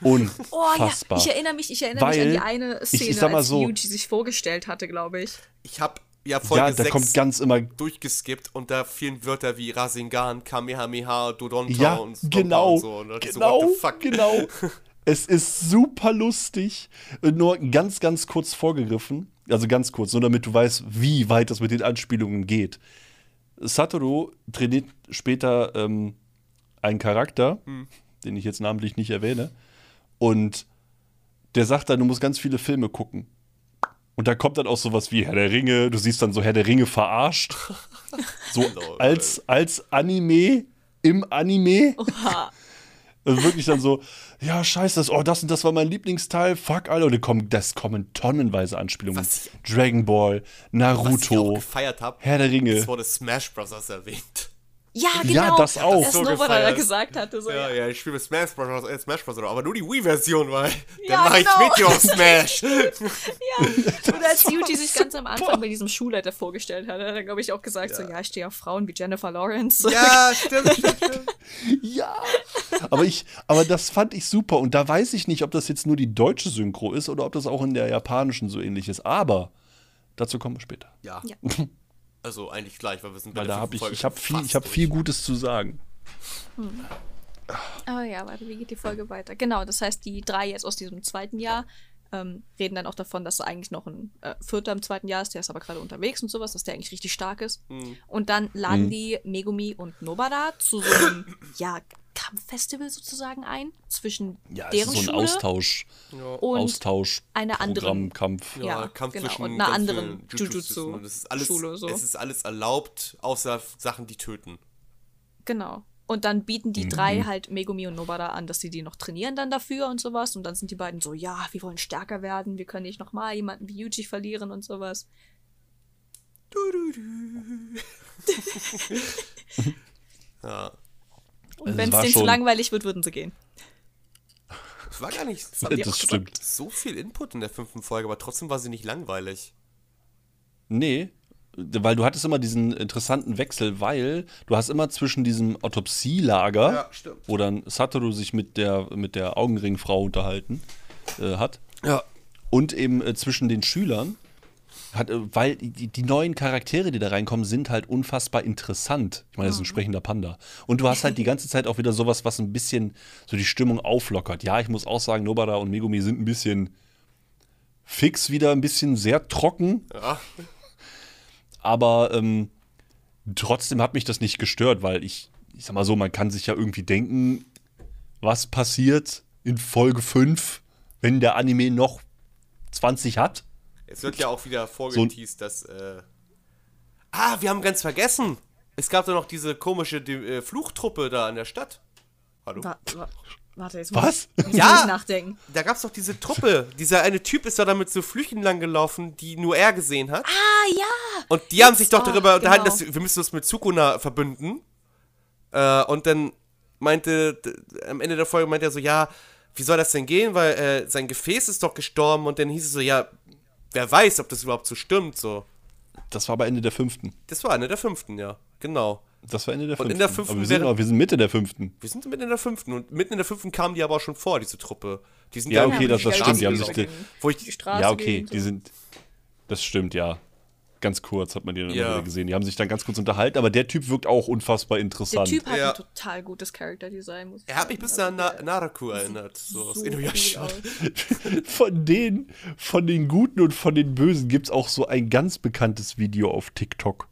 Oh ja, Unfassbar. ich erinnere mich, ich erinnere mich an die eine ich- Szene, ich sag mal als so- Yuji sich vorgestellt hatte, glaube ich. Ich habe ja Folge ja, da 6 kommt ganz immer. durchgeskippt und da fielen Wörter wie Rasengan, Kamehameha, Dodonta Ja, und Stompa genau. und so. Und dann genau, so, genau. (laughs) Es ist super lustig. Nur ganz, ganz kurz vorgegriffen. Also ganz kurz, nur damit du weißt, wie weit das mit den Anspielungen geht. Satoru trainiert später ähm, einen Charakter, Hm. den ich jetzt namentlich nicht erwähne. Und der sagt dann, du musst ganz viele Filme gucken. Und da kommt dann auch sowas wie Herr der Ringe. Du siehst dann so Herr der Ringe verarscht. (laughs) So als, als Anime im Anime. Oha. (laughs) Also wirklich dann so, ja, scheiße, das, oh, das und das war mein Lieblingsteil, fuck, Alter. Und kommen, das kommen tonnenweise Anspielungen. Was Dragon Ball, Was ich Naruto, gefeiert habe, Herr der Ringe. es wurde Smash Bros. erwähnt. Ja, genau. Ja, das auch. Das So gefeiert. gesagt hatte. So, Ja, ja. ja, ich spiele Smash Bros. Äh, Smash Bros. aber nur die Wii-Version, weil Ja, dann mache genau. ich Meteor (laughs) Smash. ja. Und als (laughs) Yuji sich ganz am Anfang bei diesem Schulleiter vorgestellt hat, hat er, glaube ich, auch gesagt, so, ja, ich stehe auf Frauen wie Jennifer Lawrence. ja, (laughs) stimmt, stimmt, stimmt. Ja. Aber ich, aber das fand ich super. Und da weiß ich nicht, ob das jetzt nur die deutsche Synchro ist oder ob das auch in der japanischen so ähnlich ist. Aber dazu kommen wir später. Ja. Ja. Also eigentlich gleich, weil wir sind bei Weil der da habe ich, Folge ich habe viel, ich habe viel Gutes zu sagen. Aber ja, warte, wie geht die Folge weiter? Genau, das heißt, die drei jetzt aus diesem zweiten Jahr ähm, reden dann auch davon, dass eigentlich noch ein äh, Vierter im zweiten Jahr ist, der ist aber gerade unterwegs und sowas, dass der eigentlich richtig stark ist. Hm. Und dann laden Mhm. die Megumi und Nobara zu so einem, (coughs) ja, Kampffestival sozusagen ein, zwischen Ja, es deren ist so ein Schule Austausch, Ja. und Austausch, einer anderen. Programmkampf. Ja, Ja, Kampf genau. zwischen Und einer anderen Jujutsu- und Das ist alles, Schule, so. Es ist alles erlaubt, außer Sachen, die töten. Genau. Und dann bieten die Mhm. drei halt Megumi und Nobara an, dass sie die noch trainieren dann dafür und sowas. Und dann sind die beiden so, ja, wir wollen stärker werden, wir können nicht nochmal jemanden wie Yuji verlieren und sowas. (laughs) Ja. Und Es wenn es denen zu langweilig wird, würden sie gehen. Es war gar nicht (laughs) Das stimmt. so viel Input in der fünften Folge, aber trotzdem war sie nicht langweilig. Nee, weil du hattest immer diesen interessanten Wechsel, weil du hast immer zwischen diesem Autopsielager, Ja, stimmt. wo dann Satoru sich mit der, mit der Augenringfrau unterhalten äh, hat, Ja. und eben äh, zwischen den Schülern hat, äh, weil die, die neuen Charaktere, die da reinkommen, sind halt unfassbar interessant. Ich meine, das ist ein sprechender Panda. Und du hast halt die ganze Zeit auch wieder sowas, was ein bisschen so die Stimmung auflockert. Ja, ich muss auch sagen, Nobara und Megumi sind ein bisschen fix wieder, ein bisschen sehr trocken. Ja. Aber ähm, trotzdem hat mich das nicht gestört, weil ich, ich sag mal so, man kann sich ja irgendwie denken, was passiert in Folge 5, wenn der Anime noch 20 hat. Es wird ja auch wieder vorgeteased, dass. Äh ah, wir haben ganz vergessen. Es gab da noch diese komische die, äh, Fluchtruppe da in der Stadt. Hallo? Wa wa warte, jetzt Was? muss ich Ja. muss ich nachdenken. Da gab es doch diese Truppe. Dieser eine Typ ist da damit so Flüchen lang gelaufen, die nur er gesehen hat. Ah, ja! Und die haben sich doch darüber unterhalten, genau. dass wir müssen uns mit Sukuna verbünden. Äh, und dann meinte, am Ende der Folge meinte er so, ja, wie soll das denn gehen? Weil äh, sein Gefäß ist doch gestorben. Und dann hieß es so, ja, wer weiß, ob das überhaupt so stimmt. So. Das war aber Ende der fünften. Das war Ende der fünften, ja. Genau. Das war Ende der Und fünften. in der fünften aber wir sind, wäre- aber wir sind Mitte der fünften. Wir sind mitten in der fünften. Und mitten in der fünften kamen die aber auch schon vor, diese Truppe. Die sind Ja, okay, Ja, das, das die stimmt. Die haben sich. gelaufen. Wo ich, Die Straße Ja, okay, gehen, so. die sind. Das stimmt, ja. Ganz kurz hat man die dann Ja. gesehen. Die haben sich dann ganz kurz unterhalten, aber der Typ wirkt auch unfassbar Der interessant. Typ hat Ja. ein total gutes ich er hat mich bis an Na Also, Naraku erinnert. So aus Inuyasha. (laughs) Von den, von den Guten und von den Bösen gibt es auch so ein ganz bekanntes Video auf TikTok.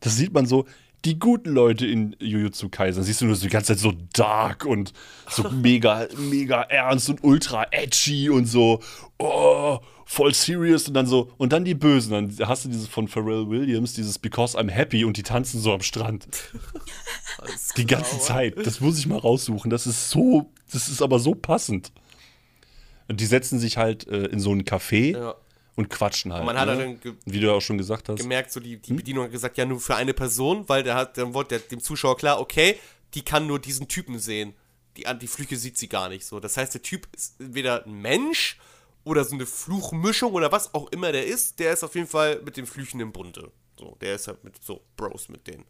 Das sieht man so, die guten Leute in Jujutsu Kaisen, siehst du nur so die ganze Zeit so dark und so (laughs) mega, mega ernst und ultra edgy und so, oh, voll serious und dann so, und dann die Bösen, dann hast du dieses von Pharrell Williams, dieses Because I'm Happy und die tanzen so am Strand. Die ganze Zeit. Das muss ich mal raussuchen. Das ist so, das ist aber so passend. Und die setzen sich halt äh, in so ein Café Ja. Und quatschen halt. man hat ne? dann ge- Wie du ja auch schon gesagt hast. gemerkt, so die, die Hm? Bedienung hat gesagt, ja, nur für eine Person, weil der hat, dann wurde der, dem Zuschauer klar, okay, die kann nur diesen Typen sehen. Die, die Flüche sieht sie gar nicht so. Das heißt, der Typ ist entweder ein Mensch oder so eine Fluchmischung oder was auch immer der ist, der ist auf jeden Fall mit den Flüchen im Bunde. So, der ist halt mit so Bros mit denen.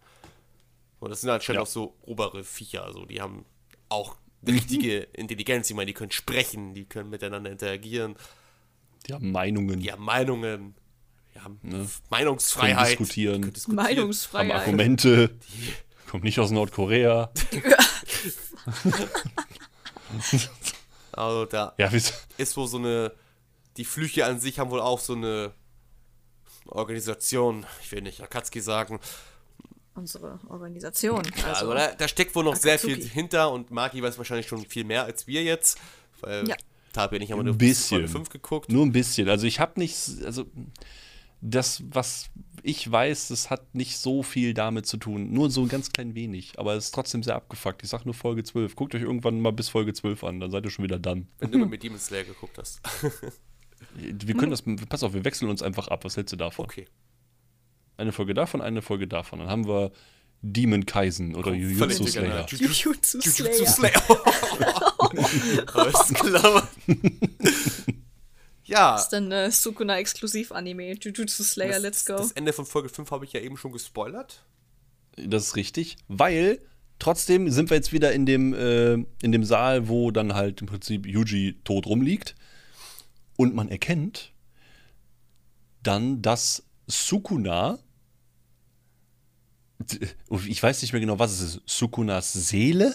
Und das sind anscheinend Ja. auch so obere Viecher, also die haben auch (laughs) richtige. Intelligenz, ich meine, die können sprechen, die können miteinander interagieren, Die haben Meinungen, die haben Meinungen, die haben Ne. können Meinungsfreiheit, die diskutieren, können diskutieren. haben Meinungsfreiheit. Argumente. Kommt nicht aus Nordkorea. (laughs) Also da Ja, ist wohl so eine, die Flüche an sich haben wohl auch so eine Organisation, ich will nicht Akatsuki sagen, Unsere Organisation. Also, also da, da steckt wohl noch sehr viel Akatsuki. hinter und Maki weiß wahrscheinlich schon viel mehr als wir jetzt, weil Ja. Tabi und ich haben Ein nur bisschen. Folge 5 geguckt. nur ein bisschen. Also ich habe nicht, also das, was ich weiß, das hat nicht so viel damit zu tun. Nur so ein ganz klein wenig. Aber es ist trotzdem sehr abgefuckt. Ich sag nur Folge 12. Guckt euch irgendwann mal bis Folge 12 an, dann seid ihr schon wieder dann. Wenn du mal mit Demon Slayer geguckt hast. (laughs) Wir können das, pass auf, wir wechseln uns einfach ab. Was hältst du davon? Okay. Eine Folge davon, eine Folge davon. Dann haben wir Demon Kaisen oder Jujutsu Völlig Slayer. Jujutsu Jujutsu Slayer. Slayer. (laughs) Alles klar. ja, Das ist dann äh, Sukuna-Exklusiv-Anime. Jujutsu Slayer, das, let's go. das Ende von Folge 5 habe ich ja eben schon gespoilert. Das ist richtig, weil trotzdem sind wir jetzt wieder in dem, äh, in dem Saal, wo dann halt im Prinzip Yuji tot rumliegt. Und man erkennt dann, dass Sukuna, ich weiß nicht mehr genau, was es ist, Sukunas Seele?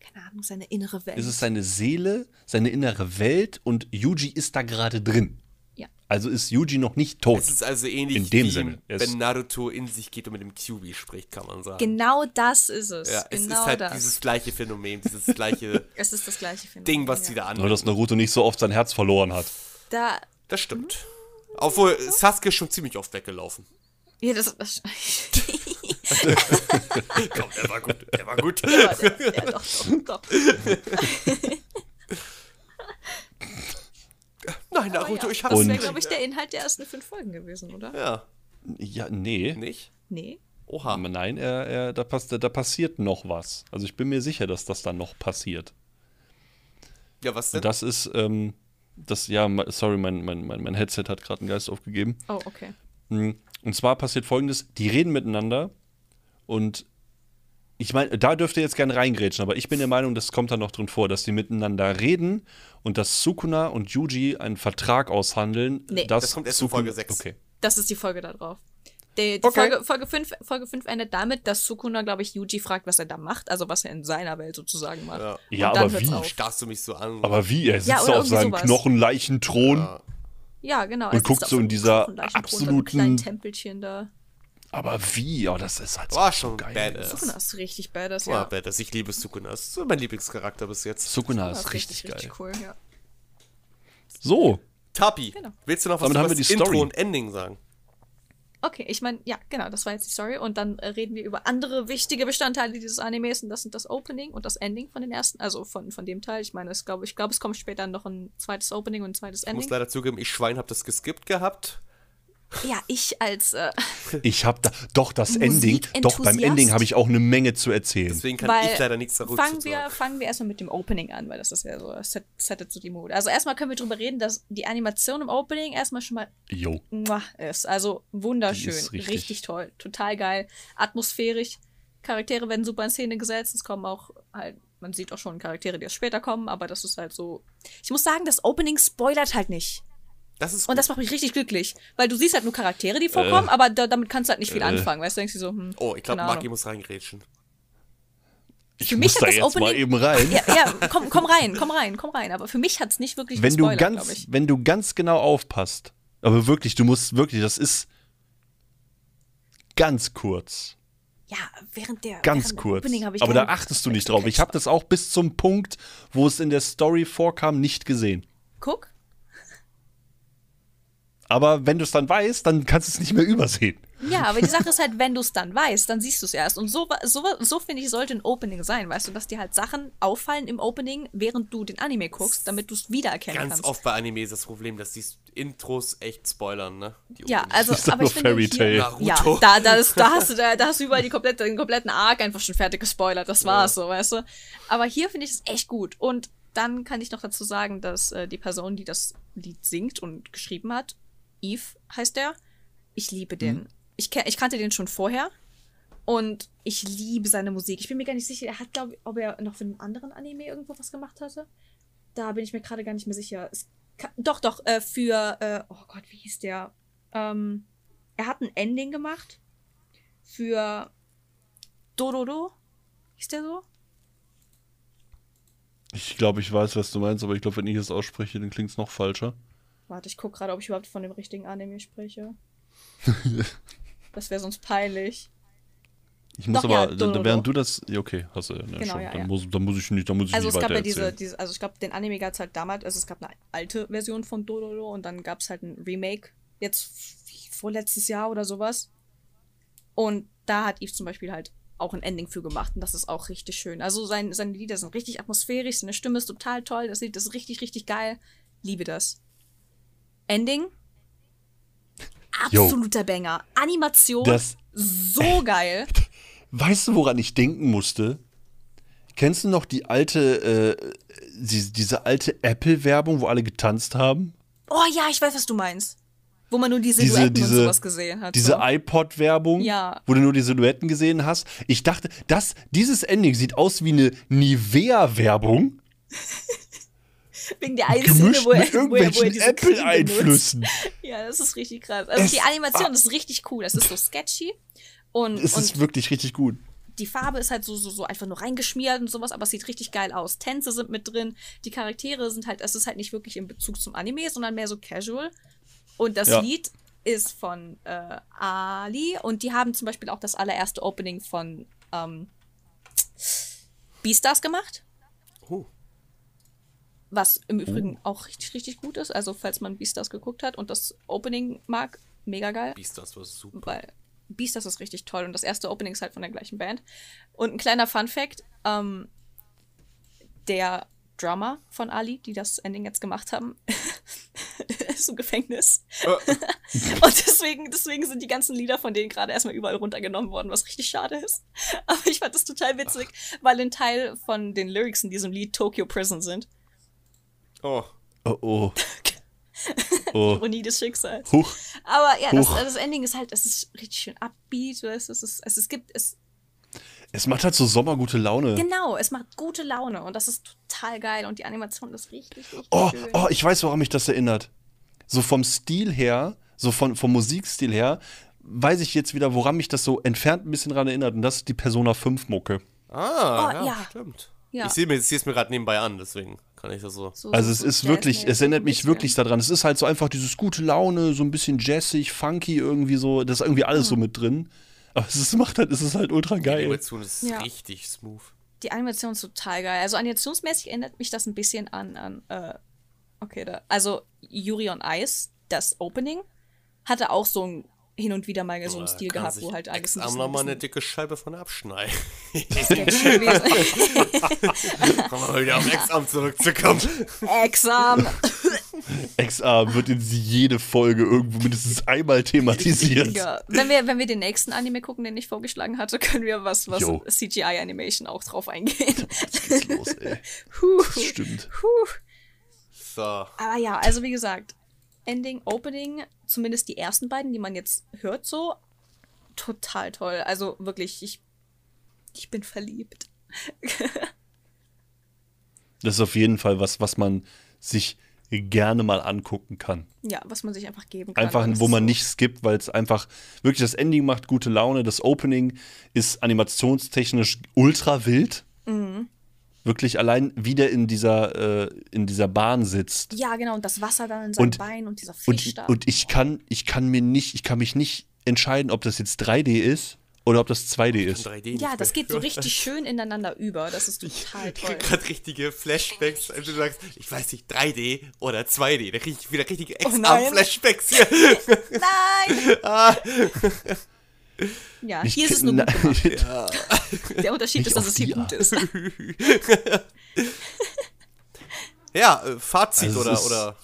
Keine Ahnung, seine innere Welt. Ist es seine Seele, seine innere Welt und Yuji ist da gerade drin. ja. Also ist Yuji noch nicht tot. Es ist also ähnlich In dem wie Sinne. Wenn Naruto in sich geht und mit dem Kyubi spricht, kann man sagen. Genau das ist es. ja, es genau ist halt das. dieses gleiche Phänomen, dieses gleiche (laughs) es ist das gleiche Phänomen. Ding, was ja. die da Nur, an. dass Naruto nicht so oft sein Herz verloren hat. Da. Das stimmt. Obwohl, Sasuke ist schon ziemlich oft weggelaufen. Ja, das. das (laughs) (laughs) Komm, der war gut, der war gut. ja, der, ja, doch, doch, doch. (laughs) Nein, Naruto, ja, ich hab's das wäre, glaube ich, der Inhalt der ersten fünf Folgen gewesen, oder? Ja, Ja, nee. nicht? Nee. Oha. Aber Nein, er, er, da, pass, da passiert noch was. Also ich bin mir sicher, dass das dann noch passiert. Ja, was denn? Das ist, ähm, das, ja, sorry, mein, mein, mein, mein Headset hat gerade einen Geist aufgegeben. Oh, okay. Hm, Und zwar passiert folgendes: Die reden miteinander und ich meine, da dürft ihr jetzt gerne reingrätschen, aber ich bin der Meinung, das kommt da noch drin vor, dass die miteinander reden und dass Sukuna und Yuji einen Vertrag aushandeln. Nee. dass Das kommt erst in Folge sechs. Okay. Das ist die Folge da drauf. Die, die Okay. Folge, Folge, 5, Folge 5 endet damit, dass Sukuna, glaube ich, Yuji fragt, was er da macht, also was er in seiner Welt sozusagen macht. Ja. Ja, aber wie? auf. Starrst du mich so an? Aber wie? Er sitzt Ja, auf seinem sowas. Knochenleichenthron. Ja, genau. Und er guckt so in dieser absoluten- kleinen Tempelchen da. Aber wie? Oh, das ist halt so War schon geil. badass. Sukuna ist richtig badass, Ja, ja. badass. Ich liebe Sukuna. Das ist mein Lieblingscharakter bis jetzt. Sukuna Das ist richtig, geil. richtig cool, ja. So, Tapi, Genau. willst du noch was Damit haben wir die Intro Story. und Ending sagen? Okay, ich meine, ja, genau, das war jetzt die Story. Und dann äh, reden wir über andere wichtige Bestandteile dieses Animes. Und das sind das Opening und das Ending von den ersten, also von, von dem Teil. Ich meine, glaube ich, glaube, es kommt später noch ein zweites Opening und ein zweites Ich muss Ending. leider zugeben, ich Schwein hab das geskippt gehabt. Ja, ich als äh, ich habe da doch das Ending, doch beim. Ending habe ich auch eine Menge zu erzählen. Deswegen kann Weil ich leider nichts darüber fangen zu wir, sagen. fangen wir erstmal mit dem Opening an, weil das ist ja so, das set, settet so die Mode. Also erstmal können wir drüber reden, dass die Animation im Opening erstmal schon mal Jo. ist. Also wunderschön, richtig. richtig- toll, total geil, atmosphärisch. Charaktere werden super in Szene gesetzt. Es kommen auch halt, man sieht auch schon Charaktere, die erst später kommen, aber das ist halt so. Ich muss sagen, das Opening spoilert halt nicht. Das ist Und das macht mich richtig glücklich, weil du siehst halt nur Charaktere, die vorkommen, aber da, damit kannst du halt nicht viel anfangen. Weißt du, denkst du so, hm, Oh, ich glaube, Ahnung. muss reingrätschen. Ich Für muss mich hat da das jetzt mal Opening- eben rein. Ja, ja komm, komm rein, komm rein, komm rein. Aber für mich hat es nicht wirklich wenn du gespoilert, glaub ganz, ich. wenn du ganz genau aufpasst, aber wirklich, du musst wirklich, das ist ganz kurz, Ja, während der ganz während kurz. Opening habe ich Aber da achtest du nicht drauf. Ich habe das auch bis zum Punkt, wo es in der Story vorkam, nicht gesehen. Guck. Aber wenn du es dann weißt, dann kannst du es nicht mehr übersehen. Ja, aber die Sache ist halt, wenn du es dann weißt, dann siehst du es erst. Und so, so, so finde ich, sollte ein Opening sein, weißt du, dass dir halt Sachen auffallen im Opening, während du den Anime guckst, damit du es wiedererkennen Ganz kannst. oft bei Anime ist das Problem, dass die Intros echt spoilern, ne? Die Ja, also, Ich sag aber nur ich finde Fairy hier, Tail. Naruto. Ja, da, da, ist, da, hast du, da, da hast du überall die komplette, den kompletten Arc einfach schon fertig gespoilert. Das war's so, weißt du. Aber hier finde ich es echt gut. Und dann kann ich noch dazu sagen, dass äh, die Person, die das Lied singt und geschrieben hat, Eve heißt der. Ich liebe den. Ich, ke- ich kannte den schon vorher. Und ich liebe seine Musik. Ich bin mir gar nicht sicher, er hat, glaube ich, ob er noch für einen anderen Anime irgendwo was gemacht hatte. Da bin ich mir gerade gar nicht mehr sicher. Es ka- doch, doch, äh, für, äh, oh Gott, wie hieß der? Ähm, er hat ein Ending gemacht für Dororo. Hieß der so? Ich glaube, ich weiß, was du meinst, aber ich glaube, wenn ich es ausspreche, dann klingt es noch falscher. Warte, ich gucke gerade, ob ich überhaupt von dem richtigen Anime spreche. (laughs) das wäre sonst peinlich. Ich muss Doch, ja, aber, Dororo. während du das, ja, okay, hast du ja, ne, Genau, schon. ja, dann, ja. Muss, dann muss ich nicht, dann muss ich Also nicht es gab ja diese, diese, also ich glaube, den Anime gab es halt damals, also es gab eine alte Version von Dororo und dann gab es halt ein Remake, jetzt vorletztes Jahr oder sowas. Und da hat Eve zum Beispiel halt auch ein Ending für gemacht und das ist auch richtig schön. Also sein, seine Lieder sind richtig atmosphärisch, seine Stimme ist total toll, das Lied ist richtig, richtig geil. Liebe das. Ending? Absoluter Banger. Animation, Das- so (laughs) geil. Weißt du, woran ich denken musste? Kennst du noch die alte, äh, die, diese alte Apple-Werbung, wo alle getanzt haben? Oh ja, ich weiß, was du meinst. Wo man nur die Diese- Silhouetten diese- und sowas gesehen hat. Diese so. iPod-Werbung, Ja. wo du nur die Silhouetten gesehen hast. Ich dachte, das, dieses Ending sieht aus wie eine Nivea-Werbung, (laughs) Wegen der einen gemischt Szene, wo er, mit wo er, wo er irgendwelchen. Apple-Einflüssen. Ja, das ist richtig krass. Also Es- die Animation ist richtig cool. Das ist so sketchy. Und, Es und ist wirklich richtig gut. die Farbe ist halt so, so, so einfach nur reingeschmiert und sowas, aber es sieht richtig geil aus. Tänze sind mit drin. Die Charaktere sind halt, es ist halt nicht wirklich in Bezug zum Anime, sondern mehr so casual. Und das Ja. Lied ist von äh, Ali und die haben zum Beispiel auch das allererste Opening von ähm, Beastars gemacht. Oh. Was im Übrigen auch richtig, richtig gut ist. Also, falls man Beastars geguckt hat und das Opening mag, mega geil. Beastars war super. Weil Beastars ist richtig toll und das erste Opening ist halt von der gleichen Band. Und ein kleiner Fun-Fact: ähm, Der Drummer von Ali, die das Ending jetzt gemacht haben, (laughs) ist im Gefängnis. (laughs) Und deswegen, deswegen sind die ganzen Lieder von denen gerade erstmal überall runtergenommen worden, was richtig schade ist. Aber ich fand das total witzig, weil ein Teil von den Lyrics in diesem Lied Tokyo Prison sind. Oh. Oh, oh. (laughs) Oh. Ironie des Schicksals. Huch. Aber ja, das, Huch. das Ending ist halt, es ist richtig schön upbeat, weißt du, es, ist, es, es gibt, es, Es macht halt so sommergute Laune. genau, es macht gute Laune und das ist total geil und die Animation ist richtig, richtig Oh, schön. oh, ich weiß, woran mich das erinnert. So vom Stil her, so von, vom Musikstil her, weiß ich jetzt wieder, woran mich das so entfernt ein bisschen dran erinnert. Und das ist die Persona 5 Mucke. Ah, Oh, ja, ja. stimmt. Ja. Ich sehe mir, es mir gerade nebenbei an, deswegen kann ich das so. So- Also so- es so ist wirklich, es erinnert mich wirklich daran. Es ist halt so einfach dieses gute Laune, so ein bisschen jazzig, funky irgendwie so. Das ist irgendwie alles so Mhm. mit drin. Aber es ist, macht halt, es ist halt ultra Die geil. Animation ist Ja. richtig smooth. Die Animation ist total geil. Also animationsmäßig erinnert mich das ein bisschen an, an äh, okay, da, also Yuri on Ice, das Opening, hatte auch so ein hin und wieder mal so einen Stil gehabt, wo halt alles ein bisschen, noch mal eine dicke Scheibe von abschneiden. (laughs) gewesen. (laughs) Kommen wir mal wieder auf Ex-Arm zurückzukommen. Exam. XA wird in jede Folge irgendwo mindestens einmal thematisiert. Ja. Wenn wir, wenn wir den nächsten Anime gucken, den ich vorgeschlagen hatte, können wir was, was. CGI-Animation auch drauf eingehen. Geht's los, ey. Das stimmt. Puh. So. Aber ja, also wie gesagt, Ending, Opening, zumindest die ersten beiden, die man jetzt hört, so total toll. Also wirklich, ich, ich bin verliebt. (laughs) Das ist auf jeden Fall was, was man sich gerne mal angucken kann. Ja, was man sich einfach geben kann. Einfach, wo man nicht skippt, weil es einfach wirklich das Ending macht gute Laune. Das Opening ist animationstechnisch ultra wild. Mhm. Wirklich allein, wie der in dieser, äh, in dieser Bahn sitzt. Ja, genau, und das Wasser dann in seinem Und- Bein und dieser Fisch Und, da. und ich kann, ich kann mir nicht, ich kann mich nicht entscheiden, ob das jetzt 3D ist oder ob das 2D ist. 3D nicht ja, das geht so richtig (laughs) schön ineinander über. Das ist total Ich toll. krieg gerade richtige Flashbacks, als du sagst, ich weiß nicht, 3D oder 2D. Da krieg ich wieder richtige Oh nein. Ex-Arm-Flashbacks hier. (laughs) Nein! (laughs) Ja, Ich hier ist es nur gut gemacht. (laughs) Der Unterschied Nicht ist, dass es hier gut ist. (laughs) ja, äh, Fazit Also oder, ist- oder.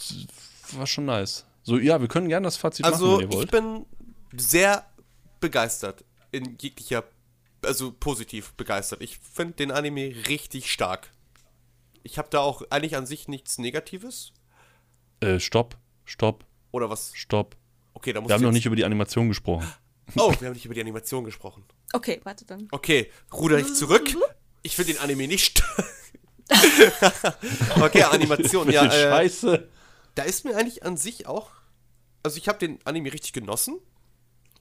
War schon nice. So, ja, wir können gerne das Fazit Also, machen, wenn ihr ich wollt. bin sehr begeistert. In jeglicher, also positiv begeistert. Ich finde den Anime richtig stark. Ich habe da auch eigentlich an sich nichts Negatives. Äh, stopp, stopp, Oder was? stopp. Okay, da muss Wir haben ich noch nicht über die Animation gesprochen. Oh, wir haben nicht über die Animation gesprochen. Okay, warte dann. Okay, ruder ich zurück. Ich finde den Anime nicht. (laughs) okay, Animation, ja. (laughs) Äh, Scheiße. da ist mir eigentlich an sich auch. Also, ich habe den Anime richtig genossen.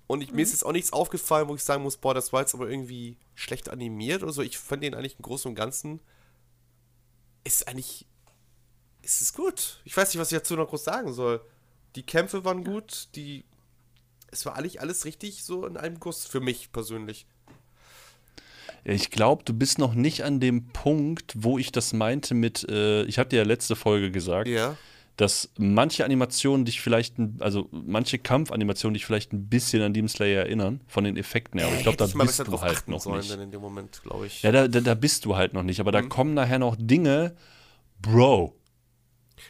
Und ich, mir ist jetzt auch nichts aufgefallen, wo ich sagen muss, boah, das war jetzt aber irgendwie schlecht animiert oder so. Ich fand den eigentlich im Großen und Ganzen. Ist eigentlich. Ist es gut. Ich weiß nicht, was ich dazu noch groß sagen soll. Die Kämpfe waren gut, die. Es war eigentlich alles richtig so in einem Guss für mich persönlich. Ich glaube, du bist noch nicht an dem Punkt, wo ich das meinte mit, äh, ich habe dir ja letzte Folge gesagt, Ja. dass manche Animationen dich vielleicht, also manche Kampfanimationen dich vielleicht ein bisschen an Demon Slayer erinnern, von den Effekten her. Aber ich glaube, da bist du halt noch sollen, nicht. in dem Moment, ich. Ja, da, da, da bist du halt noch nicht. Aber Mhm. da kommen nachher noch Dinge, Bro.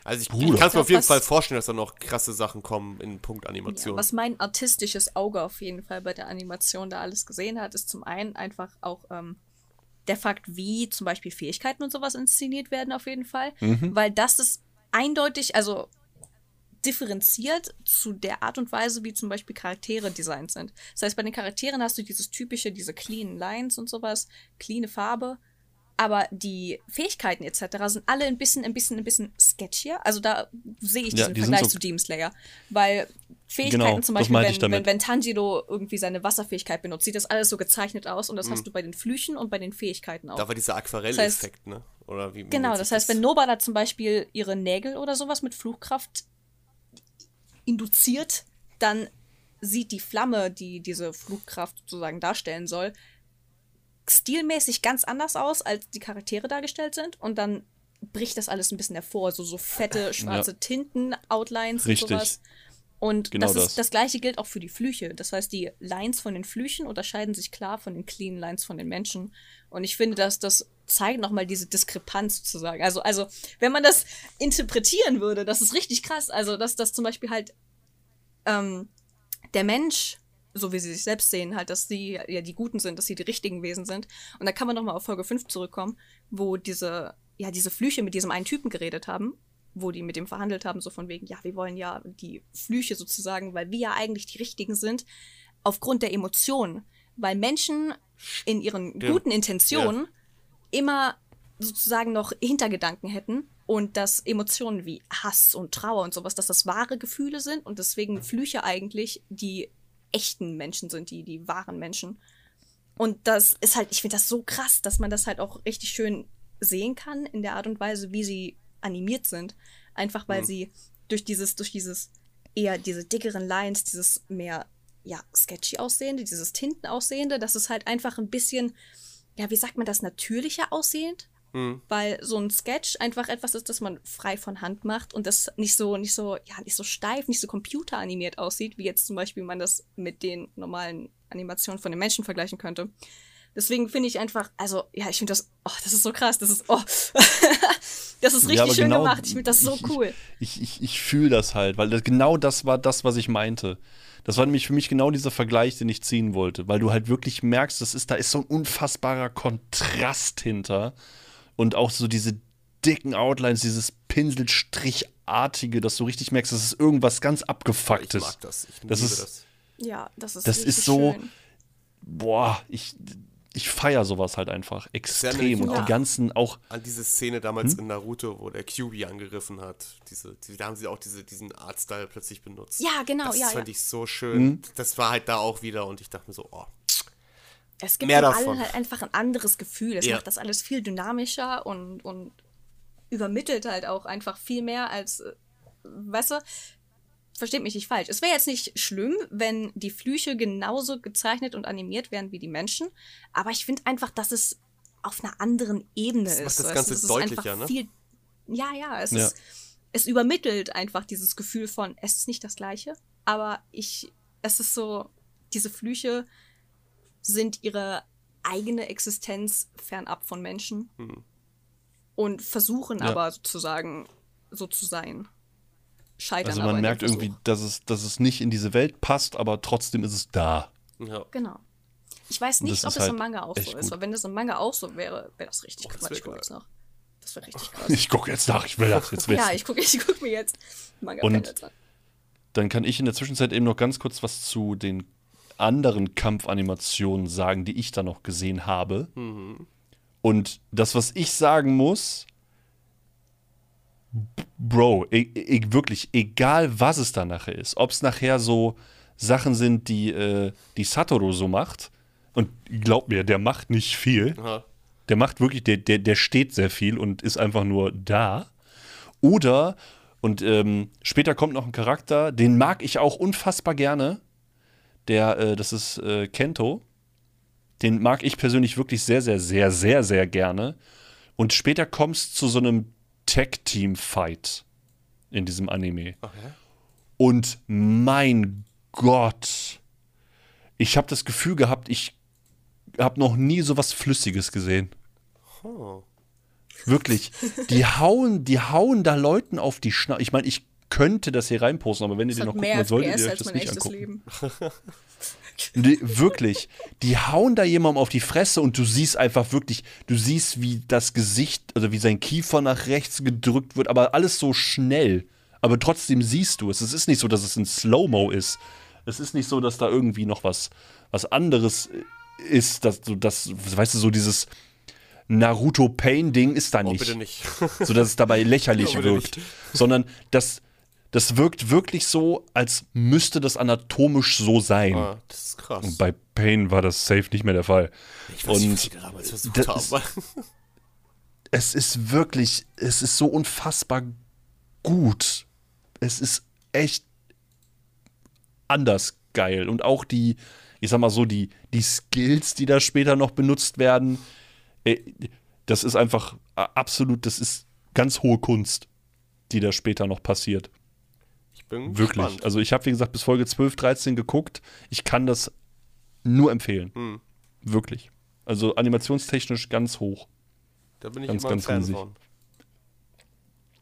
Also ich, ich kann es mir auf jeden Was- Fall vorstellen, dass da noch krasse Sachen kommen in Punkt Ja, Animation. was mein artistisches Auge auf jeden Fall bei der Animation da alles gesehen hat, ist zum einen einfach auch ähm, der Fakt, wie zum Beispiel Fähigkeiten und sowas inszeniert werden auf jeden Fall. Weil das ist eindeutig, also differenziert zu der Art und Weise, wie zum Beispiel Charaktere designt sind. Das heißt, bei den Charakteren hast du dieses typische, diese clean Lines und sowas, cleane Farbe. Aber die Fähigkeiten etc. sind alle ein bisschen, ein bisschen, ein bisschen sketchier. Also da sehe ich Ja, diesen die sind Vergleich so- zu Demon Slayer. Weil Fähigkeiten Genau, zum das Beispiel, wenn, wenn, wenn Tanjiro irgendwie seine Wasserfähigkeit benutzt, sieht das alles so gezeichnet aus und das Mhm. hast du bei den Flüchen und bei den Fähigkeiten auch. da war dieser Aquarell-Effekt, ne? Oder wie, wie Genau, das heißt, wenn Nobara zum Beispiel ihre Nägel oder sowas mit Fluchkraft induziert, dann sieht die Flamme, die diese Flugkraft sozusagen darstellen soll, stilmäßig ganz anders aus, als die Charaktere dargestellt sind. Und dann bricht das alles ein bisschen hervor. So, so fette, schwarze Tinten, Outlines Richtig. und sowas. Und Genau das, das. Ist, das gleiche gilt auch für die Flüche. Das heißt, die Lines von den Flüchen unterscheiden sich klar von den clean Lines von den Menschen. Und ich finde, dass das zeigt nochmal diese Diskrepanz sozusagen. Also, also, wenn man das interpretieren würde, das ist richtig krass. Also, dass das zum Beispiel halt ähm, der Mensch, so wie sie sich selbst sehen, halt, dass sie ja die Guten sind, dass sie die richtigen Wesen sind. Und da kann man nochmal auf Folge 5 zurückkommen, wo diese, ja, diese Flüche mit diesem einen Typen geredet haben, wo die mit dem verhandelt haben, so von wegen, ja, wir wollen ja die Flüche sozusagen, weil wir ja eigentlich die Richtigen sind, aufgrund der Emotionen. Weil Menschen in ihren Ja. guten Intentionen immer sozusagen noch Hintergedanken hätten Und dass Emotionen wie Hass und Trauer und sowas, dass das wahre Gefühle sind und deswegen Flüche eigentlich die echten Menschen sind, die, die wahren Menschen. Und das ist halt, ich finde das so krass, dass man das halt auch richtig schön sehen kann in der Art und Weise, wie sie animiert sind. Einfach weil mhm. sie durch dieses, durch dieses eher diese dickeren Lines, dieses mehr, ja, sketchy aussehende, dieses Tinten aussehende, dass es halt einfach ein bisschen, ja, wie sagt man das, natürlicher aussehend? Mhm. Weil so ein Sketch einfach etwas ist, das man frei von Hand macht und das nicht so, nicht so, ja, nicht so steif, nicht so computeranimiert aussieht, wie jetzt zum Beispiel man das mit den normalen Animationen von den Menschen vergleichen könnte. Deswegen finde ich einfach, also, ja, ich finde das, oh, das ist so krass, das ist, oh, (laughs) das ist richtig ja, schön genau, gemacht. Ich finde das so ich, cool. Ich, ich, ich fühle das halt, weil das, genau das war das, was ich meinte. Das war nämlich für mich genau dieser Vergleich, den ich ziehen wollte, weil du halt wirklich merkst, das ist, da ist so ein unfassbarer Kontrast hinter und auch so diese dicken Outlines, dieses Pinselstrichartige, dass du richtig merkst, das ist irgendwas ganz abgefucktes. Ich mag das. Ich das ist, das. Ja, das ist Das ist so, schön. boah, ich, ich feiere sowas halt einfach extrem. Und die ganzen auch. An diese Szene damals hm? in Naruto, wo der Kyubi angegriffen hat. Diese, die, da haben sie auch diese, diesen Artstyle plötzlich benutzt. Ja, genau, das ja. Das fand ja. ich so schön. Hm? Das war halt da auch wieder und ich dachte mir so, oh. Es gibt Mehr davon. allen halt einfach ein anderes Gefühl. Es ja. macht das alles viel dynamischer und, und übermittelt halt auch einfach viel mehr als, äh, weißt du, versteht mich nicht falsch. Es wäre jetzt nicht schlimm, wenn die Flüche genauso gezeichnet und animiert wären wie die Menschen, aber ich finde einfach, dass es auf einer anderen Ebene das ist. Macht das Ganze es deutlicher, ne? Viel, ja, ja, es ja. ist es übermittelt einfach dieses Gefühl von es ist nicht das gleiche, aber ich es ist so diese Flüche sind ihre eigene Existenz fernab von Menschen hm. und versuchen ja. aber sozusagen so zu sein. Scheitern also man merkt irgendwie, dass es, dass es nicht in diese Welt passt, aber trotzdem ist es da. Ja. Genau. Ich weiß nicht, ob es halt im Manga auch so ist, aber wenn es im Manga auch so wäre, wäre das richtig oh, (laughs) krass. Ich gucke jetzt nach. Das wäre richtig krass. Ich gucke jetzt nach, ich will das jetzt (laughs) wissen. ja, ich gucke ich guck mir jetzt Manga Und dann kann ich in der Zwischenzeit eben noch ganz kurz was zu den anderen Kampfanimationen sagen, die ich da noch gesehen habe. Mhm. Und das, was ich sagen muss, Bro, e e wirklich, egal was es da nachher ist, ob es nachher so Sachen sind, die, äh, die Satoru so macht, und glaub mir, der macht nicht viel. Aha. Der macht wirklich, der, der, der steht sehr viel und ist einfach nur da. Oder, und ähm, später kommt noch ein Charakter, den mag ich auch unfassbar gerne. Der, äh, das ist äh, Kento. Den mag ich persönlich wirklich sehr, sehr, sehr, sehr, sehr gerne. Und später kommst zu so einem Tag-Team-Fight in diesem Anime. Okay. Und mein Gott, ich habe das Gefühl gehabt, ich habe noch nie so was Flüssiges gesehen. Oh. Wirklich. Die hauen, die hauen da Leuten auf die Schnauze. Ich meine, ich könnte das hier reinposten, aber wenn ihr den noch gucken wollt, solltet ihr euch das nicht angucken. (laughs) Nee, wirklich. Die hauen da jemandem auf die Fresse und du siehst einfach wirklich, du siehst, wie das Gesicht, also wie sein Kiefer nach rechts gedrückt wird, aber alles so schnell. Aber trotzdem siehst du es. Es ist nicht so, dass es ein Slow-Mo ist. Es ist nicht so, dass da irgendwie noch was, was anderes ist, dass du das, weißt du, so dieses Naruto Pain-Ding ist da oh, nicht. Oh, bitte nicht. so dass es dabei (laughs) lächerlich oh, wirkt. Nicht. Sondern das, das wirkt wirklich so, als müsste das anatomisch so sein. Ah, das ist krass. Und bei Pain war das safe nicht mehr der Fall. Ich weiß nicht, die damals versucht haben. es ist wirklich, es ist so unfassbar gut. Es ist echt anders geil. Und auch die, ich sag mal so, die, die Skills, die da später noch benutzt werden, äh, das ist einfach absolut, das ist ganz hohe Kunst, die da später noch passiert. Bin Wirklich. Gespannt. Also ich habe, wie gesagt, bis Folge 12, 13 geguckt. Ich kann das nur empfehlen. Hm. Wirklich. Also animationstechnisch ganz hoch. Da bin ich ganz, immer ganz Fan riesig. von.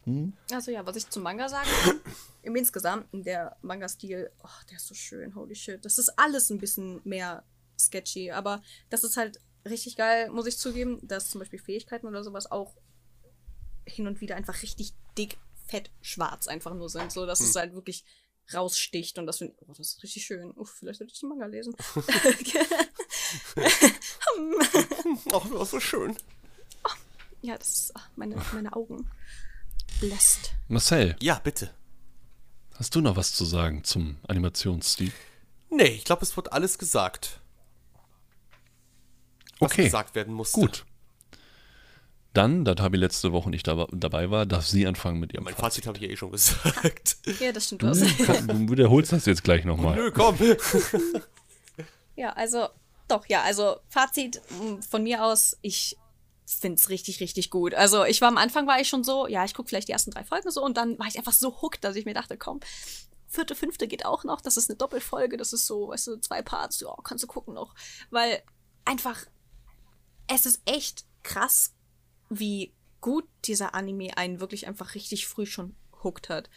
Hm? Also ja, was ich zum Manga sagen (coughs) kann, im Insgesamten, der Manga-Stil, oh, der ist so schön, holy shit. Das ist alles ein bisschen mehr sketchy, aber das ist halt richtig geil, muss ich zugeben, dass zum Beispiel Fähigkeiten oder sowas auch hin und wieder einfach richtig dick fett schwarz einfach nur sind, so dass hm. es halt wirklich raussticht und das finde ich, oh, das ist richtig schön. Uff, vielleicht sollte ich den Manga lesen. (laughs) (laughs) (laughs) Ach, das ist so schön. Oh, ja, das ist ach, meine, meine Augen. Blessed. Marcel, Ja, bitte. hast du noch was zu sagen zum Animationsstil? Nee, ich glaube, es wird alles gesagt, was Okay, gesagt werden musste. gut. Dann, da Tabi letzte Woche nicht dab dabei war, darf sie anfangen mit ihrem Mein Fazit. Fazit habe ich ja eh schon gesagt. Ja, das stimmt was. Du wiederholst das jetzt gleich nochmal. Nö, komm. (laughs) Ja, also, doch, ja, also Fazit mh, von mir aus, ich find's richtig, richtig gut. Also ich war am Anfang war ich schon so, ja, ich gucke vielleicht die ersten drei Folgen so und dann war ich einfach so hooked, dass ich mir dachte, komm, vierte, fünfte geht auch noch, das ist eine Doppelfolge, das ist so, weißt du, zwei Parts, ja, kannst du gucken noch. Weil einfach, es ist echt krass, wie gut dieser Anime einen wirklich einfach richtig früh schon hooked hat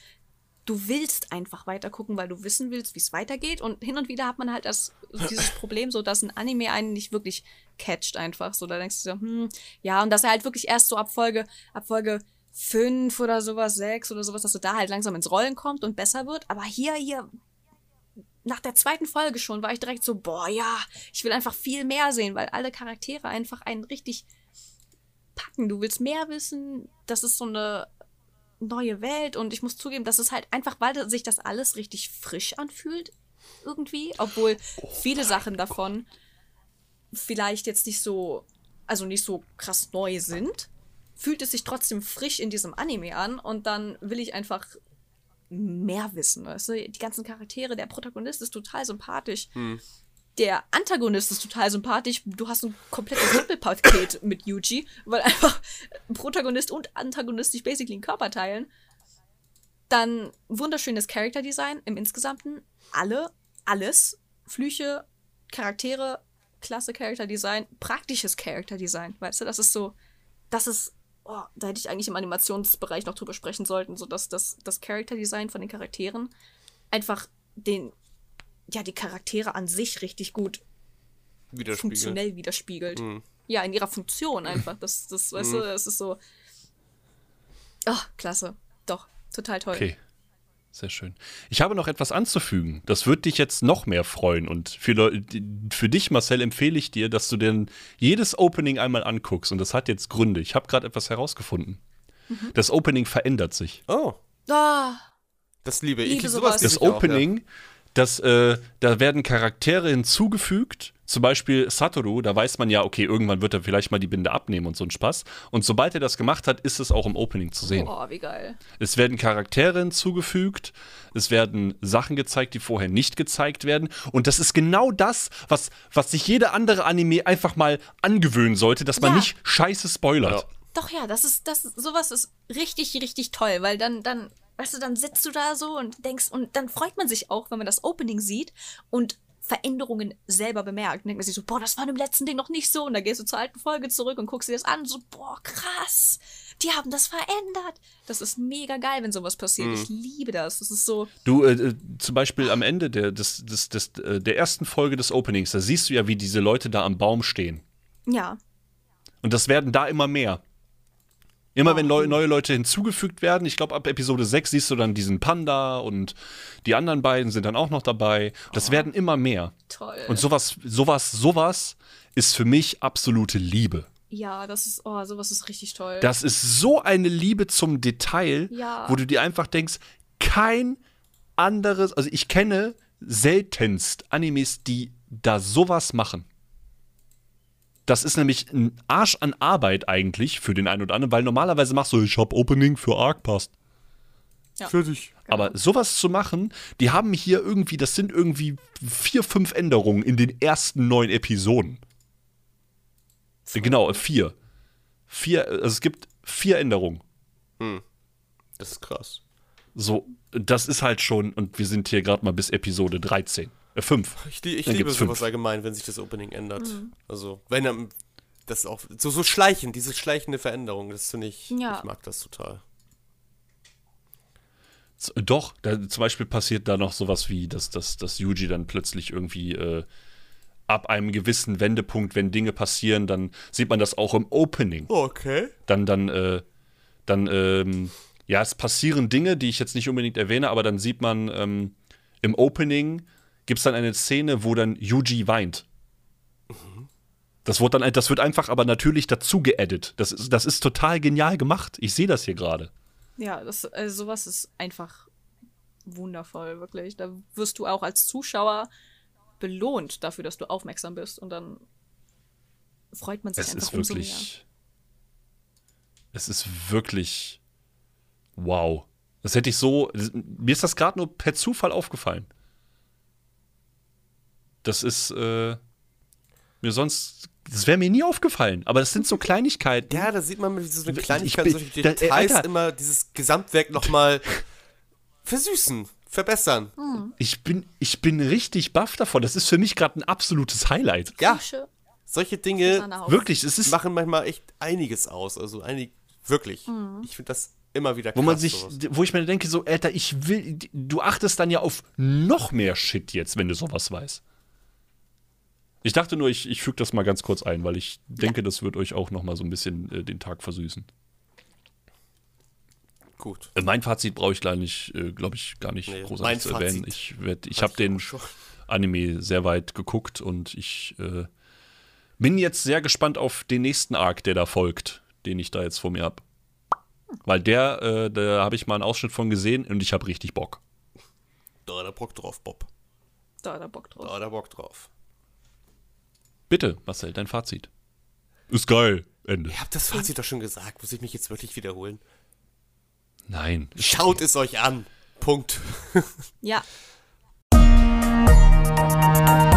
du willst einfach weiter gucken, weil du wissen willst, wie es weitergeht. Und hin und wieder hat man halt das, (laughs) dieses Problem, so dass ein Anime einen nicht wirklich catcht einfach. So, da denkst du so, hm, ja, und dass er halt wirklich erst so ab Folge, ab Folge fünf oder sowas, sechs oder sowas, dass du da halt langsam ins Rollen kommt und besser wird. Aber hier, hier, nach der zweiten Folge schon war ich direkt so, boah, ja, ich will einfach viel mehr sehen, weil alle Charaktere einfach einen richtig packen. Du willst mehr wissen. Das ist so eine neue Welt und ich muss zugeben, das ist halt einfach, weil sich das alles richtig frisch anfühlt irgendwie, obwohl viele Sachen davon vielleicht jetzt nicht so, also nicht so krass neu sind, fühlt es sich trotzdem frisch in diesem Anime an und dann will ich einfach mehr wissen, weißt du? Die ganzen Charaktere, der Protagonist ist total sympathisch. Der Antagonist ist total sympathisch. Du hast ein komplettes (laughs) Doppelpaket mit Yuji, weil einfach Protagonist und Antagonist sich basically einen Körper teilen. Dann wunderschönes Charakterdesign im Insgesamten. Alle, alles. Flüche, Charaktere, klasse Charakterdesign, praktisches Charakterdesign. Weißt du, das ist so, das ist, oh, da hätte ich eigentlich im Animationsbereich noch drüber sprechen sollten, so dass das, das Charakterdesign von den Charakteren einfach den, ja, die Charaktere an sich richtig gut Widerspiegelt. funktionell widerspiegelt. Ja, in ihrer Funktion einfach. Das, das, weißt du, das ist so. Ach, klasse. Doch, total toll. Okay. Sehr schön. Ich habe noch etwas anzufügen. Das wird dich jetzt noch mehr freuen. Und für, für dich, Marcel, empfehle ich dir, dass du denn jedes Opening einmal anguckst. Und das hat jetzt Gründe. Ich habe gerade etwas herausgefunden. Das Opening verändert sich. Oh, Ah, das liebe ich. Liebe Sowas Das ich auch, Opening, das, äh, da werden Charaktere hinzugefügt. Zum Beispiel Satoru, da weiß man ja, okay, irgendwann wird er vielleicht mal die Binde abnehmen und so ein Spaß. Und sobald er das gemacht hat, ist es auch im Opening zu sehen. oh, wie geil. Es werden Charaktere hinzugefügt, es werden Sachen gezeigt, die vorher nicht gezeigt werden. Und das ist genau das, was, was sich jeder andere Anime einfach mal angewöhnen sollte, dass man Ja. nicht scheiße spoilert. Ja. Doch, ja, das ist, das, sowas ist richtig, richtig toll, weil dann, dann, weißt du, dann sitzt du da so und denkst, und dann freut man sich auch, wenn man das Opening sieht und Veränderungen selber bemerkt. Dann denkt man sich so, boah, das war im letzten Ding noch nicht so. Und dann gehst du zur alten Folge zurück und guckst dir das an und so, boah, krass, die haben das verändert. Das ist mega geil, wenn sowas passiert. Ich liebe das. Das ist so, Du, äh, äh, zum Beispiel am Ende der, des, des, des, äh, der ersten Folge des Openings, da siehst du ja, wie diese Leute da am Baum stehen. ja, Und das werden da immer mehr. Immer wenn Leu neue Leute hinzugefügt werden, ich glaube ab Episode 6 siehst du dann diesen Panda und die anderen beiden sind dann auch noch dabei. Das werden immer mehr. toll. Und sowas, sowas, sowas ist für mich absolute Liebe. ja, das ist, oh, sowas ist richtig toll. Das ist so eine Liebe zum Detail, Ja. wo du dir einfach denkst, kein anderes, also ich kenne seltenst Animes, die da sowas machen. Das ist nämlich ein Arsch an Arbeit eigentlich für den einen oder anderen, weil normalerweise machst du, ich hab Opening für Arc passt. Ja. Fertig. Aber sowas zu machen, die haben hier irgendwie, das sind irgendwie vier, fünf Änderungen in den ersten neun Episoden. Genau, vier. Vier, also es gibt vier Änderungen. Das ist krass. So, das ist halt schon, und wir sind hier gerade mal bis Episode 13. Äh, 5. Ich, ich Dann liebe sowas fünf. allgemein, wenn sich das Opening ändert. Also, wenn er das auch so, so schleichend, diese schleichende Veränderung, das finde ich, Ja. ich mag das total. Z- Doch, da, zum Beispiel passiert da noch sowas wie, dass, dass, dass Yuji dann plötzlich irgendwie äh, ab einem gewissen Wendepunkt, wenn Dinge passieren, dann sieht man das auch im Opening. Okay. Dann, dann, äh, dann, ähm, ja, es passieren Dinge, die ich jetzt nicht unbedingt erwähne, aber dann sieht man ähm, im Opening gibt es dann eine Szene, wo dann Yuji weint. Das wird dann, das wird einfach aber natürlich dazu geedit. Das ist, das ist total genial gemacht. Ich sehe das hier gerade. Ja, das, also sowas ist einfach wundervoll, wirklich. Da wirst du auch als Zuschauer belohnt dafür, dass du aufmerksam bist und dann freut man sich Es einfach ist wirklich. Es ist wirklich. Wow. Das hätte ich so. Mir ist das gerade nur per Zufall aufgefallen. Das ist. Äh, mir sonst. Das wäre mir nie aufgefallen. Aber das sind so Kleinigkeiten. Ja, da sieht man mit so eine Kleinigkeit, bin- solche da- ey, Details Alter. immer dieses Gesamtwerk nochmal versüßen, verbessern. Ich bin, ich bin richtig baff davon. Das ist für mich gerade ein absolutes Highlight. Ja, solche Dinge. Wirklich, es ist. machen manchmal echt einiges aus. Also einig, wirklich. Ich finde das immer wieder krass. Wo man sich, sowas. wo ich mir denke, so, Alter, ich will, du achtest dann ja auf noch mehr Shit jetzt, wenn du sowas weißt. Ich dachte nur, ich, ich füge das mal ganz kurz ein, weil ich denke, das wird euch auch noch mal so ein bisschen äh, den Tag versüßen. Gut. Äh, mein Fazit brauche ich gleich nicht, äh, glaube ich, gar nicht Nee, großartig zu erwähnen. Ich, werd- ich habe den. Anime sehr weit geguckt und ich äh, bin jetzt sehr gespannt auf den nächsten Arc, der da folgt, den ich da jetzt vor mir habe. Weil der, äh, da habe ich mal einen Ausschnitt von gesehen und ich habe richtig Bock. Da hat er Bock drauf, Bob. Da hat er Bock drauf. Da hat er Bock drauf. Bitte, Marcel, dein Fazit. Ist geil. Ende. Ihr habt das Fazit doch schon gesagt. Muss ich mich jetzt wirklich wiederholen? Nein. Schaut es euch an. Punkt. Ja. (laughs)